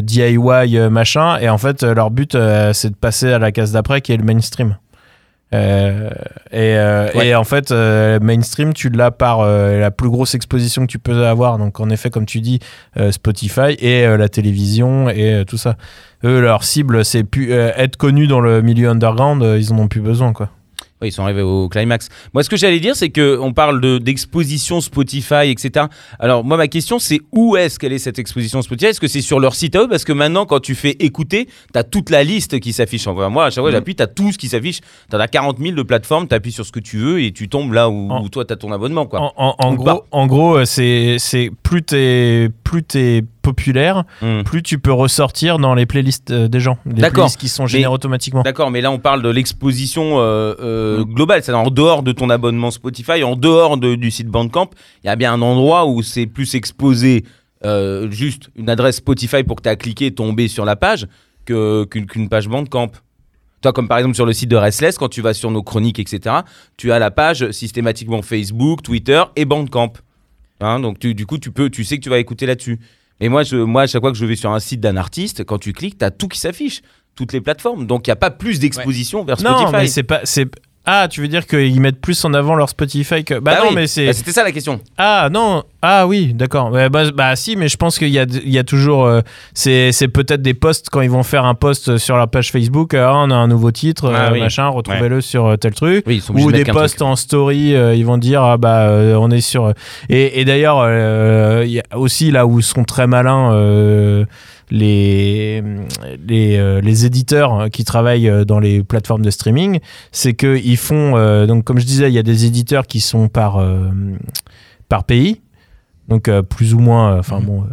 DIY machin et en fait leur but c'est de passer à la case d'après qui est le mainstream Euh, et, euh, Ouais. et en fait euh, mainstream tu l'as par la plus grosse exposition que tu peux avoir donc en effet comme tu dis Spotify et la télévision et tout ça eux leur cible c'est être connu dans le milieu underground ils en ont plus besoin quoi Oui, ils sont arrivés au climax. Moi, ce que j'allais dire, c'est que on parle de- d'exposition Spotify, etc. Alors, moi, ma question, c'est où est-ce qu'elle est cette exposition Spotify? Est-ce que c'est sur leur site à eux? Parce que maintenant, quand tu fais écouter, tu as toute la liste qui s'affiche. Enfin, moi, à chaque fois, Mhm. j'appuie, tu as tout ce qui s'affiche. Tu as 40 000 de plateformes, tu appuies sur ce que tu veux et tu tombes là où, En- où toi, tu as ton abonnement. Quoi. en, en- en Ou gros pas. en gros euh, c'est c'est plus t'es plus t'es populaire Hmm. plus tu peux ressortir dans les playlists euh, des gens les playlists qui sont générées Mais- automatiquement D'accord, mais là on parle de l'exposition euh, euh, Mm. globale, c'est-à-dire en dehors de ton abonnement Spotify, en dehors de- du site Bandcamp, il y a bien un endroit où c'est plus exposé euh, juste une adresse Spotify pour que tu as cliqué et tomber sur la page que- qu'une qu'une page Bandcamp. Toi, comme par exemple sur le site de Restless, quand tu vas sur nos chroniques, etc., tu as la page systématiquement Facebook, Twitter et Bandcamp. Hein, donc tu- du coup, tu, peux, tu sais que tu vas écouter là-dessus. Et moi, je, moi, à chaque fois que je vais sur un site d'un artiste, quand tu cliques, tu as tout qui s'affiche, toutes les plateformes. Donc il n'y a pas plus d'exposition vers Spotify. non mais c'est pas c'est ah tu veux dire qu'ils mettent plus en avant leur Spotify que bah, non oui. mais c'est Bah, C'était ça la question. ah non ah oui d'accord bah, bah, si mais je pense qu'il y a il y a toujours euh, c'est peut-être des posts quand ils vont faire un post sur leur page Facebook euh, ah, on a un nouveau titre Ah euh, oui. machin retrouvez-le sur tel truc Oui, ils sont obligés ou de des posts en story, ils vont dire ah bah on est sur et, et d'ailleurs il y a aussi là où sont très malins les les, euh, éditeurs qui travaillent euh, dans les plateformes de streaming, c'est que ils font euh, donc comme je disais il y a des éditeurs qui sont par par pays. Donc euh, plus ou moins, euh, enfin Mhm. bon,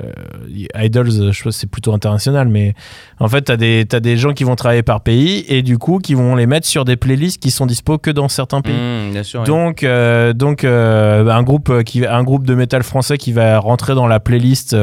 euh, Idols, je pense que c'est plutôt international, mais en fait, tu as, as des gens qui vont travailler par pays et du coup qui vont les mettre sur des playlists qui sont dispo que dans certains pays. Bien sûr. oui. Donc, euh, donc un, groupe qui, un groupe de métal français qui va rentrer dans la playlist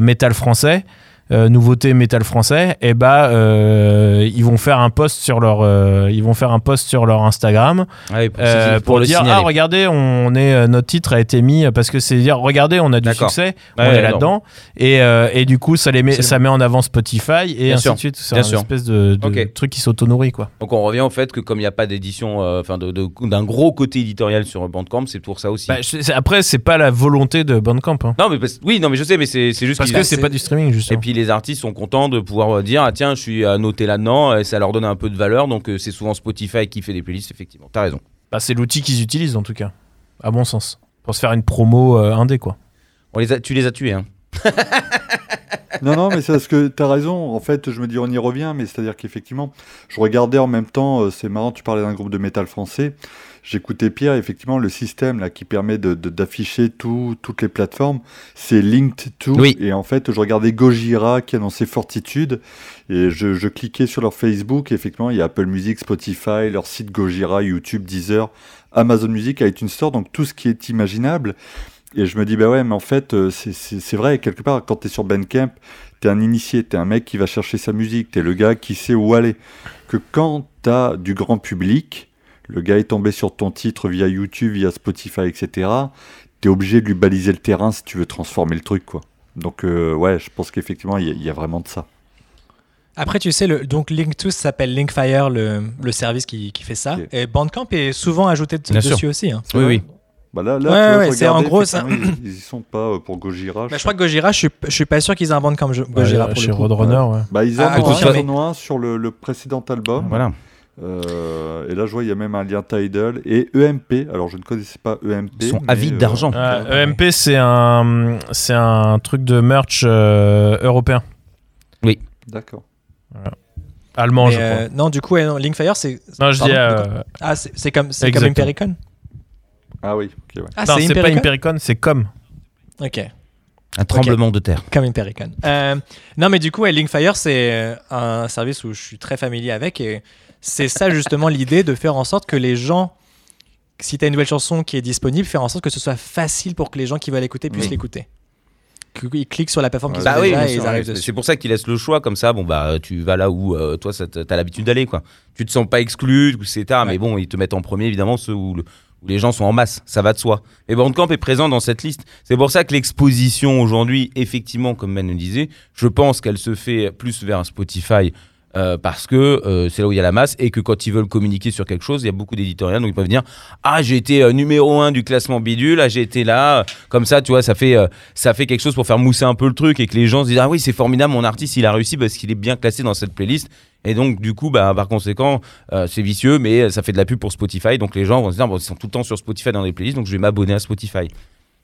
métal français, euh, nouveauté métal français, et bah euh, ils vont faire un post sur leur, euh, ils vont faire un post sur leur Instagram Ah oui, pour, euh, pour pour, le dire signaler. ah regardez on est notre titre a été mis parce que c'est dire regardez on a du succès on ouais, est là-dedans et, euh, et du coup ça les met ça met en avant Spotify et Bien ainsi sûr. de suite c'est Bien un sûr. espèce de, truc qui s'auto-nourrit quoi Donc on revient au fait que comme il n'y a pas d'édition, enfin d'un gros côté éditorial sur Bandcamp, c'est pour ça aussi. Bah, je- après c'est pas la volonté de Bandcamp hein. non mais parce- oui, non mais je sais, mais c'est juste parce qu'ils- que c'est pas du streaming Et justement puis les artistes sont contents de pouvoir euh, dire ah tiens je suis à noter là-dedans et ça leur donne un peu de valeur donc euh, c'est souvent Spotify qui fait des playlists effectivement. T'as raison. Bah, c'est l'outil qu'ils utilisent en tout cas, à mon sens, pour se faire une promo euh, indé quoi. On les a, tu les as tués hein. non, non, mais c'est parce que tu as raison. En fait, je me dis, on y revient, mais c'est-à-dire qu'effectivement, je regardais en même temps, euh, c'est marrant, tu parlais d'un groupe de métal français. J'écoutais Pierre, effectivement, le système là qui permet de, de- d'afficher tout, toutes les plateformes, c'est Linked to. Oui. Et en fait, je regardais Gojira qui annonçait Fortitude, et je, je cliquais sur leur Facebook. Et effectivement, il y a Apple Music, Spotify, leur site Gojira, YouTube, Deezer, Amazon Music, iTunes Store, donc tout ce qui est imaginable. Et je me dis, bah ouais, mais en fait, euh, c'est- vrai, quelque part, quand tu es sur Bandcamp, tu es un initié, tu es un mec qui va chercher sa musique, tu es le gars qui sait où aller. Que quand tu as du grand public, le gars est tombé sur ton titre via YouTube, via Spotify, etc., tu es obligé de lui baliser le terrain si tu veux transformer le truc, quoi. Donc, euh, ouais, je pense qu'effectivement, il y, a- il y a vraiment de ça. Après, tu sais, le, donc Link2 s'appelle Linkfire, le, le service qui, qui fait ça. Et Bandcamp est souvent ajouté de- dessus sûr. aussi. hein. Oui, oui. Bah là, là, Ouais, c'est en gros, ça- Ils, ils y sont pas euh, pour Gojira. Bah, je crois que Gojira, je suis, je suis pas sûr qu'ils aient un Bandcamp Go- Gojira Ouais, pour chez le coup. Roadrunner, ouais. Bah, ils Ah, un, un sur le, le précédent album. Voilà. Euh, et là, je vois, il y a même un lien Tidal et EMP. Alors, je ne connaissais pas EMP. Ils sont avides euh, d'argent. EMP, c'est un, c'est un truc de merch euh, européen. D'accord. Allemand, Mais, je crois. non, du coup, Linkfire, c'est. non, je dis. pardon, euh, Ah, c'est comme, c'est comme. Impericon Ah oui, ok, ouais. Ah, non, c'est pas Impericon Impericon, c'est comme. Ok, Un tremblement de terre. comme Impericon. Euh, non, mais du coup, ouais, Linkfire, c'est euh, un service où je suis très familier avec. Et c'est ça, justement, l'idée de faire en sorte que les gens. Si tu as une nouvelle chanson qui est disponible, faire en sorte que ce soit facile pour que les gens qui veulent l'écouter puissent Oui. l'écouter. Qu'ils cliquent sur la plateforme qu'ils Bah ont oui, déjà et sûr, ils arrivent dessus. c'est pour ça qu'il laisse le choix comme ça. Bon bah tu vas là où euh, toi ça t- t'as l'habitude d'aller quoi. Tu te sens pas exclu, etc. Mais Ouais. bon ils te mettent en premier évidemment ceux où, le- où les gens sont en masse. Ça va de soi. Et Bandcamp est présent dans cette liste. C'est pour ça que l'exposition aujourd'hui, effectivement, comme Ben le disait, je pense qu'elle se fait plus vers un Spotify. euh, parce que euh, c'est là où il y a la masse et que quand ils veulent communiquer sur quelque chose, il y a beaucoup d'éditoriales donc ils peuvent dire ah j'ai été euh, numéro un du classement bidule, ah j'ai été là, comme ça tu vois ça fait ça fait quelque chose pour faire mousser un peu le truc et que les gens se disent ah oui c'est formidable mon artiste il a réussi parce qu'il est bien classé dans cette playlist et donc du coup bah par conséquent euh, c'est vicieux mais ça fait de la pub pour Spotify donc les gens vont se dire bon ils sont tout le temps sur Spotify dans les playlists donc je vais m'abonner à Spotify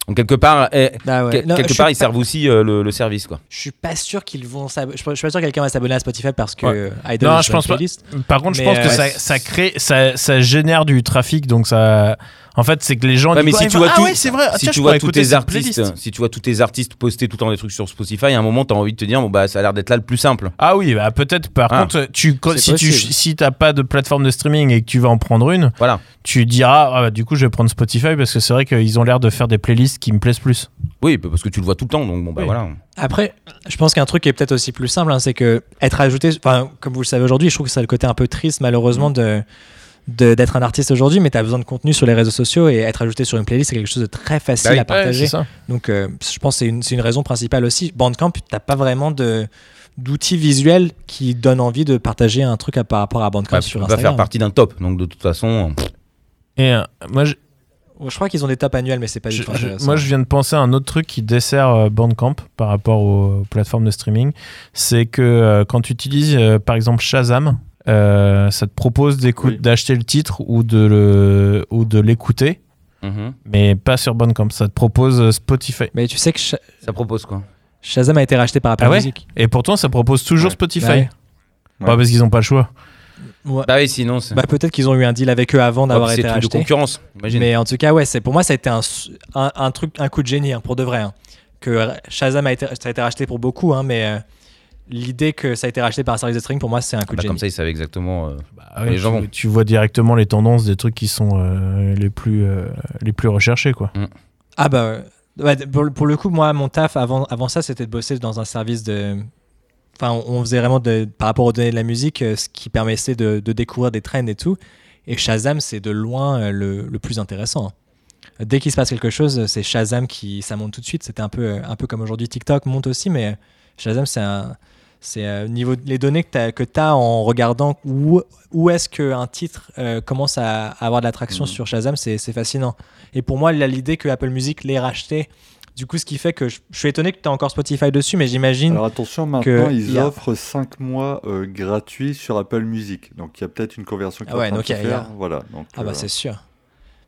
donc quelque part eh, Bah ouais. quel- Non, quelque part ils pas- servent aussi euh, le, le service quoi Je suis pas sûr qu'ils vont je, je suis pas sûr que quelqu'un va s'abonner à Spotify parce que Ouais. Idol Non, est je pense pas. Par contre, je pense que euh, ça, ça crée, ça, ça génère du trafic, donc ça. En fait, c'est que les gens. Ouais, mais si ah, tu vois ah tout- ouais, c'est vrai. Ah, si tiens, tu vois tous tes artistes si tu vois tous tes artistes poster tout le temps des trucs sur Spotify à un moment tu as envie de te dire bon bah ça a l'air d'être là le plus simple Ah oui, bah peut-être. Par Ah. contre, tu, quand- C'est si tu si t'as pas de plateforme de streaming et que tu vas en prendre une, voilà tu diras ah, bah, du coup je vais prendre Spotify parce que c'est vrai qu'ils ont l'air de faire des playlists qui me plaisent plus. oui parce que tu le vois tout le temps donc bon bah Oui. voilà Après, je pense qu'un truc qui est peut-être aussi plus simple, hein, c'est que être ajouté, enfin, comme vous le savez aujourd'hui, je trouve que c'est le côté un peu triste, malheureusement, de de- d'être un artiste aujourd'hui, mais tu as besoin de contenu sur les réseaux sociaux et être ajouté sur une playlist, c'est quelque chose de très facile Bah à partager. Ouais, ça. Donc, euh, je pense que c'est une, c'est une raison principale aussi. Bandcamp, t'as pas vraiment de d'outils visuels qui donnent envie de partager un truc à, par rapport à Bandcamp Bah, tu sur peux pas Instagram. faire partie d'un top donc de toute façon Et euh, moi, je, Je crois qu'ils ont des tops annuels, mais c'est pas du tout moi, je viens de penser à un autre truc qui dessert euh, Bandcamp par rapport aux plateformes de streaming. C'est que euh, quand tu utilises euh, par exemple Shazam, euh, ça te propose Oui. d'acheter le titre ou de le- ou de l'écouter, Mhm. mais pas sur Bandcamp. Ça te propose euh, Spotify. Mais tu sais que Sha- ça propose quoi? Shazam a été racheté par Apple Ah ouais? Music. Et pourtant, ça propose toujours Ouais. Spotify. Ouais. Bah, parce qu'ils n'ont pas le choix. Ouais. bah oui sinon c'est Bah, peut-être qu'ils ont eu un deal avec eux avant d'avoir été de rachetés. concurrence imagine Mais en tout cas, ouais, c'est pour moi ça a été un, un truc, un coup de génie hein, pour de vrai. hein. Que Shazam a été, ça a été racheté pour beaucoup, hein, mais euh, l'idée que ça a été racheté par un service de streaming pour moi c'est un coup Bah, de comme génie. ça ils savaient exactement euh, Bah ouais, Les gens tu, vont. tu vois directement les tendances des trucs qui sont euh, les, plus, euh, les plus recherchés. Quoi. Ah bah ouais, pour, pour le coup, moi mon taf avant, avant ça c'était de bosser dans un service de. Enfin, on faisait vraiment de, par rapport aux données de la musique, ce qui permettait de, de découvrir des trends et tout. Et Shazam, c'est de loin le, le plus intéressant. hein. Dès qu'il se passe quelque chose, c'est Shazam qui ça monte tout de suite. C'était un peu, un peu comme aujourd'hui TikTok monte aussi, mais Shazam, c'est un. C'est euh, niveau les données que tu as, en regardant où, où est-ce qu'un titre euh, commence à, à avoir de l'attraction Mhm. sur Shazam, c'est fascinant. Et pour moi, l'idée que Apple Music l'ait racheté, du coup, ce qui fait que je, je suis étonné que tu as encore Spotify dessus, mais j'imagine. Alors attention, maintenant, que ils a- offrent 5 mois euh, gratuits sur Apple Music. Donc il y a peut-être une conversion qui Ah ouais, va donc y a- il y a- faire. Voilà, donc, Ah bah euh, c'est sûr.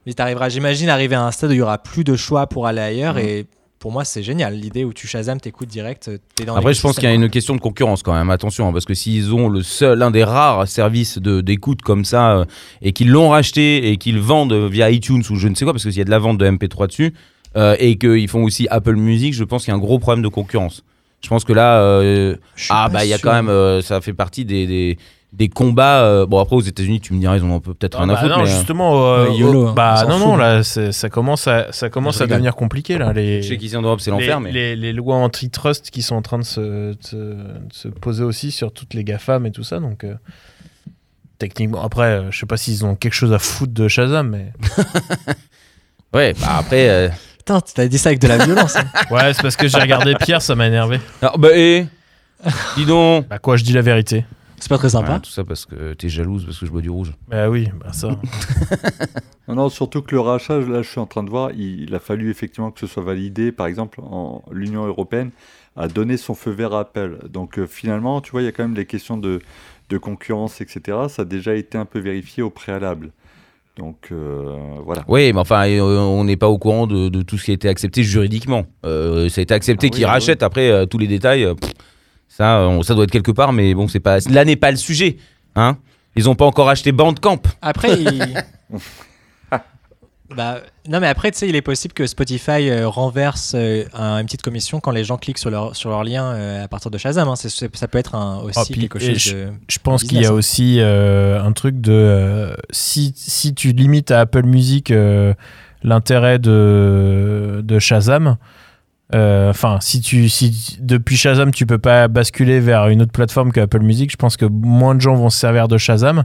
Mais t'arriveras, j'imagine, arriver à un stade où il y aura plus de choix pour aller ailleurs Mhm. et pour moi, c'est génial. L'idée où tu Shazam, t'écoutes direct, euh, t'es dans Après, je pense qu'il y a une question de concurrence quand même. Attention, hein, parce que s'ils ont le seul, l'un des rares services d'écoute comme ça, euh, et qu'ils l'ont racheté et qu'ils vendent via iTunes ou je ne sais quoi, parce qu'il y a de la vente de MP3 dessus, euh, et qu'ils font aussi Apple Music, je pense qu'il y a un gros problème de concurrence. Je pense que là, euh, ah bah il y a quand même, ça fait partie des, des, des combats. euh, bon après aux États-Unis, tu me diras, ils en ont peut-être rien Ah à bah foutre. non, mais, euh, justement, euh, Ouais, YOLO, oh, hein, bah s'en non, fout. non, là, c'est- ça commence à, ça commence à rigole. devenir compliqué là. Les, je sais qu'ici en Europe c'est les, l'enfer, mais les, les lois antitrust qui sont en train de se, de se, de se poser aussi sur toutes les GAFAM et tout ça, donc euh, techniquement, après, euh, je sais pas s'ils ont quelque chose à foutre de Shazam, mais ouais. Bah après, euh, Putain, t'as dit ça avec de la violence. hein. ouais, c'est parce que j'ai regardé Pierre, ça m'a énervé. alors, bah et, dis donc. Bah quoi, je dis la vérité. C'est pas très sympa. Ouais, tout ça parce que t'es jalouse parce que je bois du rouge. Bah oui, bah ça. Non, non, surtout que le rachat, là, je suis en train de voir, il, il a fallu effectivement que ce soit validé. Par exemple, en, l'Union européenne a donné son feu vert à Apple. Donc euh, finalement, tu vois, il y a quand même des questions de, de concurrence, etc. Ça a déjà été un peu vérifié au préalable. Donc euh, voilà. Oui, mais enfin, euh, on n'est pas au courant de, de tout ce qui a été accepté juridiquement. Euh, ça a été accepté Ah oui, qu'ils ah rachètent après euh, tous les détails. pff, ça, on- ça doit être quelque part, mais bon, c'est pas. Là n'est pas le sujet, hein. Ils ont pas encore acheté Bandcamp. Après, il... bah, non, mais après, tu sais, il est possible que Spotify euh, renverse euh, un- une petite commission quand les gens cliquent sur leur, sur leur lien euh, à partir de Shazam. hein. Ça peut être un, aussi Ah, puis- quelque et chose de. Je pense qu'il y a aussi euh, un truc de euh, si, si tu limites à Apple Music euh, l'intérêt de, de Shazam, euh, enfin si tu si depuis Shazam tu peux pas basculer vers une autre plateforme que Apple Music, je pense que moins de gens vont se servir de Shazam.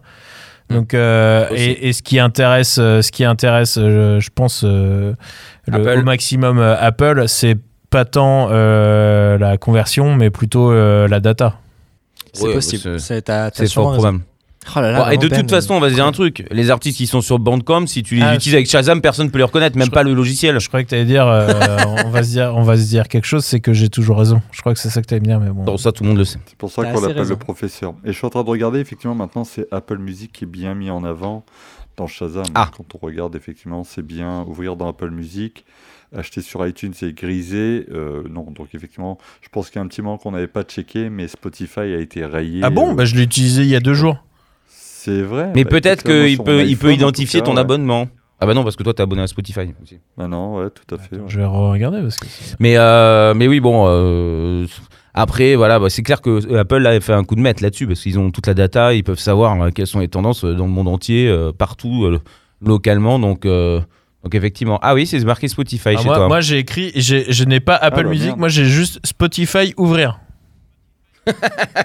Donc euh, et, et ce qui intéresse euh, ce qui intéresse je pense euh, le- au maximum Apple, c'est pas tant euh, la conversion mais plutôt euh, la data. C'est Ouais, possible. c'est- C'est fort raison. probable. Oh là là, Bon, et de toute Ben, façon, on va se dire un truc. Les artistes qui sont sur Bandcamp, si tu les Ah, utilises avec Shazam, personne ne peut les reconnaître, même pas le logiciel. Je croyais que tu allais dire, euh, on, va se dire, on va se dire quelque chose, c'est que j'ai toujours raison. Je crois que c'est ça que tu allais me dire, mais bon. Bon, ça, tout le monde le sait. C'est pour ça qu'on l'appelle le professeur. Et je suis en train de regarder, effectivement, maintenant, c'est Apple Music qui est bien mis en avant dans Shazam. Ah. Quand on regarde, effectivement, c'est bien ouvrir dans Apple Music. Acheter sur iTunes, c'est grisé. Euh, non, donc effectivement, je pense qu'il y a un petit moment qu'on n'avait pas checké, mais Spotify a été rayé. ah bon? euh, bah, Je l'ai utilisé il y a deux jours. C'est vrai. Mais Bah, peut-être qu'il peut, il peut identifier ton ouais. abonnement. Ah bah non, parce que toi, t'es abonné à Spotify aussi. Bah non, ouais, tout à fait. Attends, ouais. Je vais regarder parce que. Mais, euh, mais oui, bon. euh, après, voilà, bah, c'est clair que Apple a fait un coup de maître là-dessus parce qu'ils ont toute la data, ils peuvent savoir euh, quelles sont les tendances dans le monde entier, euh, partout, euh, localement. Donc, euh, donc effectivement. Ah oui, c'est marqué Spotify Ah, chez moi, toi. moi, j'ai écrit, je n'ai pas Apple bah, Music, merde. moi j'ai juste Spotify ouvrir.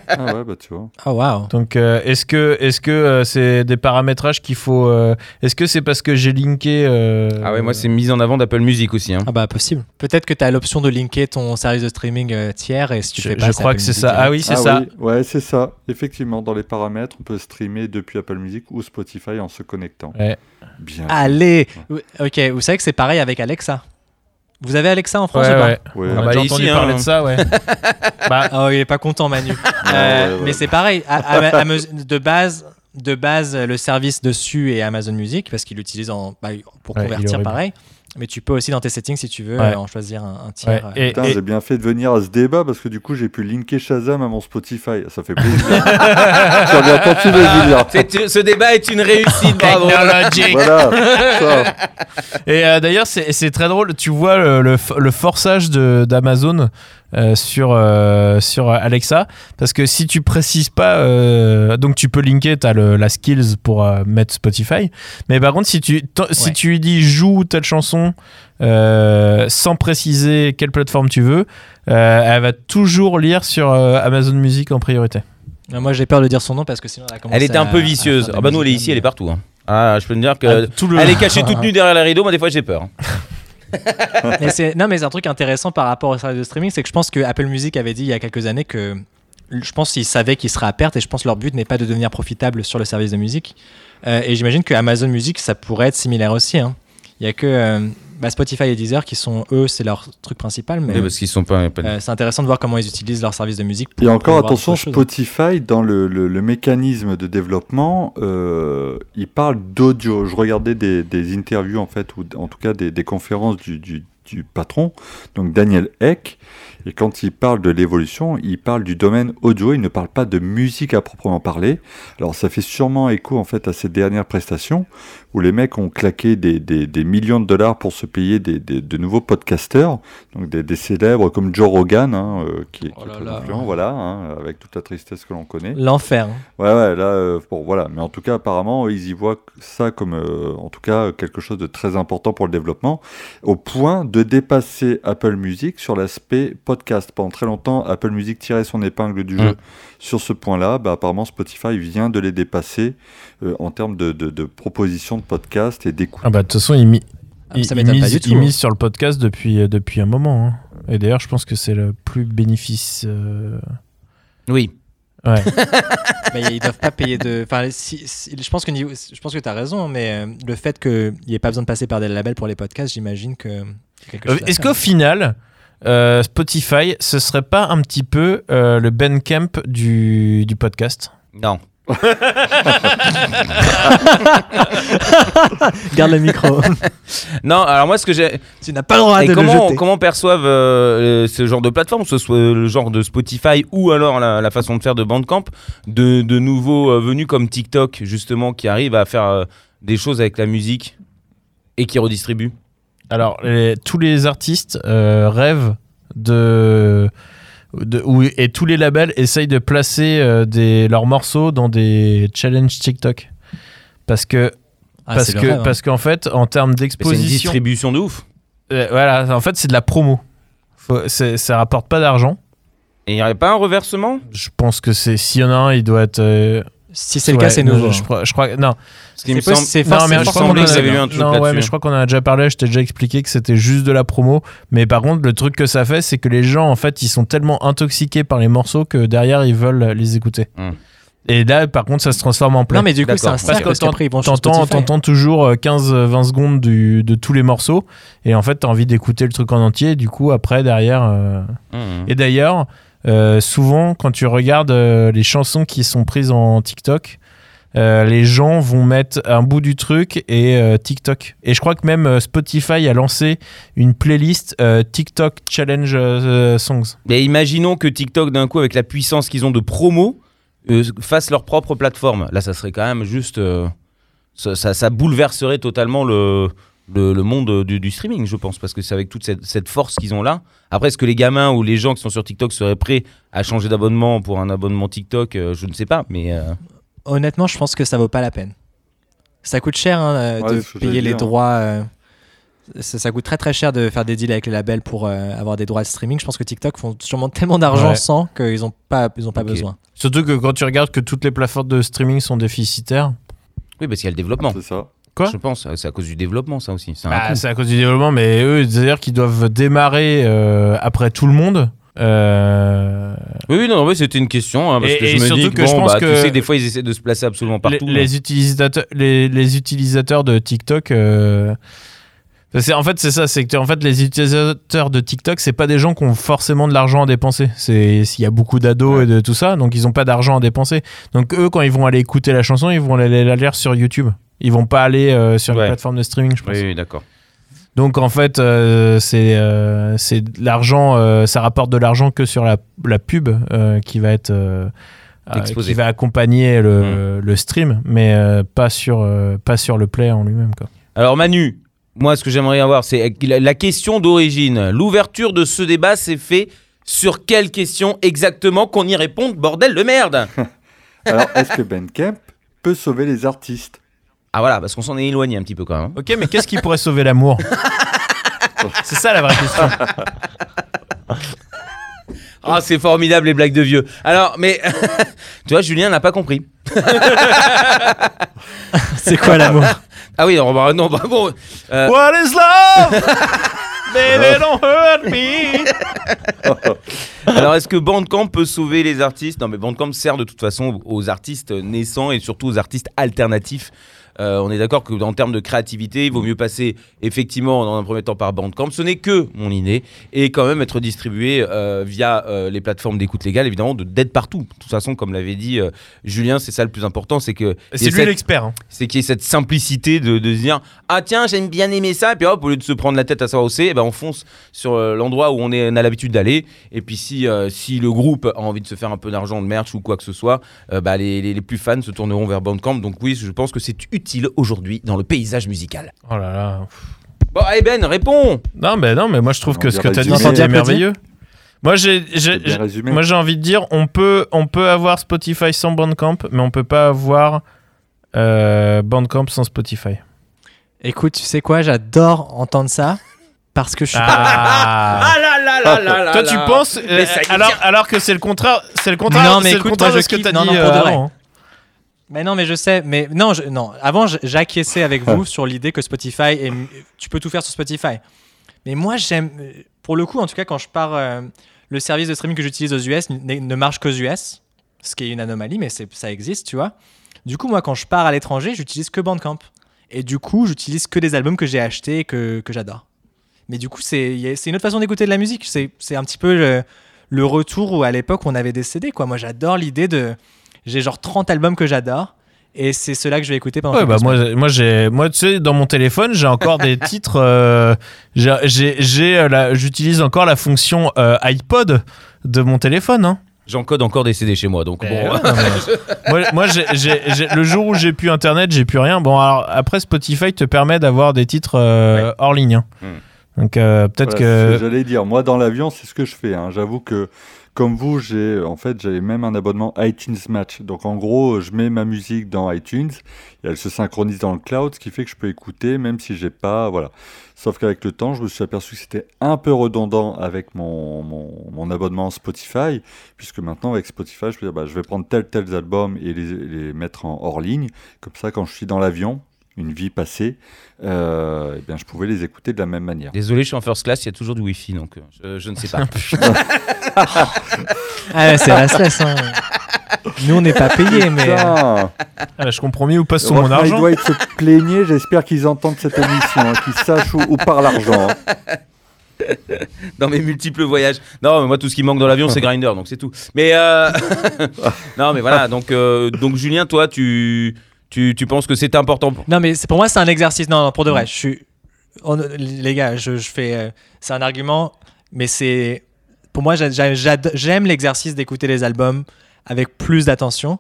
Ah ouais, bah tu vois. Oh waouh. Donc euh, est-ce que est-ce que euh, c'est des paramétrages qu'il faut euh, Est-ce que c'est parce que j'ai linké euh, Ah ouais, moi c'est mise en avant d'Apple Music aussi. hein. Ah bah possible. Peut-être que tu as l'option de linker ton service de streaming euh, tiers et si tu Je, fais je pas crois Apple que c'est ça. direct. Ah oui, c'est Ah ça. oui, ouais, c'est ça. Effectivement, dans les paramètres, on peut streamer depuis Apple Music ou Spotify en se connectant. Ouais. Bien. Allez. Ok, vous savez que c'est pareil avec Alexa. Vous avez Alexa en France Ouais, ou pas ouais. Ouais. On Ah a bah, déjà ici, entendu hein. parler de ça, ouais. bah, Oh, il est pas content, Manu. Euh, ouais, ouais. Mais c'est pareil. À- à- à mes- de base, de base, le service dessus est Amazon Music parce qu'il l'utilise en, bah, pour convertir, pareil. Mais tu peux aussi dans tes settings, si tu veux, Ouais. euh, en choisir un, un ouais. tiers. euh. Et- Putain, et- j'ai bien fait de venir à ce débat parce que du coup, j'ai pu linker Shazam à mon Spotify. Ça fait plaisir. Ça bien continué. C'est- ce débat est une réussite, bravo. Technologique. Voilà. ça. Et euh, d'ailleurs, c'est c'est très drôle. Tu vois le, le, le forçage de- d'Amazon euh, sur, euh, sur Alexa. Parce que si tu précises pas, euh, donc tu peux linker, tu as la skills pour euh, mettre Spotify. Mais par contre, si tu, si tu lui dis joue telle chanson euh, sans préciser quelle plateforme tu veux, euh, elle va toujours lire sur euh, Amazon Music en priorité. Euh, Moi, j'ai peur de dire son nom parce que sinon, elle a commencé Elle était un à- peu vicieuse. Ah bah nous, elle est ici, elle est partout. hein. Ah, je peux te dire que. Ah, tout le- Elle est cachée toute nue derrière les rideaux, moi des fois j'ai peur. C'est- non, mais c'est un truc intéressant par rapport au service de streaming, c'est que je pense que Apple Music avait dit il y a quelques années que je pense qu'ils savaient qu'ils seraient à perte et je pense que leur but n'est pas de devenir profitable sur le service de musique. Euh, et j'imagine que Amazon Music, ça pourrait être similaire aussi. hein. Il y a que euh, bah, Spotify et Deezer qui sont eux, c'est leur truc principal, mais Oui, parce qu'ils sont pas. euh, c'est intéressant de voir comment ils utilisent leur service de musique. Pour Et encore, attention. Spotify, dans le, le- le mécanisme de développement, euh, il parle d'audio. Je regardais des, des interviews, en fait, ou en tout cas des, des conférences du, du du patron, donc Daniel Eck. Et quand il parle de l'évolution, il parle du domaine audio, il ne parle pas de musique à proprement parler. Alors ça fait sûrement écho en fait à ces dernières prestations où les mecs ont claqué des, des- des millions de dollars pour se payer des, des- de nouveaux podcasteurs, donc des, des célèbres comme Joe Rogan, hein, euh, qui, est- qui Oh est là très là. influent, voilà, hein, avec toute la tristesse que l'on connaît. L'enfer. hein. Ouais, ouais, là, euh, bon, voilà. Mais en tout cas, apparemment, ils y voient ça comme, euh, en tout cas, quelque chose de très important pour le développement, au point de dépasser Apple Music sur l'aspect podcast. Pendant très longtemps, Apple Music tirait son épingle du jeu Mm. Sur ce point-là. Bah, apparemment, Spotify vient de les dépasser euh, en termes de, de, de propositions de podcast et d'écoute. Ah bah de toute façon, il, mi- Ah, il, il mise, il hein. mise sur le podcast depuis, euh, depuis un moment. hein. Et d'ailleurs, je pense que c'est le plus bénéfice. euh, Oui. Ouais. Mais ils doivent pas payer de. Enfin, si- si- je pense que niveau- je pense que tu as raison, mais euh, le fait qu'il n'y ait pas besoin de passer par des labels pour les podcasts, j'imagine que. Est-ce qu'au final, euh, Spotify, ce serait pas un petit peu euh, le Ben Camp du, du podcast? Non. Garde le micro. Non, alors moi, ce que j'ai. tu n'as pas le droit Et de le comment, jeter. comment perçoivent euh, euh, ce genre de plateforme, que ce soit le genre de Spotify ou alors la, la façon de faire de Bandcamp, de, de nouveaux euh, venus comme TikTok, justement, qui arrivent à faire euh, des choses avec la musique et qui redistribuent? Alors, les- tous les artistes euh, rêvent de. et tous les labels essayent de placer euh, des, leurs morceaux dans des challenges TikTok. Parce que Ah, parce que rêve, hein. parce qu'en fait en termes Mais C'est une d'exposition distribution de ouf. euh, voilà en fait c'est de la promo Faut- c'est- ça rapporte pas d'argent Et il n'y aurait pas un reversement? Je pense que c'est s'il y en a un il doit être euh, Si c'est le ouais, cas, c'est nouveau. Je, crois- je crois non me C'est pas- semble. c'est non mais je crois qu'on en que a- vous avez eu un truc non, ouais, là-dessus. mais je crois qu'on en a déjà parlé je t'ai déjà expliqué que c'était juste de la promo mais par contre le truc que ça fait c'est que les gens en fait ils sont tellement intoxiqués par les morceaux que derrière ils veulent les écouter Hmm. et là par contre ça se transforme en plein Non, mais du coup, c'est un Parce que T'entends, t'entends toujours euh, 15-20 secondes du- de tous les morceaux et en fait t'as envie d'écouter le truc en entier et du coup après derrière euh, Mmh. et d'ailleurs euh, souvent quand tu regardes euh, les chansons qui sont prises en TikTok euh, les gens vont mettre un bout du truc et TikTok et je crois que même Spotify a lancé une playlist TikTok Challenge Songs Mais imaginons que TikTok, d'un coup, avec la puissance qu'ils ont de promo, fasse leur propre plateforme. Là, ça serait quand même juste. ça bouleverserait totalement le, le, le monde du, du streaming, je pense, parce que c'est avec toute cette, cette force qu'ils ont là. Après, est-ce que les gamins ou les gens qui sont sur TikTok seraient prêts à changer d'abonnement pour un abonnement TikTok Euh, Je ne sais pas, mais. euh, Honnêtement, je pense que ça vaut pas la peine. Ça coûte cher hein, euh, Ouais, de payer les dire. droits. euh, ça, ça coûte très très cher de faire des deals avec les labels pour euh, avoir des droits de streaming. Je pense que TikTok font sûrement tellement d'argent Ouais. sans qu'ils n'ont pas, ils ont pas besoin. surtout que quand tu regardes que toutes les plateformes de streaming sont déficitaires Oui, parce qu'il y a le développement. C'est ça. Quoi Je pense. C'est à cause du développement, ça aussi. C'est Bah, à cause du développement, mais eux, c'est-à-dire qu'ils doivent démarrer euh, après tout le monde. Euh, Oui, non, oui, c'était une question. hein, parce Et- que et je me surtout dis que, que je pense bah, tu que sais, des fois, ils essaient de se placer absolument partout. les, les utilisateurs, les, les utilisateurs de TikTok. euh, c'est, en fait, c'est ça, c'est que en fait, les utilisateurs de TikTok, c'est pas des gens qui ont forcément de l'argent à dépenser. C'est il y a beaucoup d'ados et de tout ça, donc ils ont pas d'argent à dépenser. Donc eux, quand ils vont aller écouter la chanson, ils vont aller la lire sur YouTube. Ils vont pas aller euh, sur Ouais. une plateforme de streaming, je pense. Oui, oui, d'accord. Donc en fait, euh, c'est euh, l'argent, euh, ça rapporte de l'argent que sur la, la pub euh, qui va être euh, euh, Exposé. qui va accompagner le, le stream, mais euh, pas sur euh, pas sur le play en lui-même quoi. Alors Manu, moi ce que j'aimerais avoir, c'est la la question d'origine. L'ouverture de ce débat s'est fait sur quelle question exactement qu'on y réponde, bordel de merde? Alors, est-ce que Bandcamp peut sauver les artistes? Ah voilà, parce qu'on s'en est éloigné un petit peu quand même. Ok, mais qu'est-ce qui pourrait sauver l'amour? C'est ça la vraie question. Ah, c'est formidable les blagues de vieux. Alors, mais tu vois, Julien n'a pas compris. C'est quoi l'amour? Ah oui, non, bah, non, bah, bon. euh, What is love? Baby, don't hurt me. alors, est-ce que Bandcamp peut sauver les artistes? Non, mais Bandcamp sert de toute façon aux artistes naissants et surtout aux artistes alternatifs Euh, on est d'accord que en termes de créativité, il vaut mieux passer effectivement dans un premier temps par Bandcamp. Ce n'est que mon idée et quand même être distribué euh, via euh, les plateformes d'écoute légale, évidemment, de d'être partout. De toute façon, comme l'avait dit Julien, c'est ça le plus important, c'est que C'est lui l'expert. hein. c'est qu'il y ait cette simplicité de, de se dire ah tiens j'aime bien aimer ça et puis hop au lieu de se prendre la tête à savoir où c'est eh ben, on fonce sur l'endroit où on, est, on a l'habitude d'aller et puis si, si le groupe a envie de se faire un peu d'argent de merch ou quoi que ce soit bah, les, les, les plus fans se tourneront vers Bandcamp donc oui je pense que c'est utile aujourd'hui dans le paysage musical Oh là là. bon allez Ben réponds Non, mais non, mais moi je trouve On que ce que tu as dit Applaudir. merveilleux. Moi j'ai C'est moi envie de dire on peut on peut avoir Spotify sans Bandcamp, mais on peut pas avoir euh, Bandcamp sans Spotify. Écoute, tu sais quoi, j'adore entendre ça parce que je suis pas. Ah. là là là là là Toi tu penses euh, alors alors que c'est le contraire c'est le contraire Non, mais c'est le écoute, contraire moi, de ce que t'as dit non, euh, pour de vrai. Mais non, mais je sais. Mais non, je- non. Avant, j'acquiesçais avec vous sur l'idée que Spotify est, tu peux tout faire sur Spotify. Mais moi, j'aime, pour le coup, en tout cas, quand je pars, euh, le service de streaming que j'utilise aux US ne marche qu'aux US, ce qui est une anomalie, mais ça existe, tu vois. Du coup, moi, quand je pars à l'étranger, j'utilise que Bandcamp. Et du coup, j'utilise que des albums que j'ai achetés et que, que j'adore. Mais du coup, c'est, une autre façon d'écouter de la musique. C'est, c'est un petit peu le, le retour où à l'époque, on avait des CD, quoi. Moi, j'adore l'idée de. J'ai genre 30 albums que j'adore. Et c'est ceux-là que je vais écouter pendant Ouais, bah moi, moi, j'ai, moi, tu sais, dans mon téléphone, j'ai encore des titres. euh, j'ai, j'ai, j'ai, euh, la- j'utilise encore la fonction euh, iPod de mon téléphone. Hein. j'encode encore des CD chez moi donc Eh bon ouais, moi, le jour où j'ai plus Internet, j'ai plus rien. Bon, alors après, Spotify te permet d'avoir des titres euh, hors ligne. hein. Hmm. Donc euh, peut-être Voilà, c'est ce que. J'allais dire, moi dans l'avion, c'est ce que je fais. hein. J'avoue que, comme vous, j'ai en fait j'avais même un abonnement iTunes Match. Donc en gros, je mets ma musique dans iTunes et elle se synchronise dans le cloud, ce qui fait que je peux écouter même si j'ai pas, voilà. Sauf qu'avec le temps, je me suis aperçu que c'était un peu redondant avec mon, mon, abonnement Spotify, puisque maintenant avec Spotify, je peux dire, bah, je vais prendre tel tel album et les, les mettre en hors ligne. Comme ça, quand je suis dans l'avion, une vie passée, euh, eh bien, je pouvais les écouter de la même manière. désolé je suis en first class il y a toujours du wifi donc euh, je, je ne sais pas Ah ouais, c'est restless. Hein. Nous, on n'est pas payés, mais. euh. Ah, je comprends mieux où passe tout mon argent. Doit être se plaigner, j'espère qu'ils entendent cette émission, hein, qu'ils sachent où, où part l'argent. hein. dans mes multiples voyages. Non, mais moi tout ce qui manque dans l'avion c'est Grinder, donc c'est tout. Mais euh, non, mais voilà. Donc euh, donc Julien, toi, tu tu, tu penses que c'est important pour- Non, mais c'est- pour moi, c'est un exercice. Non, non, pour de vrai. Je suis. on- les gars, je, je fais. euh, c'est un argument, mais c'est. Pour moi, j'aime l'exercice d'écouter les albums avec plus d'attention.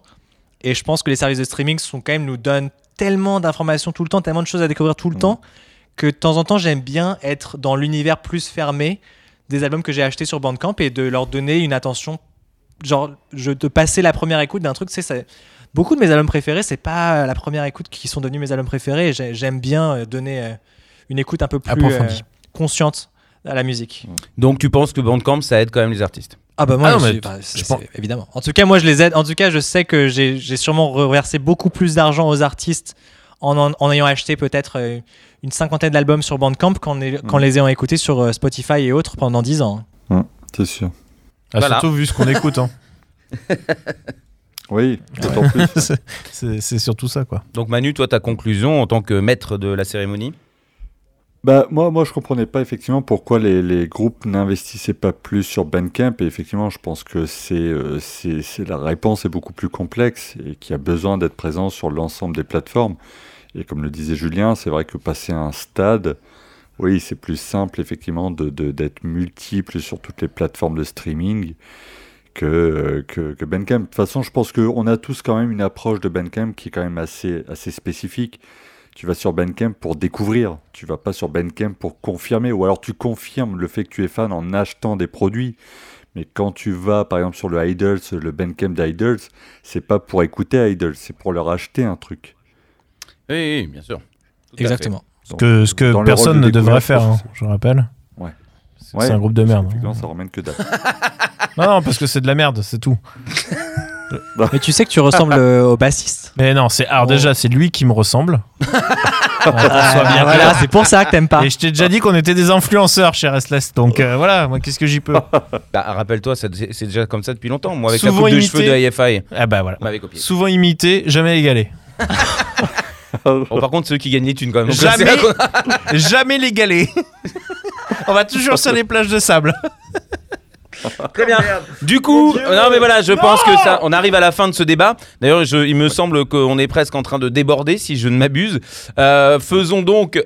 Et je pense que les services de streaming sont quand même nous donnent tellement d'informations tout le temps, tellement de choses à découvrir tout le Mm. temps, que de temps en temps, j'aime bien être dans l'univers plus fermé des albums que j'ai achetés sur Bandcamp et de leur donner une attention. Genre, je de passer la première écoute d'un truc, c'est ça. Beaucoup de mes albums préférés, c'est pas la première écoute qui sont devenus mes albums préférés. J'aime bien euh, donner euh, une écoute un peu plus euh, consciente à la musique. Donc tu penses que Bandcamp ça aide quand même les artistes? Ah bah moi, Ah non, je suis- bah, c'est- je pense- évidemment. En tout cas, moi je les aide. En tout cas, je sais que j'ai sûrement reversé beaucoup plus d'argent aux artistes en, en, en ayant acheté peut-être euh, une cinquantaine d'albums sur Bandcamp qu'en les ayant écoutés sur euh, Spotify et autres pendant 10 ans. C'est sûr. Ah, Voilà. Surtout vu ce qu'on écoute. hein. Oui, d'autant plus. C'est- surtout ça, quoi. Donc Manu, toi ta conclusion en tant que maître de la cérémonie Bah, moi, moi, je comprenais pas effectivement pourquoi les, les groupes n'investissaient pas plus sur Bandcamp. Et effectivement, je pense que c'est, euh, c'est, la réponse est beaucoup plus complexe et qu'il y a besoin d'être présent sur l'ensemble des plateformes. Et comme le disait Julien, c'est vrai que passer un stade, oui, c'est plus simple effectivement de, de- d'être multiple sur toutes les plateformes de streaming que, euh, que, que Bandcamp. De toute façon, je pense qu'on a tous quand même une approche de Bandcamp qui est quand même assez, assez spécifique. Tu vas sur Bandcamp pour découvrir, tu vas pas sur Bandcamp pour confirmer, ou alors tu confirmes le fait que tu es fan en achetant des produits. Mais quand tu vas par exemple sur le Idols, le Bandcamp d'Idols, c'est pas pour écouter Idols, c'est pour leur acheter un truc. oui, oui, bien sûr. Tout. Exactement. Donc, Que, ce que personne ne devrait faire, hein, je que je rappelle. C'est Ouais, un groupe de merde. Hein. ça ramène que dalle. Non, non, parce que c'est de la merde, c'est tout. Mais tu sais que tu ressembles euh, au bassiste. Mais non, c'est alors Oh. déjà c'est lui qui me ressemble. Ah, bien voilà, clair. c'est pour ça que t'aimes pas. Et je t'ai déjà dit qu'on était des influenceurs chez Restless, donc euh, voilà, moi qu'est-ce que j'y peux? Bah, rappelle-toi, c'est déjà comme ça depuis longtemps. Moi, avec Souvent la coupe de cheveux de IFI, Ah bah voilà. Souvent imité, jamais égalé. Bon, par contre, ceux qui gagnent les thunes quand même. Jamais, jamais les galets. On va toujours sur les plages de sable. Très bien. Du coup, non mais voilà, je pense que ça, on arrive à la fin de ce débat. D'ailleurs, il me semble qu'on est presque en train de déborder, si je ne m'abuse. Euh, faisons donc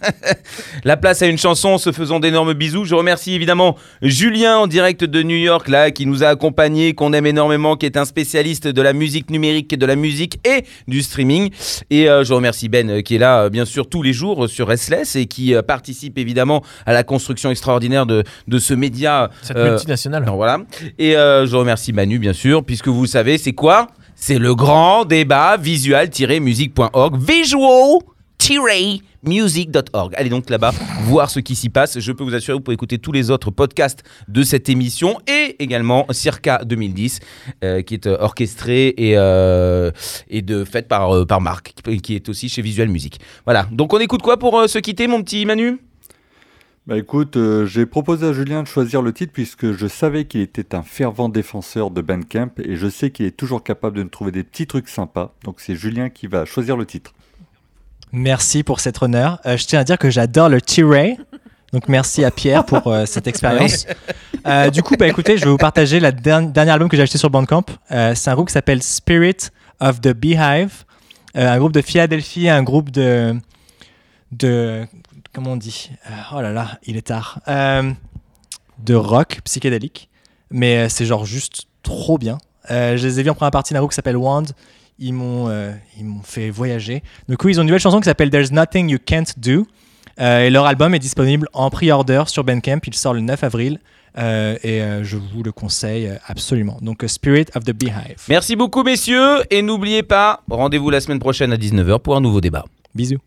la place à une chanson, en se faisant d'énormes bisous. Je remercie évidemment Julien en direct de New York, là, qui nous a accompagnés, qu'on aime énormément, qui est un spécialiste de la musique numérique, de la musique et du streaming. Et euh, je remercie Ben, euh, qui est là, bien sûr, tous les jours sur Restless et qui euh, participe évidemment à la construction extraordinaire de, de ce média. Cette euh, multinationale. alors voilà. Et euh, je remercie Manu, bien sûr, puisque vous savez, c'est quoi? C'est le grand débat visual-musique.org. Visual-music.org. Allez donc là-bas voir ce qui s'y passe. Je peux vous assurer, vous pouvez écouter tous les autres podcasts de cette émission et également Circa 2010, euh, qui est euh, orchestré et, euh, et de fait par, euh, par Marc, qui- qui est aussi chez Visual Music. Voilà. Donc on écoute quoi pour euh, se quitter, mon petit Manu? Bah écoute, euh, j'ai proposé à Julien de choisir le titre puisque je savais qu'il était un fervent défenseur de Bandcamp et je sais qu'il est toujours capable de nous trouver des petits trucs sympas. Donc c'est Julien qui va choisir le titre. Merci pour cet honneur. Euh, je tiens à dire que j'adore le T-Ray. Donc merci à Pierre pour euh, cette expérience. Euh, du coup, bah, écoutez, je vais vous partager le dernier album que j'ai acheté sur Bandcamp. Euh, c'est un groupe qui s'appelle Spirit of the Beehive. Euh, un groupe de Philadelphie, un groupe de... de comment on dit Euh, Oh là là, il est tard. Euh, de rock psychédélique. Mais euh, c'est genre juste trop bien. Je les ai vus en première partie d'un groupe qui s'appelle Wand. Ils m'ont ils m'ont fait voyager. Du coup, ils ont une nouvelle chanson qui s'appelle There's Nothing You Can't Do. Euh, et leur album est disponible en pre-order sur Bandcamp. Il sort le 9 avril. Euh, et euh, je vous le conseille absolument. Donc, Spirit of the Beehive. Merci beaucoup, messieurs. Et n'oubliez pas, rendez-vous la semaine prochaine à 19h pour un nouveau débat. Bisous.